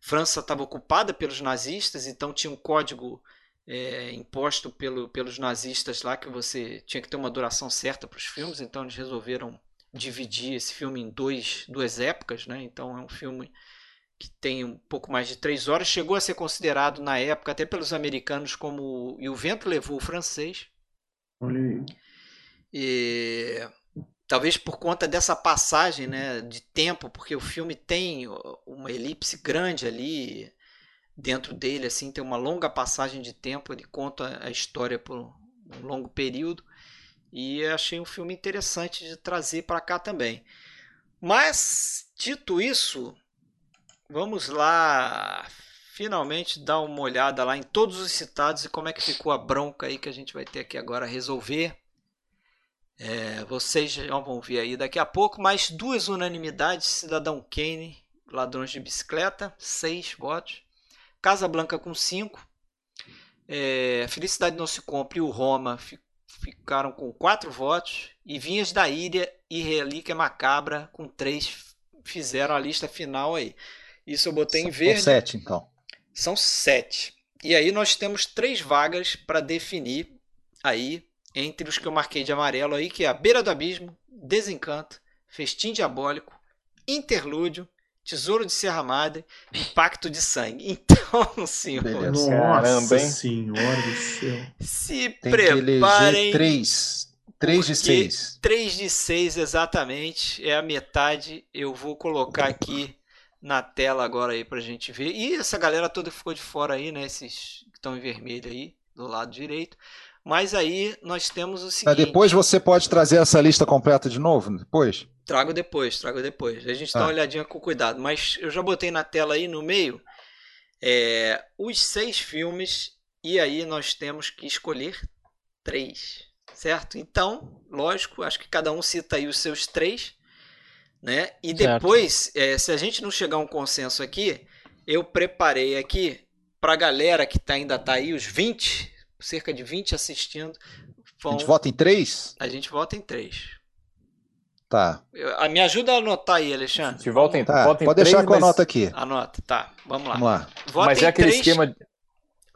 França estava ocupada pelos nazistas, então tinha um código é, imposto pelo, pelos nazistas lá que você tinha que ter uma duração certa para os filmes, então eles resolveram dividir esse filme em dois, duas épocas, né? Então é um filme que tem um pouco mais de três horas, chegou a ser considerado na época até pelos americanos como e o vento levou o francês. Olha aí. E talvez por conta dessa passagem né, de tempo, porque o filme tem uma elipse grande ali dentro dele, assim, tem uma longa passagem de tempo, ele conta a história por um longo período. E achei um filme interessante de trazer para cá também. Mas, dito isso, vamos lá finalmente dar uma olhada lá em todos os citados e como é que ficou a bronca aí que a gente vai ter aqui agora resolver. É, vocês já vão ver aí daqui a pouco, mas duas unanimidades: Cidadão Kane, Ladrões de Bicicleta, seis votos. Casa Blanca com cinco. É, Felicidade Não Se Compre e o Roma fi- ficaram com quatro votos. E Vinhas da Ilha e Relíquia Macabra com três fizeram a lista final aí. Isso eu botei em São verde. sete, então. São sete. E aí nós temos três vagas para definir aí entre os que eu marquei de amarelo aí, que é a Beira do Abismo, Desencanto, Festim Diabólico, Interlúdio, Tesouro de Serra Madre e Pacto de Sangue. Então, senhor, Beleza. Nossa Caramba, hein? senhora do céu. se Tem que preparem. três. Três de porque seis. 3 de 6 exatamente, é a metade. Eu vou colocar aqui na tela agora aí pra gente ver. E essa galera toda ficou de fora aí, né? Esses que estão em vermelho aí, do lado direito. Mas aí nós temos o seguinte. depois você pode trazer essa lista completa de novo? Depois? Trago depois, trago depois. A gente dá Ah. uma olhadinha com cuidado. Mas eu já botei na tela aí no meio é, os seis filmes. E aí nós temos que escolher três. Certo? Então, lógico, acho que cada um cita aí os seus três. Né? E depois, é, se a gente não chegar a um consenso aqui, eu preparei aqui para a galera que tá, ainda tá aí, os 20, cerca de 20 assistindo. A Vão, gente vota em três? a gente vota em três. Tá. Eu- a- Me ajuda a anotar aí, Alexandre. Se volta em, Tá. volta em Pode três, deixar que eu anoto aqui. Anota, tá. Vamos lá. Vamos lá. Vota Mas em é aquele três- esquema,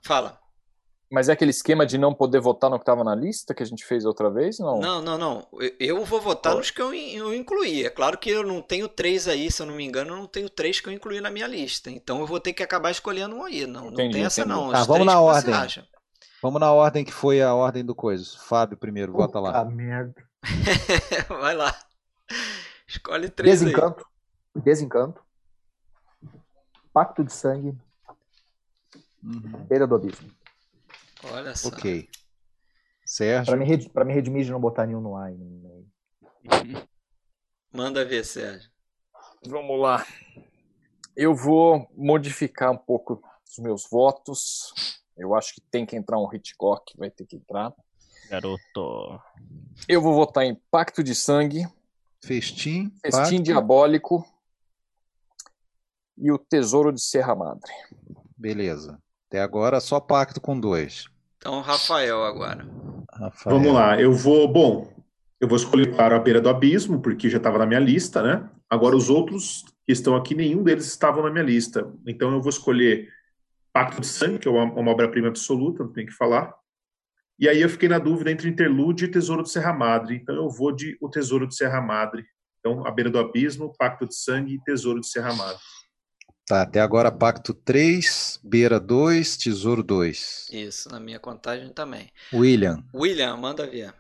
Fala. mas é aquele esquema de não poder votar no que estava na lista que a gente fez outra vez, não? Não, não, não. Eu- Eu vou votar nos que eu, eu incluí. É claro que eu não tenho três aí, se eu não me engano, eu não tenho três que eu incluí na minha lista. Então eu vou ter que acabar escolhendo um aí. Não, não Entendi, tem essa entendi. não. Tá, Os vamos na ordem. Vamos na ordem que foi a ordem do coisa. Fábio primeiro, vota lá. Merda. Vai lá. Escolhe três aí. Desencanto. Desencanto. Pacto de sangue. Uhum. Beira do abismo. Olha só. Ok. Sérgio. Pra me, red- pra me redimir de não botar nenhum no ar. Manda ver, Sérgio. Vamos lá. Eu vou modificar um pouco os meus votos. Eu acho que tem que entrar um Hitchcock, vai ter que entrar. Garoto. Eu vou votar em Pacto de Sangue, Festim. Festim Pacto. Diabólico e o Tesouro de Serra Madre. Beleza. Até agora só pacto com dois. Então, Rafael agora. Rafael. Vamos lá, eu vou. Bom, eu vou escolher para a beira do abismo, porque já estava na minha lista, né? Agora, os outros que estão aqui, nenhum deles estavam na minha lista. Então, eu vou escolher Pacto de Sangue, que é uma, uma obra-prima absoluta, não tem que falar. E aí, eu fiquei na dúvida entre Interlude e Tesouro de Serra Madre. Então, eu vou de O Tesouro de Serra Madre. Então, A Beira do Abismo, Pacto de Sangue e Tesouro de Serra Madre. Tá, até agora pacto 3, beira 2, tesouro 2. Isso, na minha contagem também. William, William, manda ver.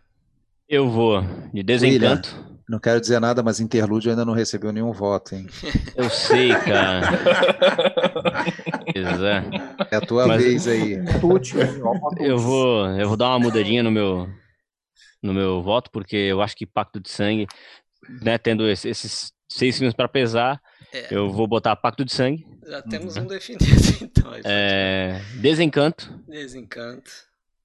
Eu vou de Desencanto. não quero dizer nada, mas interlúdio ainda não recebeu nenhum voto, hein? Eu sei, cara. Pois é. É a tua Mas- vez aí. Ó, Eu vou, eu vou dar uma mudadinha no meu, no meu voto, porque eu acho que Pacto de Sangue, né, tendo esse- esses seis filmes para pesar, É. eu vou botar Pacto de Sangue, Já temos Uhum. um definido, então. é, Desencanto Desencanto.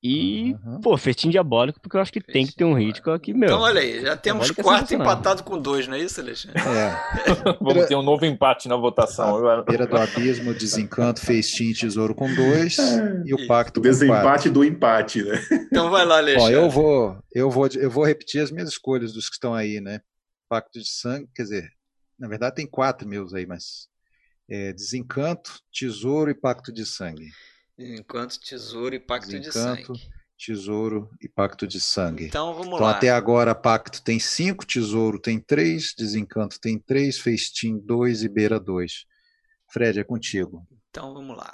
E, Uhum. pô, Festim Diabólico, porque eu acho que tem que ter um Hitchcock aqui, meu. Então, olha aí, já temos Diabólico é quatro sensacional. empatados com dois, não é isso, Alexandre? É, Vamos ter um novo empate na votação agora. beira do abismo, desencanto, festim, tesouro com dois e o pacto O com quatro. desempate do empate, né? Então vai lá, Bom, Alexandre. eu vou, eu vou, eu vou repetir as minhas escolhas dos que estão aí, né? Pacto de sangue, quer dizer, na verdade tem quatro meus aí, mas é, desencanto, tesouro e pacto de sangue. Enquanto tesouro e pacto de Desencanto. sangue. Tesouro e pacto de sangue. Então vamos Então, lá. até agora, pacto tem cinco, tesouro tem três, desencanto tem três, festim dois e beira dois. Fred, é contigo. Então vamos lá.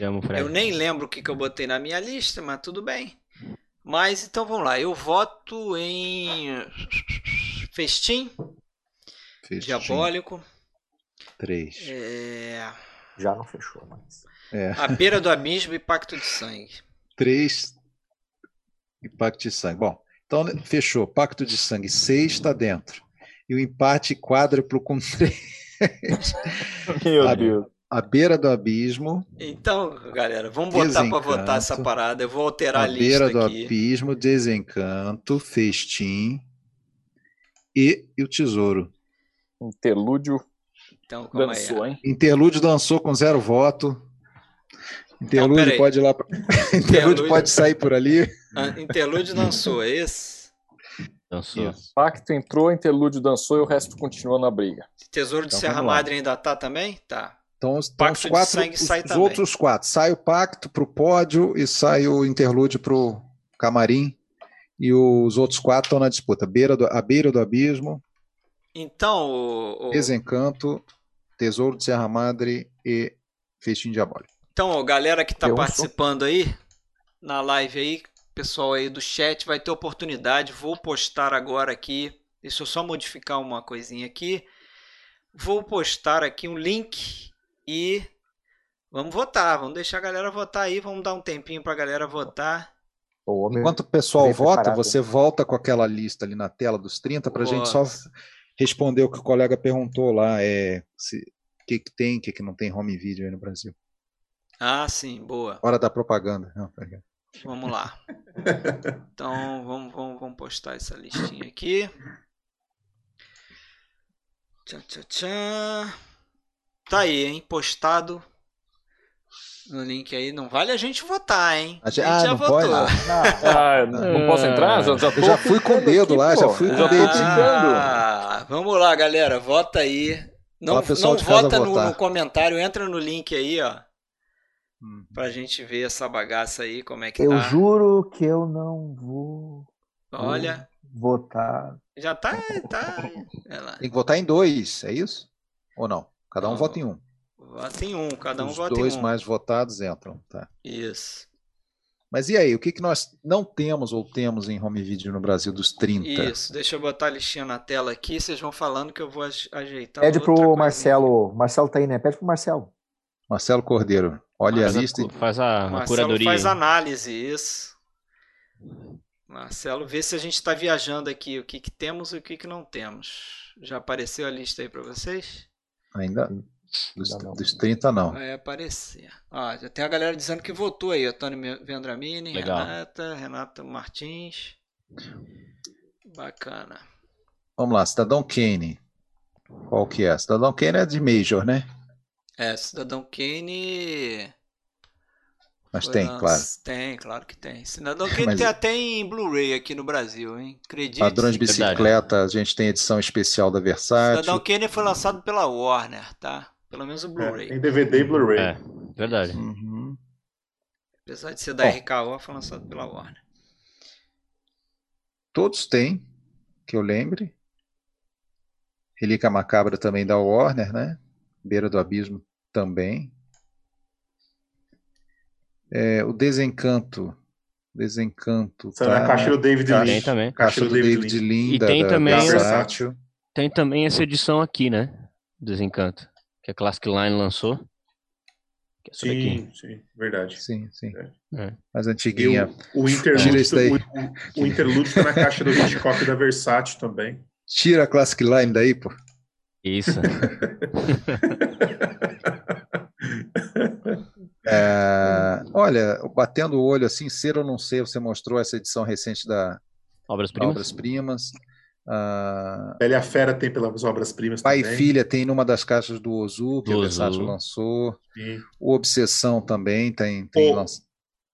Amo, Fred. Eu nem lembro o que, que eu botei na minha lista, mas tudo bem. Mas então vamos lá. Eu voto em Festim, Festim, Diabólico, Três. é, Já não fechou, mas. É, A Beira do Abismo e Pacto de Sangue. três e pacto de sangue. Bom, então fechou. Pacto de sangue, seis está dentro. E o empate quádruplo com três. Meu Olha, Deus. A beira do abismo, Então, galera, vamos botar para votar essa parada. Eu vou alterar a a, lista beira do aqui. abismo, desencanto, festim e, e o tesouro. Interlúdio Então, dançou, hein? Interlúdio dançou com zero voto. Interlúdio peraí. pode ir lá. pra- Interlúdio- pode sair por ali. Ah, Interlúdio dançou, é esse? Dançou. Isso. Pacto entrou, Interlúdio dançou e o resto continua na briga. Tesouro de Então, Serra. Madre ainda tá também? Tá. Então, os- então os quatro, os, os outros quatro. Sai o pacto para o pódio e sai o interlúdio para o camarim. E os outros quatro estão na disputa. Beira do, a beira do abismo, Então, o, o- desencanto, tesouro de Serra Madre e festim diabólico. Então, ó, galera que tá sou- participando aí na live aí, pessoal aí do chat vai ter oportunidade. Vou postar agora aqui. Deixa eu só modificar uma coisinha aqui. Vou postar aqui um link e vamos votar. Vamos deixar a galera votar aí. Vamos dar um tempinho pra galera votar. Enquanto o pessoal vota, preparado. você volta com aquela lista ali na tela dos 30 para a gente só responder o que o colega perguntou lá. É, se, o que, que tem, o que, que não tem home video aí no Brasil. Ah, sim, boa. Hora da propaganda. Não. Vamos lá. Então, vamos, vamos, vamos postar essa listinha aqui. Tchan, tchan, tchan. Tá aí, hein? Postado no link aí. Não vale a gente votar, hein? A A gente- ah, já não votou. pode? Ah, não posso entrar? Já, já, tô Eu já fui com o dedo lá, já pô. fui com já o. Ah, vamos lá, galera. Vota aí. Não, Fala, não vota no, no comentário, entra no link aí, ó. Hum. Pra gente ver essa bagaça aí, como é que eu tá. juro que eu não vou Olha, votar. já tá. tá lá. Tem que votar em dois, é isso? Ou não? Cada um Não. vota em um. Vota em um, cada um Os vota dois em um. mais votados entram. Tá. Isso. Mas e aí, o que, que nós não temos ou temos em home video no Brasil dos 30? Isso, deixa eu botar a listinha na tela aqui, vocês vão falando que eu vou aj- ajeitar. Pede outra pro coisinha. Marcelo. Marcelo tá aí, né? Pede pro Marcelo. Marcelo Cordeiro, olha Faz a a lista. e- cu- Faz a, a Marcelo curadoria. faz análise, isso. Marcelo, vê se a gente está viajando aqui. O que, que temos e o que, que não temos. Já apareceu a lista aí para vocês? Ainda. Dos, Ainda não. dos 30, não. Vai aparecer. Ó, já tem a galera dizendo que votou aí. Antônio Vendramini, Legal. Renata, Renata Martins. Bacana. Vamos lá, Cidadão Kane. Qual que é? Cidadão Kane é de Major, né? É, Cidadão Kane. Mas foi tem, lanç- claro. Tem, claro que tem. Cidadão Kane Mas- tem até em Blu-ray aqui no Brasil, hein? Acredite. Padrões de Verdade. bicicleta, a gente tem edição especial da Versátil. Cidadão Kane foi lançado pela Warner, tá? Pelo menos o É, Blu-ray. tem DVD e Blu-ray. É, verdade. Uhum. Apesar de ser da Bom. RKO, foi lançado pela Warner. Todos têm, que eu lembre. Relíquia Macabra também da Warner, né? Beira do Abismo também. É, o Desencanto. Desencanto. Tá na caixa do David Caixa- Lynch. também. Caixa do David Lynch. E da, tem da também o- Versátil. Tem também essa edição aqui, né? Desencanto. Que a Classic Line lançou. Que é daqui. Sim, sim, verdade. Sim, sim. É. Mais E antiguinha. o, o daí. o, o, tá na caixa do Hitchcock da Versátil também. Tira a Classic Line daí, pô. Isso. É, olha, batendo o olho assim, ser ou não ser, você mostrou essa edição recente da Obras primas. Obras Primas. Ah, Bela e a Fera tem pelas obras-primas Pai e também. Filha tem numa das caixas do Ozu, que Do a Versátil lançou. Sim. O Obsessão também tem, tem O- lanç-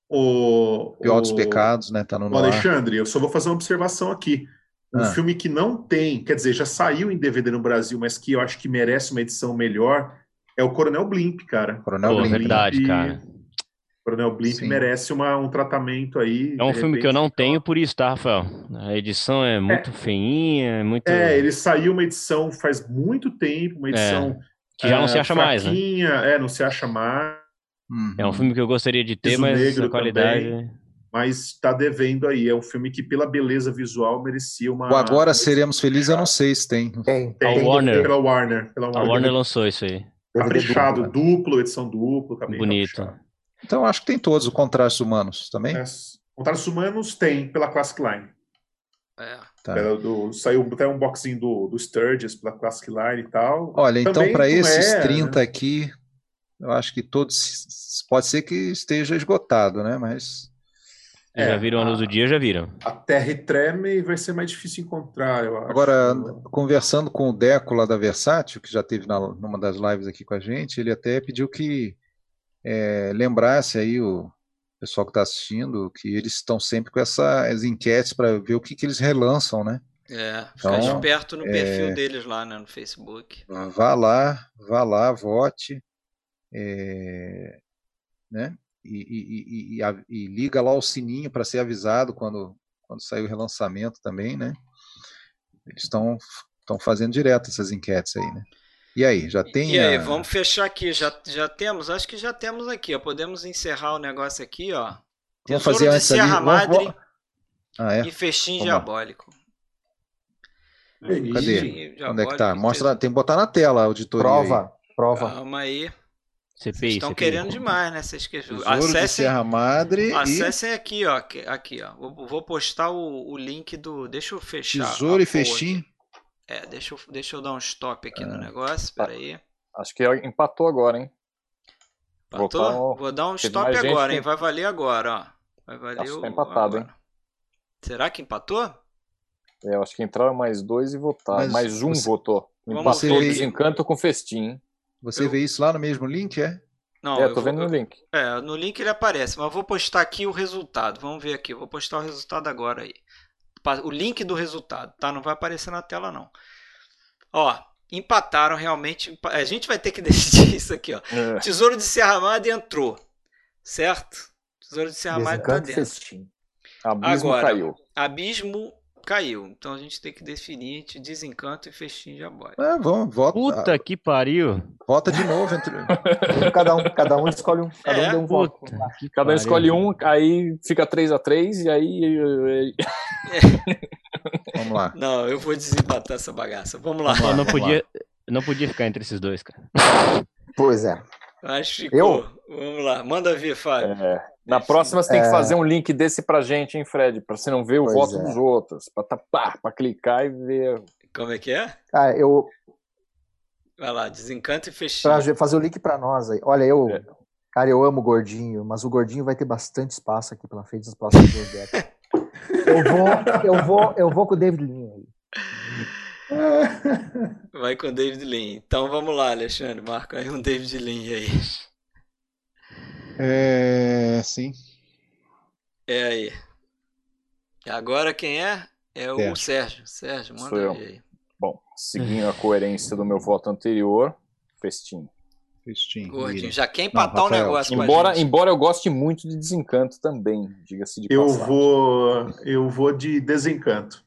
O, Pior dos Pecados, né? Tá no o. Alexandre, eu só vou fazer uma observação aqui. Um Ah. filme que não tem, quer dizer, já saiu em DVD no Brasil, mas que eu acho que merece uma edição melhor, é o Coronel Blimp, cara. Coronel Pô, Blim. verdade, cara. Coronel Blimp Sim. merece uma, um tratamento aí. É um filme que eu não tenho por isso, tá, Rafael? A edição é muito feinha, é muito. É, ele saiu uma edição faz muito tempo, uma edição. Que já não é, se acha mais, né? É, não se acha mais, Uhum. É um filme que eu gostaria de ter, Piso mas a qualidade. também. mas está devendo aí. É um filme que, pela beleza visual, merecia uma. O Agora Seremos Felizes, eu não sei se tem. Tem, A tem Warner. Pela Warner. Pela A Warner. Warner lançou isso aí. Caprichado, duplo, duplo, edição duplo, cabelo Bonito. caprichado. Então eu acho que tem todos, o Contrastes Humanos também. É, Contratos Humanos tem pela Classic Line. É. Tá. Pela do- saiu até um boxinho do, do Sturges pela Classic Line e tal. Olha, então Também para não esses é, 30 né? aqui, eu acho que todos. Pode ser que esteja esgotado, né? Mas. É, já viram a luz do dia, já viram. A Terra e Treme vai ser mais difícil encontrar, eu acho. Agora, conversando com o Deco lá da Versátil, que já teve na, numa das lives aqui com a gente, ele até pediu que é, lembrasse aí o pessoal que está assistindo que eles estão sempre com essas enquetes para ver o que, que eles relançam, né? É, ficar Então, esperto no é- perfil deles lá, né, no Facebook. Vá lá, vá lá, vote, é, né? E, e- e- e a- e liga lá o sininho para ser avisado quando, quando sair o relançamento também, né? Eles estão estão fazendo direto essas enquetes aí, né? E aí, já tem E aí, a- vamos fechar aqui. Já, já temos? Acho que já temos aqui, ó. Podemos encerrar o negócio aqui, ó. Vamos Tesouro fazer de ali. Serra vamos- Madre vamos- Ah, é? e Festim Vamos lá. Diabólico. Ixi, Cadê? Festim Onde é que tá? Diabólico, Mostra, tem que botar na tela auditoria. aí. Prova, prova. Calma aí. Vocês CPI, estão CPI. querendo demais, né? Vocês que... De Acessem, Serra Madre acessem aqui, ó. que- Aqui, ó. Vou, vou postar o, o link do. Deixa eu e fechar. Tesouro e aqui. Festim. É, deixa eu, deixa eu dar um stop aqui Ah. no negócio. Espera aí. Acho que empatou agora, hein? Empatou? Voltar- Vou dar um teve stop agora, que- hein? Vai valer agora, ó. Vai valer Acho que o. tá empatado, agora. Será que empatou? É, Eu acho que entraram mais dois e votaram. Mas mais um você- votou. Vamos Empatou ver. desencanto com festim. Você Eu- vê isso lá no mesmo link, é? Não, é, eu tô vou- vendo no link. É, no link ele aparece, mas eu vou postar aqui o resultado. Vamos ver aqui, eu vou postar o resultado agora aí. O link do resultado, tá? Não vai aparecer na tela não. Ó, empataram realmente. A gente vai ter que decidir isso aqui, ó. É. Tesouro de Serra Madre entrou, certo? Tesouro de Serra Madre tá dentro. festim. Abismo Agora. caiu. Abismo caiu. Então a gente tem que definir entre desencanto e festim diabólico. É, vamos, vota, Puta que pariu. vota de novo. Entre... Cada um, cada um escolhe um. Cada É, um deu um voto. Cada um escolhe um, aí fica 3 a 3 e aí. Vamos lá. Não, eu vou desempatar essa bagaça. Vamos lá. Pô, não Vamos podia, não podia ficar entre esses dois, cara. Pois é. Acho que ficou. Vamos lá, manda vir, Fábio. É. Na próxima você tem que É. fazer um link desse pra gente, hein, Fred? Pra você não ver o Pois voto é. dos outros. Pra, tapar, pra clicar e ver. Como é que é? Cara, eu, Vai lá, desencanto e fechinho. pra fazer o link pra nós aí. Olha, eu, É. cara, eu amo o gordinho, mas o gordinho vai ter bastante espaço aqui pela frente nos próximos dois décadas. Eu vou, eu vou, eu vou com o David Lean aí. Vai com o David Lean. Então vamos lá, Alexandre. Marca aí um David Lean aí. É, sim. É aí. E agora quem é? É o Sérgio. Sérgio. Sérgio, Sou manda eu. ver aí. Bom, seguindo a coerência do meu voto anterior, festim. Festim. Gordinho. Já quer empatar o Rafael, negócio com a Embora, gente. embora eu goste muito de desencanto também, diga-se de Eu passagem. vou, eu vou de desencanto.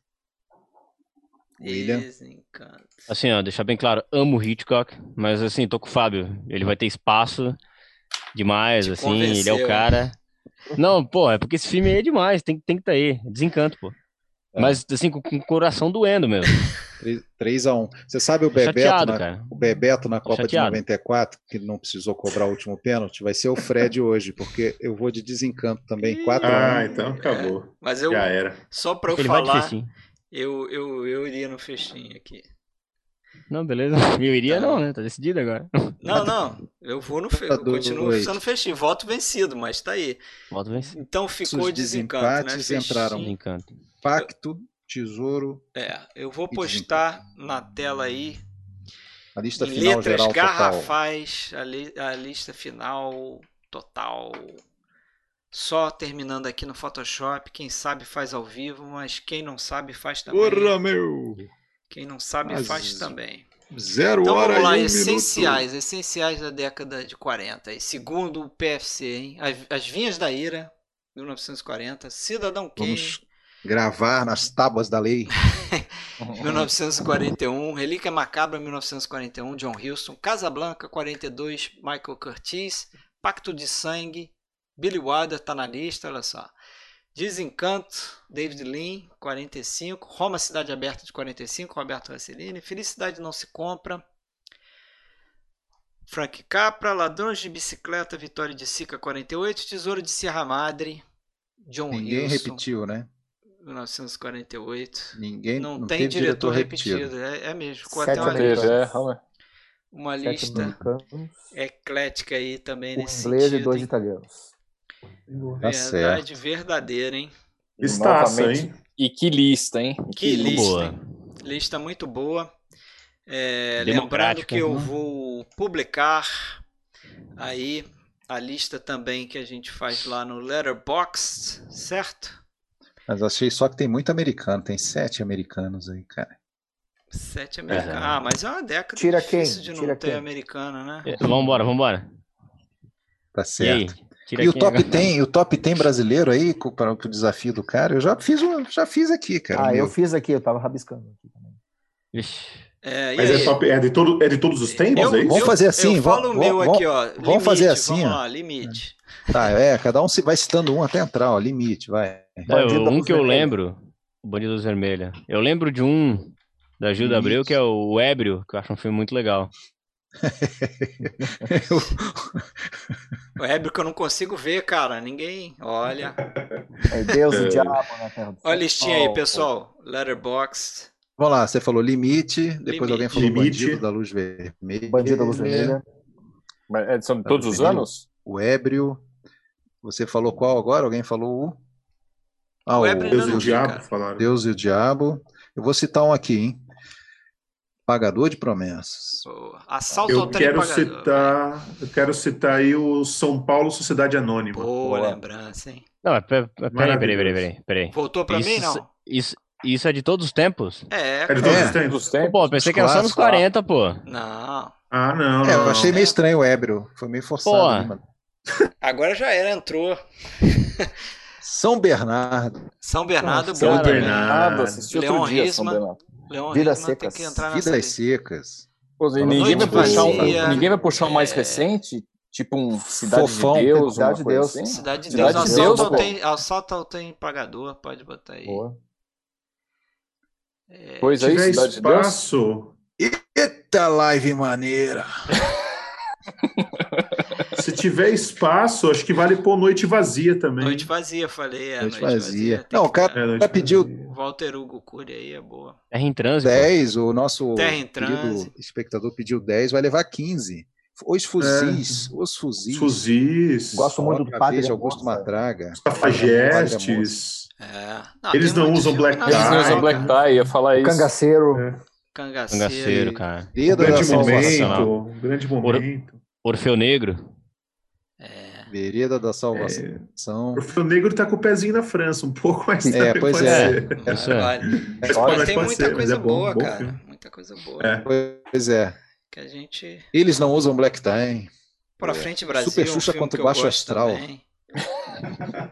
William. Desencanto. Assim, ó, deixar bem claro, amo o Hitchcock, mas assim, tô com o Fábio. Ele vai ter espaço demais, Te assim, ele é o cara. Não, pô, é porque esse filme aí é demais, tem, tem que tá aí. Desencanto, pô. É. Mas assim, com, com o coração doendo mesmo. 3x1. Você sabe o Bebeto, chateado, na, o Bebeto na Copa chateado. de 94, que não precisou cobrar o último pênalti, vai ser o Fred hoje, porque eu vou de desencanto também. 4x1. Ah, então acabou. Mas eu, Já era. só pra eu Ele falar. Eu, eu, eu iria no festinho aqui. Não, beleza. Eu iria não, né? Tá decidido agora. Não, não. Eu vou no fe... eu Dois. continuo sendo festinho. Voto vencido, mas tá aí. Volta vencer. Então ficou Os desencanto, né? Festinho. entraram. Desencanto. Pacto, tesouro, É, eu vou postar na tela aí a lista em final letras geral total. garrafais a, li- a lista final total. Só terminando aqui no Photoshop. Quem sabe faz ao vivo, mas quem não sabe faz também. Porra, meu! Quem não sabe Mas- faz também. Zero Então hora vamos lá, e um essenciais, essenciais da década de 40. E segundo o PFC, hein? As, As Vinhas da Ira, 1940, Cidadão Kane, Vamos gravar nas tábuas da lei. 1941, Relíquia Macabra, 1941, John Huston, Casablanca, 42, Michael Curtiz, Pacto de Sangue, Billy Wilder tá na lista, olha só. Desencanto, David Lean, 45, Roma Cidade Aberta de 45, Roberto Rossellini, Felicidade Não Se Compra, Frank Capra, Ladrões de Bicicleta, Vitória de Sica, 48, Tesouro de Sierra Madre, John Ninguém Huston, repetiu, né? 1948. Ninguém Não, não, tem teve diretor, repetido. repetido, é, é mesmo. Ficou Sete até uma. Teve, é, uma lista eclética aí também um nesse inglês e sentido. dois hein? italianos. Tá Verdade verdadeira, hein? Estaça, Novamente. hein? E que lista, hein? Que lista, boa. hein? Lista muito boa. É, lembrando que eu vou publicar aí a lista também que a gente faz lá no Letterboxd, certo? Mas achei só que tem muito americano, tem sete americanos aí, cara. Sete americanos. É. Ah, mas é uma década Tira difícil quem? de não Tira ter quem? americano, né? É, Vambora, vambora. Tá E aí? certo. Tira E o quem top tem, o top tem brasileiro aí para o desafio do cara? Eu já fiz, um, já fiz aqui, cara. Ah, o eu meu. fiz aqui, eu tava rabiscando aqui também. Vixe. É, e Mas é, top, é, de todo, é de todos os tempos, Eu- é isso? Vamos fazer assim, eu vamos- falo o meu vamos- aqui, ó. vamos limite, fazer assim, Vamos ó. lá, limite. Tá, é, cada um se vai citando um até entrar, ó, limite, vai. Não, Bandido da um que eu lembro, o Bandido Luz Vermelha. Eu lembro de um da Gilda. Abreu, que é o Ébrio, que eu acho um filme muito legal. O Ébrio que eu não consigo ver, cara. Ninguém. Olha. É Deus e o diabo na terra do Olha a listinha aí, sol. pessoal. Letterboxd. Vamos lá, você falou limite, depois Limite. alguém falou Limite. bandido da luz vermelha. Bandido da Luz Vermelha. Mas é, são todos os anos? O ébrio. Você falou qual agora? Alguém falou o. Ah, O o ébrio Deus e o Diabo cara. falaram. Deus e o Diabo. Eu vou citar um aqui, hein? Pagador de promessas. Assalto ao Eu trem quero pagador. citar, eu quero citar aí o São Paulo Sociedade Anônima. Boa Boa. lembrança, hein? Não, mas peraí, peraí, peraí, peraí, Maravilhoso. peraí, peraí. Voltou pra mim, não? Isso, isso é de todos os tempos? É, É de todos É. os tempos? Tempos? Pô, eu pensei que era só nos clássicos. 40, pô. não. Ah, não, não. É, eu não. achei meio estranho o ébrio. Foi meio forçado. Pô. né, mano? Agora já era, entrou. São Bernardo. São Bernardo, São. Bernardo. Nada, assisti outro Leon dia, São Risman. Bernardo. Leon Vidas Secas. que entrar nessa Vidas secas. Pô, ninguém, vai puxar um, ninguém vai puxar um mais É. recente? Tipo um Cidade Fofão. de Deus, Cidade de Deus. assim? Cidade de Cidade Deus, de assalto, Deus, pô. tem, assalto ao tem pagador, pode botar aí. Boa. É, Pois aí, tiver Cidade de Deus. espaço, Eita live maneira. Se tiver espaço, acho que vale pôr Noite Vazia também. Noite Vazia, falei. É, Noite Noite, Vazia. Tem Não, o cara-. É, Já pediu- Vazia. Walter Hugo Cury aí é boa. Terra em trânsito. 10, o nosso espectador pediu 10, vai levar 15. Os fuzis, os fuzis. Os Fuzis, Gosto muito do Padre vez, Augusto. Matraga. os Cafajestes. É. Eles tem não usam black nacional, Eles não usam Black cara. Tie, ia falar isso. Cangaceiro. É. Cangaceiro. Cangaceiro, cara. Vereda da Grande Salvação. momento. Grande momento. Orfeu Negro. É. Vereda da Salvação. O Fio Negro tá com o pezinho na França, um pouco mais É, pois é. Mas, é. Mas Mas tem pode muita coisa é boa, bom cara. Muita coisa boa. É. Pois é. Que a gente. Eles não usam black tie. Pra É. frente, Brasil. Super é um Xuxa filme contra o Baixo Astral. também.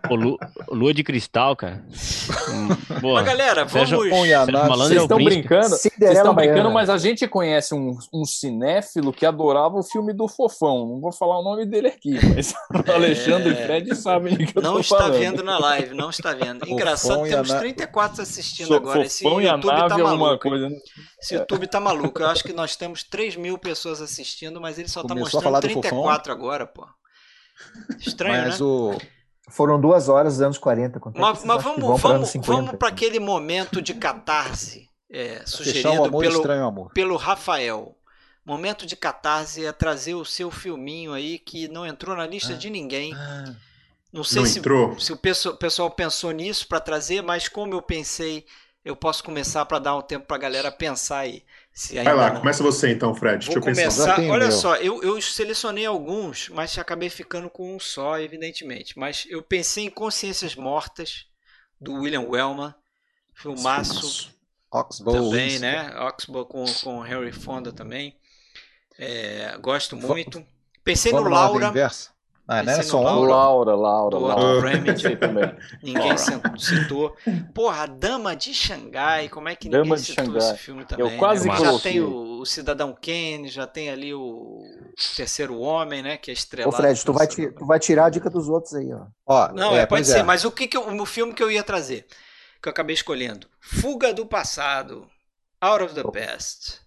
Pô, Lu- Lua de Cristal, cara. Boa. Mas galera, Sérgio- vamos. Sérgio Vocês é estão príncipe. brincando, vocês Cinderela estão brincando, mas a gente conhece um, um cinéfilo que adorava o filme do Fofão. Não vou falar o nome dele aqui, mas o Alexandre e Fred sabem de que eu Não tô está falando. vendo na live, não está vendo. Fofão Engraçado, a temos na- 34 assistindo So- agora. Esse Fofão e a YouTube nave tá é maluco. coisa. né? Esse YouTube tá maluco. Eu acho que nós temos 3 mil pessoas assistindo, mas ele só tá Começou falar mostrando do 34 agora, pô. Estranho, Mas né? o. Foram duas horas dos anos 40. Quanto é Mas, mas vamos, vamos, 50? vamos para aquele momento de catarse é, sugerido amor pelo, estranho amor. pelo Rafael. Momento de catarse é trazer o seu filminho aí que não entrou na lista Ah. de ninguém. Ah, Não sei Não se, entrou? se o pesso- pessoal pensou nisso para trazer, mas como eu pensei, eu posso começar para dar um tempo para a galera pensar aí. Se ainda Vai lá, não. começa você então, Fred. Vou Deixa eu pensar. começar. O Olha só, eu, eu selecionei alguns, mas acabei ficando com um só, evidentemente. Mas eu pensei em Consciências Mortas, do William Wellman. Filmaço Oxbow. também, né? Oxbow com, com Harry Fonda também. É, gosto muito. Pensei no Vamos ordem Laura, inversa? Ah, não Pensei era só um? Laura. Laura, Laura, Laura. Preminger. Sei também. Ninguém citou. Porra, a Dama de Xangai, como é que Dama ninguém citou Xangai. esse filme também? Eu quase né? Já tem o, o Cidadão Kane, já tem ali o Terceiro Homem, né? Que é Ô, estrelado. Fred, tu vai, ti- tu vai tirar a dica dos outros aí, ó. Ó, Não, é, pode pois ser, é. mas o que, que eu- o filme que eu ia trazer, que eu acabei escolhendo, Fuga do Passado, Out of the Past.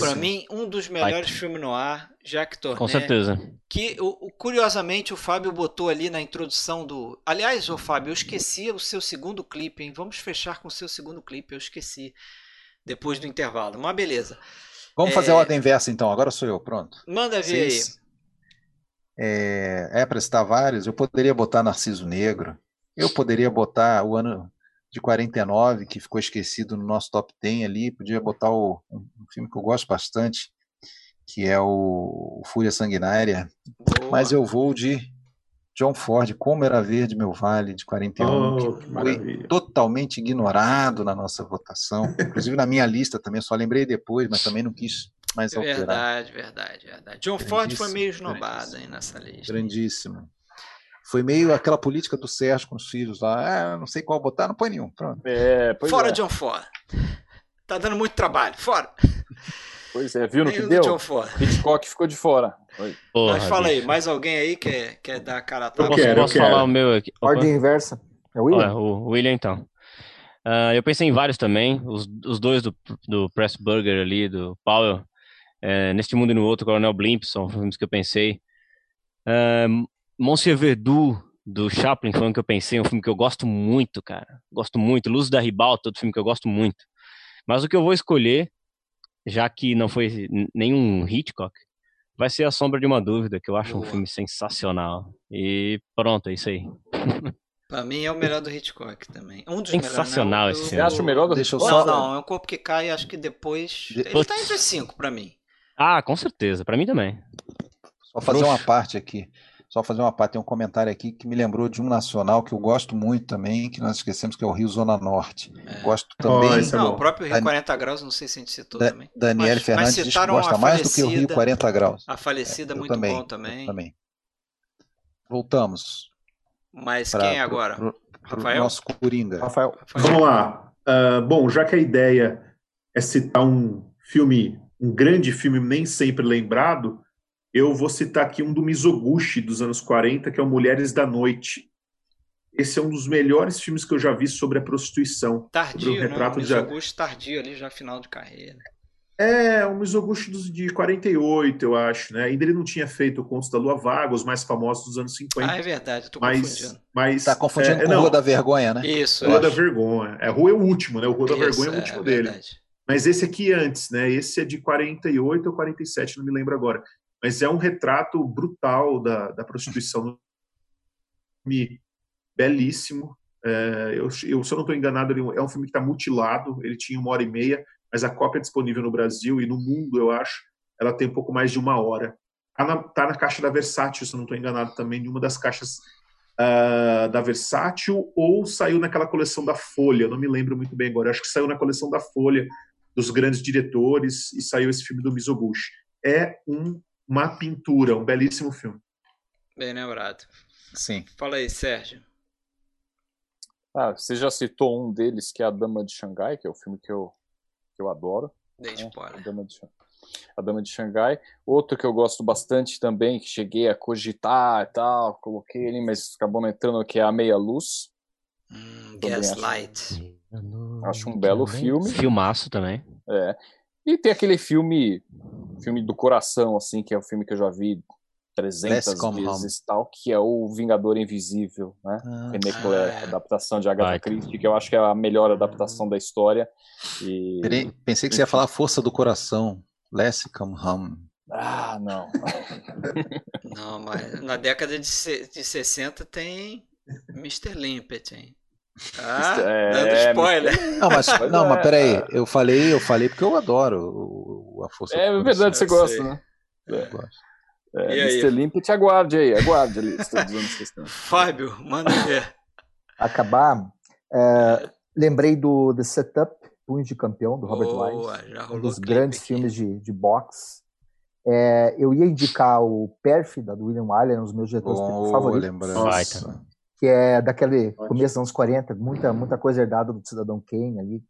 Pra mim, um dos melhores filmes no ar, Jack Torné. Com certeza. Que o, o- curiosamente o Fábio botou ali na introdução do. Aliás, ô Fábio, eu esqueci o seu segundo clipe, hein? Vamos fechar com o seu segundo clipe, eu esqueci. Depois do intervalo. Mas beleza. Vamos fazer É. a ordem inversa então. Agora sou eu, pronto. Manda ver aí. Vocês- É, é para citar vários. Eu poderia botar Narciso Negro. Eu poderia botar o ano de 49, que ficou esquecido no nosso top 10 ali. Podia botar o, um um filme que eu gosto bastante, que é o Fúria Sanguinária. Boa. Mas eu vou de John Ford, Como Era Verde Meu Vale, de 41, Oh, que que foi totalmente ignorado na nossa votação. Inclusive na minha lista também, só lembrei depois, mas também não quis mais alterar. Verdade, verdade, verdade. John Ford foi meio esnobado aí nessa lista. Grandíssimo. Foi meio aquela política do Sérgio com os filhos lá. Ah, não sei qual botar, não põe nenhum. Pronto. É, pois Fora é. John Ford. Tá dando muito trabalho. Fora. Pois é, viu no que do John deu? Ford. Hitchcock ficou de fora. Porra, Mas fala aí, mais alguém aí quer, quer dar a cara a Eu tapa? Posso, quero, eu posso quero. falar o meu aqui? Opa. Ordem inversa. É o William? Olha, o William, então. Ah, eu pensei em vários também, os, os dois do, do Pressburger ali, do Powell, é, Neste Mundo e no Outro, Coronel Blimp, são filmes que eu pensei. Ah, Monsieur Verdoux, do Chaplin, foi um que eu pensei, um filme que eu gosto muito, cara. Gosto muito. Luz da Ribalta, outro filme que eu gosto muito. Mas o que eu vou escolher, já que não foi nenhum Hitchcock, vai ser A Sombra de uma Dúvida, que eu acho um Boa. filme sensacional. E pronto, é isso aí. Pra mim é o melhor do Hitchcock também. Um dos melhores. Sensacional né? esse O- filme. Você acha o melhor do Deixa eu Não, só- não, é um corpo que cai, acho que depois. Ele Depois- tá entre cinco pra mim. Ah, com certeza, pra mim também. Só fazer uma parte aqui. Só fazer uma parte. Tem um comentário aqui que me lembrou de um nacional que eu gosto muito também, que nós esquecemos, que é o Rio Zona Norte. Gosto também. Oh, é não, bom. o próprio Rio Dan- 40 Graus, não sei se a gente citou Da, também. Daniele Mas- mas Fernandes que citaram gosta mais do que o Rio falecida- 40 graus. A falecida, Eu muito também, bom também. também. Voltamos. Mas pra- quem é agora? pro- pro Rafael? nosso Coringa. Rafael. Rafael? Vamos lá. Ah, bom, já que a ideia é citar um filme, um grande filme nem sempre lembrado, eu vou citar aqui um do Mizoguchi dos anos 40, que é o Mulheres da Noite. Esse é um dos melhores filmes que eu já vi sobre a prostituição. Tardio, Sobre o né? retrato O de- Mizoguchi tardio ali, já final de carreira. É, o Mizoguchi dos- de 48, eu acho, né? Ainda ele não tinha feito o Contos da Lua Vaga, os mais famosos dos anos 50. Ah, é verdade, eu tô mas, confundindo. mas Tá confundindo é, com não, Rua da Vergonha, né? Isso, Rua da. Vergonha. É, Rua é o último, né? O Rua da Vergonha é o é, último dele. verdade. Mas esse aqui é antes, né? Esse é de 48 ou 47, não me lembro agora. Mas é um retrato brutal da, da prostituição. Belíssimo. É, eu, eu, se eu não estou enganado, ele é um filme que está mutilado. Ele tinha uma hora e meia, mas a cópia disponível no Brasil e no mundo, eu acho, ela tem um pouco mais de uma hora. Tá na, tá na caixa da Versátil, se eu não estou enganado também, em uma das caixas ah, da Versátil, ou saiu naquela coleção da Folha, não me lembro muito bem agora. Acho que saiu na coleção da Folha dos grandes diretores e saiu esse filme do Mizoguchi. É um, uma pintura, um belíssimo filme. Bem lembrado. Sim. Fala aí, Sérgio. Ah, você já citou um deles, que é A Dama de Xangai, que é o filme que eu, que eu adoro. Dei né? A. Dama, de, Xan- a Dama de Xangai. Outro que eu gosto bastante também, que cheguei a cogitar e tal, coloquei ele, mas acabou não entrando, que é A Meia Luz. Hum, Também acho. Gaslight. Acho um belo filme. Filmaço também. É. E tem aquele filme, filme do coração, assim, que é o filme que eu já vi 300 Let's Come vezes tal, que é o Vingador Invisível, né? Ah, René Ah, Clair, é. adaptação de Agatha. Christie, que eu acho que é a melhor adaptação da história. E... peraí, pensei que você ia falar Força do Coração. Let's Come Home. Ah, não. Não, mas na década de, de 60 tem Mr. Limpet, hein? Ah, É, dando spoiler. Não, mas, Mas não, é. mas peraí, eu falei, eu falei porque eu adoro o, a Força É verdade, você gosta, né? Eu gosto. É, E? Mr. Limpet, aguarde aí, aguarde a lista dos anos 60. Fábio, manda ver. Acabar. é, lembrei do The Setup, Punho de Campeão, do Robert Boa, Wise. já um rolou dos grandes aqui. filmes de, de boxe. É, eu ia indicar o Pérfida, do William Wyler, um dos meus diretores Boa favoritos, lembrança. Baita. Que é daquele Ótimo. começo dos anos 40, muita, muita coisa herdada do Cidadão Kane ali.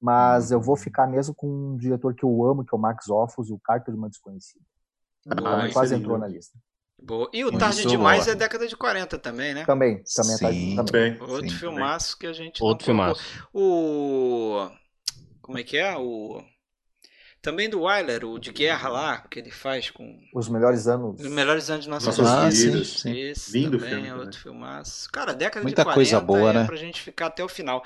Mas eu vou ficar mesmo com um diretor que eu amo, que é o Max Offus, e o Carta de uma Desconhecida. Boa, Ah, hein? Quase entrou na lista. Boa. E o Muito Tarde boa. Demais é década de 40 também, né? Também, também tá, Sim. também. Bem, Outro Sim, filmaço que a gente Outro filmaço. O. Como é que é? O. Também do Wyler, o de guerra lá, que ele faz com Os melhores anos. os melhores anos de nossas Nossas Ah, vidas. sim, sim. Esse Lindo também filme é outro filmaço. Cara, década Muita de 40 coisa boa, é né? pra gente ficar até o final.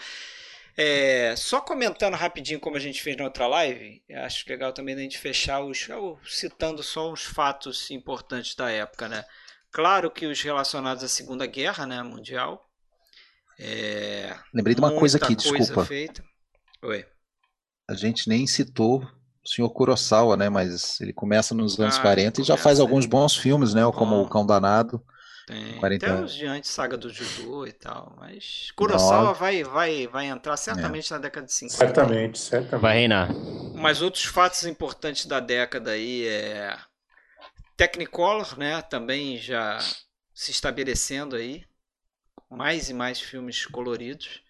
É, só comentando rapidinho como a gente fez na outra live, acho legal também a gente fechar os, eu citando só os fatos importantes da época, né? Claro que os relacionados à Segunda Guerra, né, mundial. É, Lembrei de uma coisa aqui, coisa desculpa. feita. Oi. A gente nem citou o senhor Kurosawa, né? Mas ele começa nos anos Ah, 40 e já faz é. alguns bons filmes, né? Como Bom. O Cão Danado. Tem 40 até anos. os de antes, saga do judô e tal, mas Kurosawa vai, vai, vai entrar certamente na década de 50. certamente, certamente. Vai reinar. Mas outros fatos importantes da década aí é Technicolor, né, também já se estabelecendo aí, mais e mais filmes coloridos.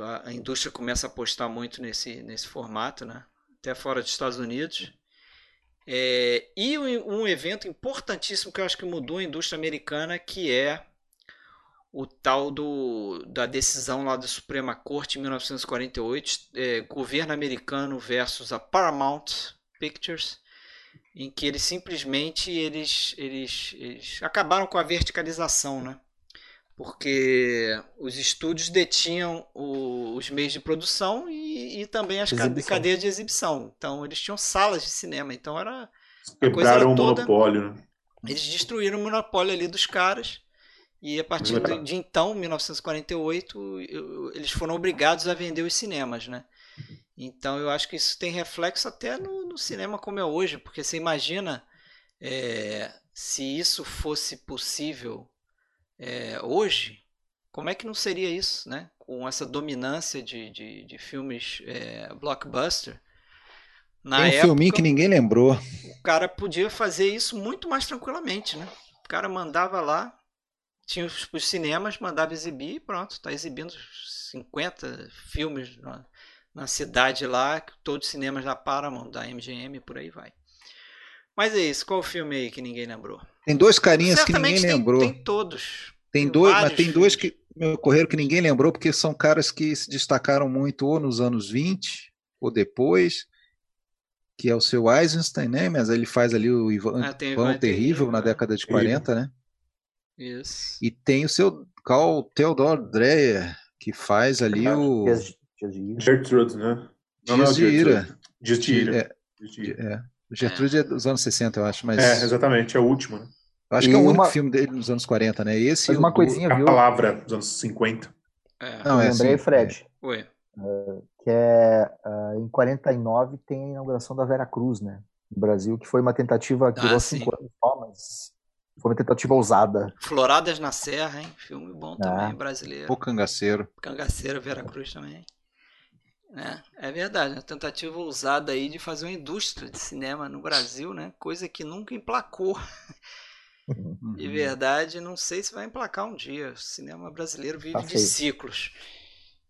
A, a indústria começa a apostar muito nesse, nesse formato, né, até fora dos Estados Unidos. É, e um, um evento importantíssimo que eu acho que mudou a indústria americana, que é o tal do, da decisão lá da Suprema Corte em 1948, é, governo americano versus a Paramount Pictures, em que eles simplesmente eles, eles, eles acabaram com a verticalização, né? Porque os estúdios detinham o- os meios de produção e, e também as Exibição. cadeias de exibição. Então eles tinham salas de cinema. Então era Quebraram era o toda- monopólio, né? eles destruíram o monopólio ali dos caras. E a partir de, de então, 1948, eu- eles foram obrigados a vender os cinemas, né? Então eu acho que isso tem reflexo até no, no cinema como é hoje, porque você imagina é, se isso fosse possível é, hoje, como é que não seria isso, né? Com essa dominância de, de, de filmes é, blockbuster. Na Tem um época, filminho que ninguém lembrou. o cara podia fazer isso muito mais tranquilamente, né? O cara mandava lá, tinha os, os cinemas, mandava exibir e pronto, tá exibindo 50 filmes na, na cidade lá, todos os cinemas da Paramount, da MGM, por aí vai. Mas é isso, qual o filme aí que ninguém lembrou? Tem dois carinhas que Certamente ninguém tem, lembrou. tem todos. Tem dois, mas tem dois que me ocorreram que ninguém lembrou, porque são caras que se destacaram muito ou nos anos 20 ou depois. que é o seu Eisenstein, né? Mas ele faz ali o Ivan, Ah, Ivan Terrível Terrível, na né? década de 40, né? Isso. E tem o seu Carl Theodor Dreyer, que faz ali o Dias de-. Gertrude, né? Não, não, Dias de Gertrude. Ira. Dias de Ira. É, é. O Gertrude é dos anos 60, eu acho, mas É, exatamente, é o último, né? Eu acho E que é o único uma- filme dele nos anos 40, né? Esse Mas o uma do- coisinha, A viu? palavra dos anos 50. É. Não, eu é lembrei, assim, Fred, Oi. que é ah, em 49 tem a inauguração da Vera Cruz, né? No Brasil, que foi uma tentativa que Ah, durou sim. cinco anos só, mas foi uma tentativa ousada. Floradas na Serra, hein? Filme bom também, Ah. brasileiro. O Cangaceiro. Cangaceiro, Veracruz também. É, é verdade, uma tentativa ousada aí de fazer uma indústria de cinema no Brasil, né? Coisa que nunca emplacou. Uhum. De verdade, não sei se vai emplacar um dia. O cinema brasileiro vive Tá de ciclos.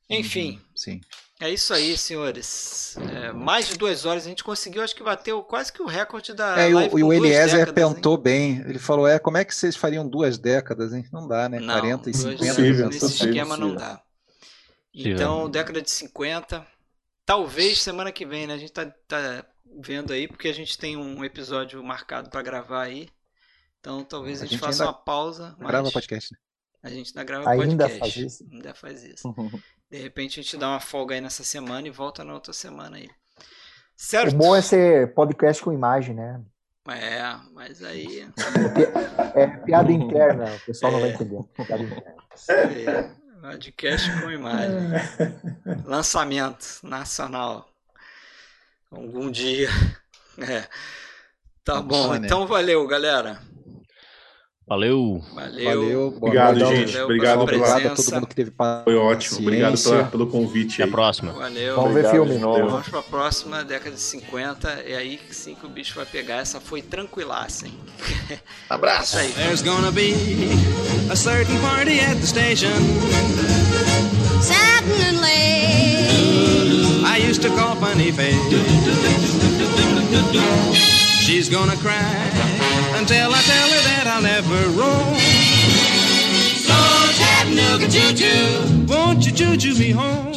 Enfim, Sim. é isso aí, senhores. É, mais de duas horas a gente conseguiu, acho que bateu quase que o recorde da É, e live o, e o Eliezer décadas, hein? bem. Ele falou: é, como é que vocês fariam duas décadas, hein? Não dá, né? Não, 40 e duas 50 décadas Possível, nesse possível, esquema não dá. Então, década de 50, talvez semana que vem, né? A gente tá, tá vendo aí, porque a gente tem um episódio marcado para gravar aí. Então, talvez a A gente, gente faça uma pausa. Grava podcast. né? A gente ainda grava Ainda podcast. faz isso? Ainda faz isso. De repente a gente dá uma folga aí nessa semana e volta na outra semana aí. Certo? O bom é ser podcast com imagem, né? É, mas aí. É piada interna, o pessoal não vai É. entender. Piada interna. aí, Podcast com imagem. Lançamento nacional. Algum dia. É. Tá bom, né? então valeu, galera. Valeu. Valeu. Valeu. Obrigado, noite. gente. Valeu Obrigado pela Obrigado a presença. todo mundo que teve paciência. Foi ótimo. Obrigado pela- pelo convite Até a próxima. Valeu. Vamos ver filme. novo. Vamos pra próxima, década de 50. É aí que sim que o bicho vai pegar. Essa foi tranquilaça, hein? Abraço. Aí. There's gonna be a certain party at the station. Suddenly, I used to call Funny Face. She's gonna cry until I tell her that I'll never roam. so Chattanooga choo choo. Won't you choo choo me home?